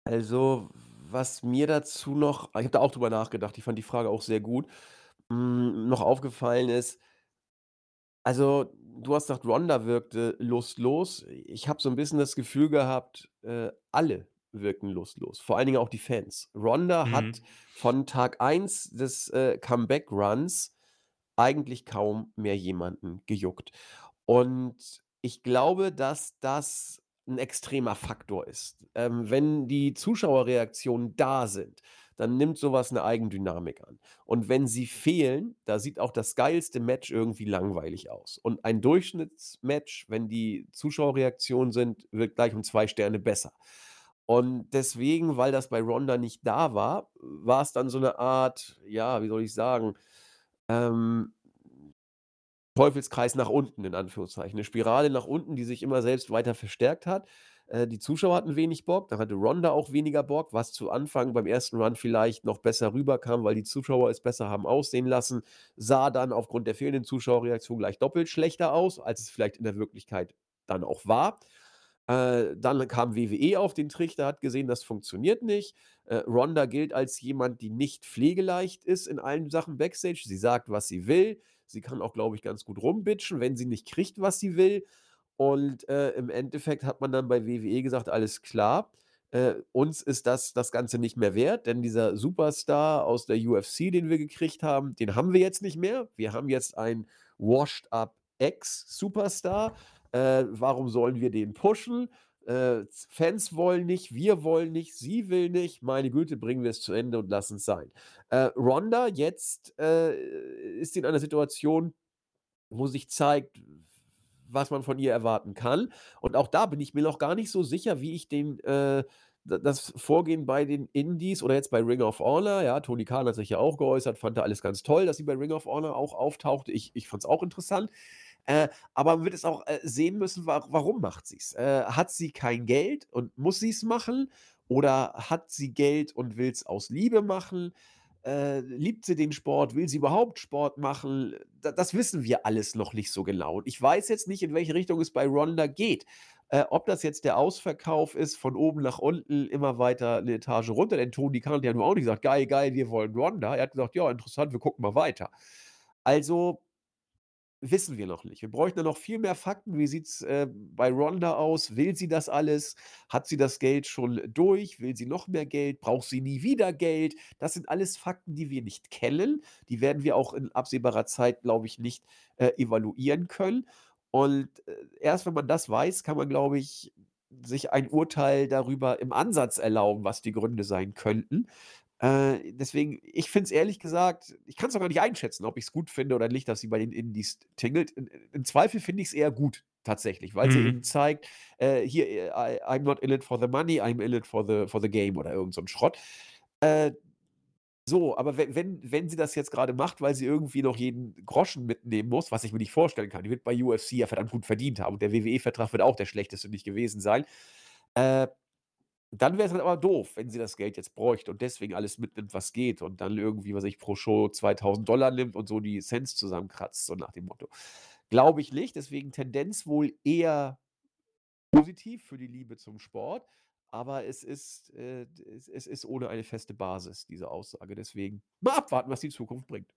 Also, was mir dazu noch ich habe da auch drüber nachgedacht, ich fand die Frage auch sehr gut, hm, noch aufgefallen ist also, du hast gesagt, Ronda wirkte lustlos. Ich habe so ein bisschen das Gefühl gehabt, äh, alle wirkten lustlos, vor allen Dingen auch die Fans. Ronda Mhm. hat von Tag 1 des, äh, Comeback-Runs eigentlich kaum mehr jemanden gejuckt. Und ich glaube, dass das ein extremer Faktor ist. Ähm, wenn die Zuschauerreaktionen da sind, dann nimmt sowas eine Eigendynamik an. Und wenn sie fehlen, da sieht auch das geilste Match irgendwie langweilig aus. Und ein Durchschnittsmatch, wenn die Zuschauerreaktionen sind, wird gleich um zwei Sterne besser. Und deswegen, weil das bei Ronda nicht da war, war es dann so eine Art, ja, wie soll ich sagen, ähm Teufelskreis nach unten in Anführungszeichen. 'Ne Spirale nach unten, die sich immer selbst weiter verstärkt hat. Äh, die Zuschauer hatten wenig Bock, dann hatte Ronda auch weniger Bock, was zu Anfang beim ersten Run vielleicht noch besser rüberkam, weil die Zuschauer es besser haben aussehen lassen, sah dann aufgrund der fehlenden Zuschauerreaktion gleich doppelt schlechter aus, als es vielleicht in der Wirklichkeit dann auch war. Äh, dann kam WWE auf den Trichter, hat gesehen, das funktioniert nicht. Äh, Ronda gilt als jemand, die nicht pflegeleicht ist in allen Sachen Backstage. Sie sagt, was sie will. Sie kann auch, glaube ich, ganz gut rumbitchen, wenn sie nicht kriegt, was sie will. Und äh, im Endeffekt hat man dann bei WWE gesagt, alles klar, äh, uns ist das das Ganze nicht mehr wert, denn dieser Superstar aus der UFC, den wir gekriegt haben, den haben wir jetzt nicht mehr. Wir haben jetzt einen washed-up Ex-Superstar. Äh, warum sollen wir den pushen? Äh, Fans wollen nicht, wir wollen nicht, sie will nicht. Meine Güte, bringen wir es zu Ende und lassen es sein. Äh, Ronda jetzt äh, ist in einer Situation, wo sich zeigt, was man von ihr erwarten kann. Und auch da bin ich mir noch gar nicht so sicher, wie ich den, äh, das Vorgehen bei den Indies oder jetzt bei Ring of Honor, ja, Tony Khan hat sich ja auch geäußert, fand da alles ganz toll, dass sie bei Ring of Honor auch auftauchte. Ich, ich fand es auch interessant. Äh, aber man wird es auch äh, sehen müssen, wa warum macht sie es? Äh, hat sie kein Geld und muss sie es machen? Oder hat sie Geld und will es aus Liebe machen? Äh, liebt sie den Sport? Will sie überhaupt Sport machen? Da, das wissen wir alles noch nicht so genau. Und ich weiß jetzt nicht, in welche Richtung es bei Ronda geht. Äh, ob das jetzt der Ausverkauf ist, von oben nach unten, immer weiter eine Etage runter. Denn Tony Khan hat ja nur auch nicht gesagt, geil, geil, wir wollen Ronda. Er hat gesagt, ja, interessant, wir gucken mal weiter. Also, Wissen wir noch nicht. Wir bräuchten da noch viel mehr Fakten. Wie sieht's, äh, bei Ronda aus? Will sie das alles? Hat sie das Geld schon durch? Will sie noch mehr Geld? Braucht sie nie wieder Geld? Das sind alles Fakten, die wir nicht kennen. Die werden wir auch in absehbarer Zeit, glaube ich, nicht, äh, evaluieren können. Und, äh, erst wenn man das weiß, kann man, glaube ich, sich ein Urteil darüber im Ansatz erlauben, was die Gründe sein könnten. Äh, deswegen, ich finde es ehrlich gesagt, ich kann es auch gar nicht einschätzen, ob ich es gut finde oder nicht, dass sie bei den Indies tingelt. In, im Zweifel finde ich es eher gut, tatsächlich, weil sie eben Mhm. zeigt, äh, hier, äh, I, I'm not in it for the money, I'm in it for the, for the game oder irgend so ein Schrott. Äh, so, aber wenn, wenn, wenn sie das jetzt gerade macht, weil sie irgendwie noch jeden Groschen mitnehmen muss, was ich mir nicht vorstellen kann, die wird bei UFC ja verdammt gut verdient haben und der WWE-Vertrag wird auch der schlechteste nicht gewesen sein. Äh, dann wäre es halt aber doof, wenn sie das Geld jetzt bräuchte und deswegen alles mitnimmt, was geht und dann irgendwie, was ich, pro Show 2.000 nimmt und so die Cents zusammenkratzt, so nach dem Motto. Glaube ich nicht, deswegen Tendenz wohl eher positiv für die Liebe zum Sport, aber es ist, äh, es es ist ohne eine feste Basis, diese Aussage. Deswegen mal abwarten, was die Zukunft bringt.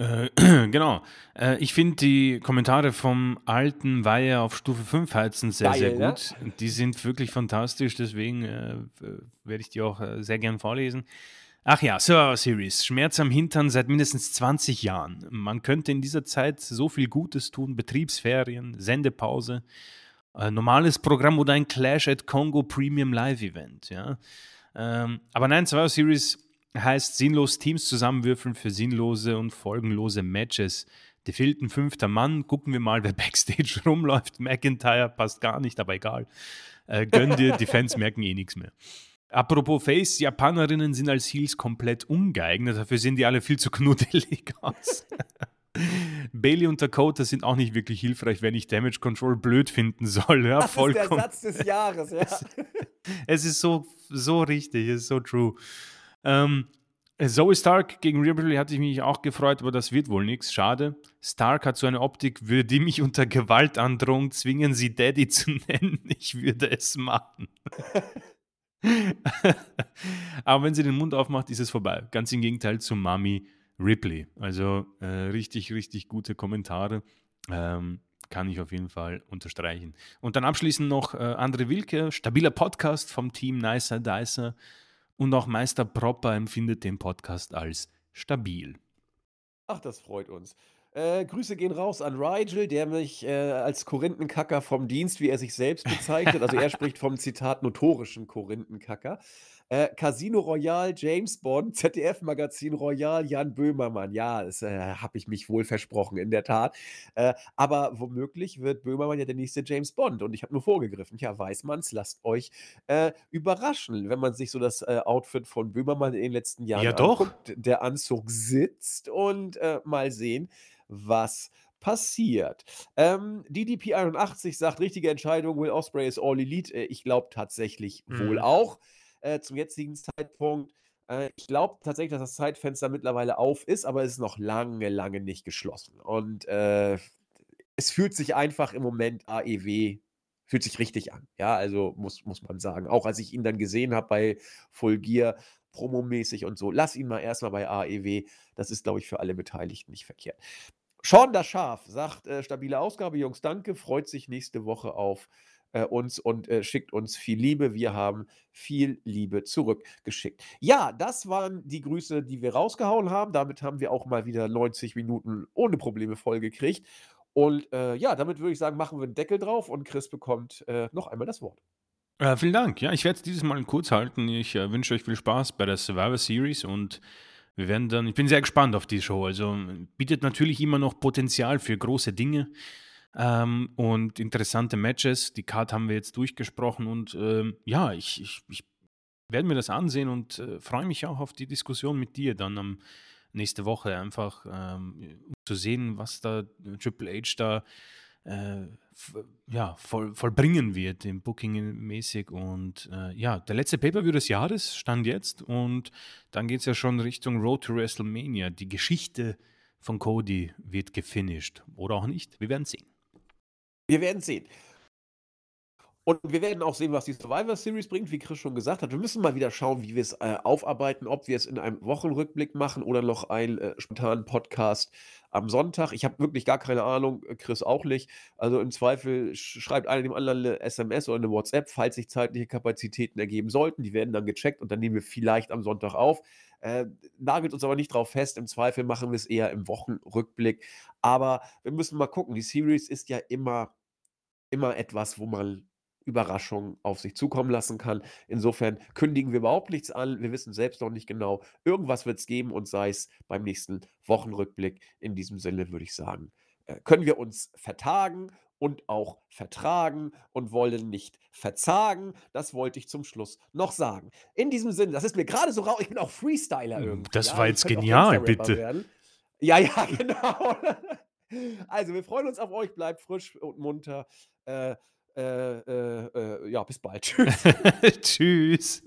Äh, genau. Äh, ich finde die Kommentare vom alten Weihe auf Stufe 5 heizen sehr, sehr Geil, ne? gut. Die sind wirklich fantastisch, deswegen äh, werde ich die auch äh, sehr gern vorlesen. Ach ja, Survivor Series. Schmerz am Hintern seit mindestens 20 Jahren. Man könnte in dieser Zeit so viel Gutes tun. Betriebsferien, Sendepause, äh, normales Programm oder ein Clash at Congo Premium Live Event. Ja? Ähm, aber nein, Survivor Series heißt sinnlos Teams zusammenwürfeln für sinnlose und folgenlose Matches. Der fehlt ein fünfter Mann. Gucken wir mal, wer Backstage rumläuft. McIntyre passt gar nicht, aber egal. Äh, gönn dir, die Fans merken eh nichts mehr. Apropos Face, Japanerinnen sind als Heels komplett ungeeignet. Dafür sehen die alle viel zu knuddelig aus. Bailey und Dakota sind auch nicht wirklich hilfreich, wenn ich Damage Control blöd finden soll. Ja, Das ist der vollkommen. Satz des Jahres, ja. Es ist so, so richtig, es ist so true. Ähm, Zoe Stark gegen Rhea Ripley hatte ich mich auch gefreut, aber das wird wohl nichts. Schade. Stark hat so eine Optik, würde die mich unter Gewaltandrohung zwingen, sie Daddy zu nennen. Ich würde es machen. aber wenn sie den Mund aufmacht, ist es vorbei. Ganz im Gegenteil zu Mami Ripley. Also äh, richtig, richtig gute Kommentare. Ähm, kann ich auf jeden Fall unterstreichen. Und dann abschließend noch äh, André Wilke, stabiler Podcast vom Team Nicer Dicer. Und auch Meister Propper empfindet den Podcast als stabil. Ach, das freut uns. Äh, Grüße gehen raus an Rigel, der mich, äh, als Korinthenkacker vom Dienst, wie er sich selbst bezeichnet also, er spricht vom Zitat notorischen Korinthenkacker. Äh, Casino Royale, James Bond, ZDF-Magazin Royal, Jan Böhmermann. Ja, das, äh, habe ich mich wohl versprochen, in der Tat. Äh, aber womöglich wird Böhmermann ja der nächste James Bond und ich habe nur vorgegriffen. Ja, weiß man's, lasst euch, äh, überraschen, wenn man sich so das, äh, Outfit von Böhmermann in den letzten Jahren Ja, doch. anguckt. Der Anzug sitzt und, äh, mal sehen, was passiert. Ähm, DDP81 sagt: „Richtige Entscheidung, Will Ospreay ist All Elite.“ Äh, ich glaube tatsächlich wohl Mhm. auch, äh, zum jetzigen Zeitpunkt. Äh, ich glaube tatsächlich, dass das Zeitfenster mittlerweile auf ist, aber es ist noch lange, lange nicht geschlossen. Und, äh, es fühlt sich einfach im Moment AEW fühlt sich richtig an. Ja, also muss muss man sagen. Auch als ich ihn dann gesehen habe bei Full Gear, promomäßig und so. Lass ihn mal erst mal bei AEW. Das ist, glaube ich, für alle Beteiligten nicht verkehrt. Sean das Schaf sagt, äh: „Stabile Ausgabe, Jungs, danke.“ Freut sich nächste Woche auf, äh, uns und, äh, schickt uns viel Liebe. Wir haben viel Liebe zurückgeschickt. Ja, das waren die Grüße, die wir rausgehauen haben. Damit haben wir auch mal wieder 90 Minuten ohne Probleme vollgekriegt. Und, äh, ja, damit würde ich sagen, machen wir 'n Deckel drauf und Chris bekommt, äh, noch einmal das Wort. Äh, vielen Dank. Ja, ich werde es dieses Mal kurz halten. Ich, äh, wünsche euch viel Spaß bei der Survivor Series und wir werden dann ich bin sehr gespannt auf die Show. Also, bietet natürlich immer noch Potenzial für große Dinge, ähm, und interessante Matches. Die Card haben wir jetzt durchgesprochen und, ähm, ja, ich ich ich werde mir das ansehen und, äh, freue mich auch auf die Diskussion mit dir dann am nächste Woche einfach, ähm, um zu sehen, was da Triple H da, äh, ja, voll vollbringen wird im Booking mäßig und, äh, ja, der letzte Pay-per-View des Jahres stand jetzt und dann geht's ja schon Richtung Road to WrestleMania. Die Geschichte von Cody wird gefinished oder auch nicht. Wir werden sehen. Wir werden sehen. Und wir werden auch sehen, was die Survivor Series bringt, wie Chris schon gesagt hat. Wir müssen mal wieder schauen, wie wir's, äh, aufarbeiten, ob wir es in einem Wochenrückblick machen oder noch einen, äh, spontanen Podcast am Sonntag. Ich habe wirklich gar keine Ahnung, äh, Chris auch nicht. Also, im Zweifel sch schreibt einer dem anderen 'ne SMS oder 'ne WhatsApp, falls sich zeitliche Kapazitäten ergeben sollten. Die werden dann gecheckt und dann nehmen wir vielleicht am Sonntag auf. Äh, nagelt uns aber nicht drauf fest. Im Zweifel machen wir's eher im Wochenrückblick. Aber wir müssen mal gucken. Die Series ist ja immer immer etwas, wo man Überraschungen auf sich zukommen lassen kann. Insofern kündigen wir überhaupt nichts an. Wir wissen selbst noch nicht genau. Irgendwas wird's geben und sei es beim nächsten Wochenrückblick. In diesem Sinne würde ich sagen, äh, können wir uns vertagen und auch vertragen und wollen nicht verzagen. Das wollte ich zum Schluss noch sagen. In diesem Sinne, das ist mir grade so rau ich bin auch Freestyler Hm, irgendwie, das ja? war jetzt genial, bitte. werden. Ja, ja, genau. Also, wir freuen uns auf euch. Bleibt frisch und munter. Äh, äh, äh, äh, ja, bis bald. Tschüss. Tschüss.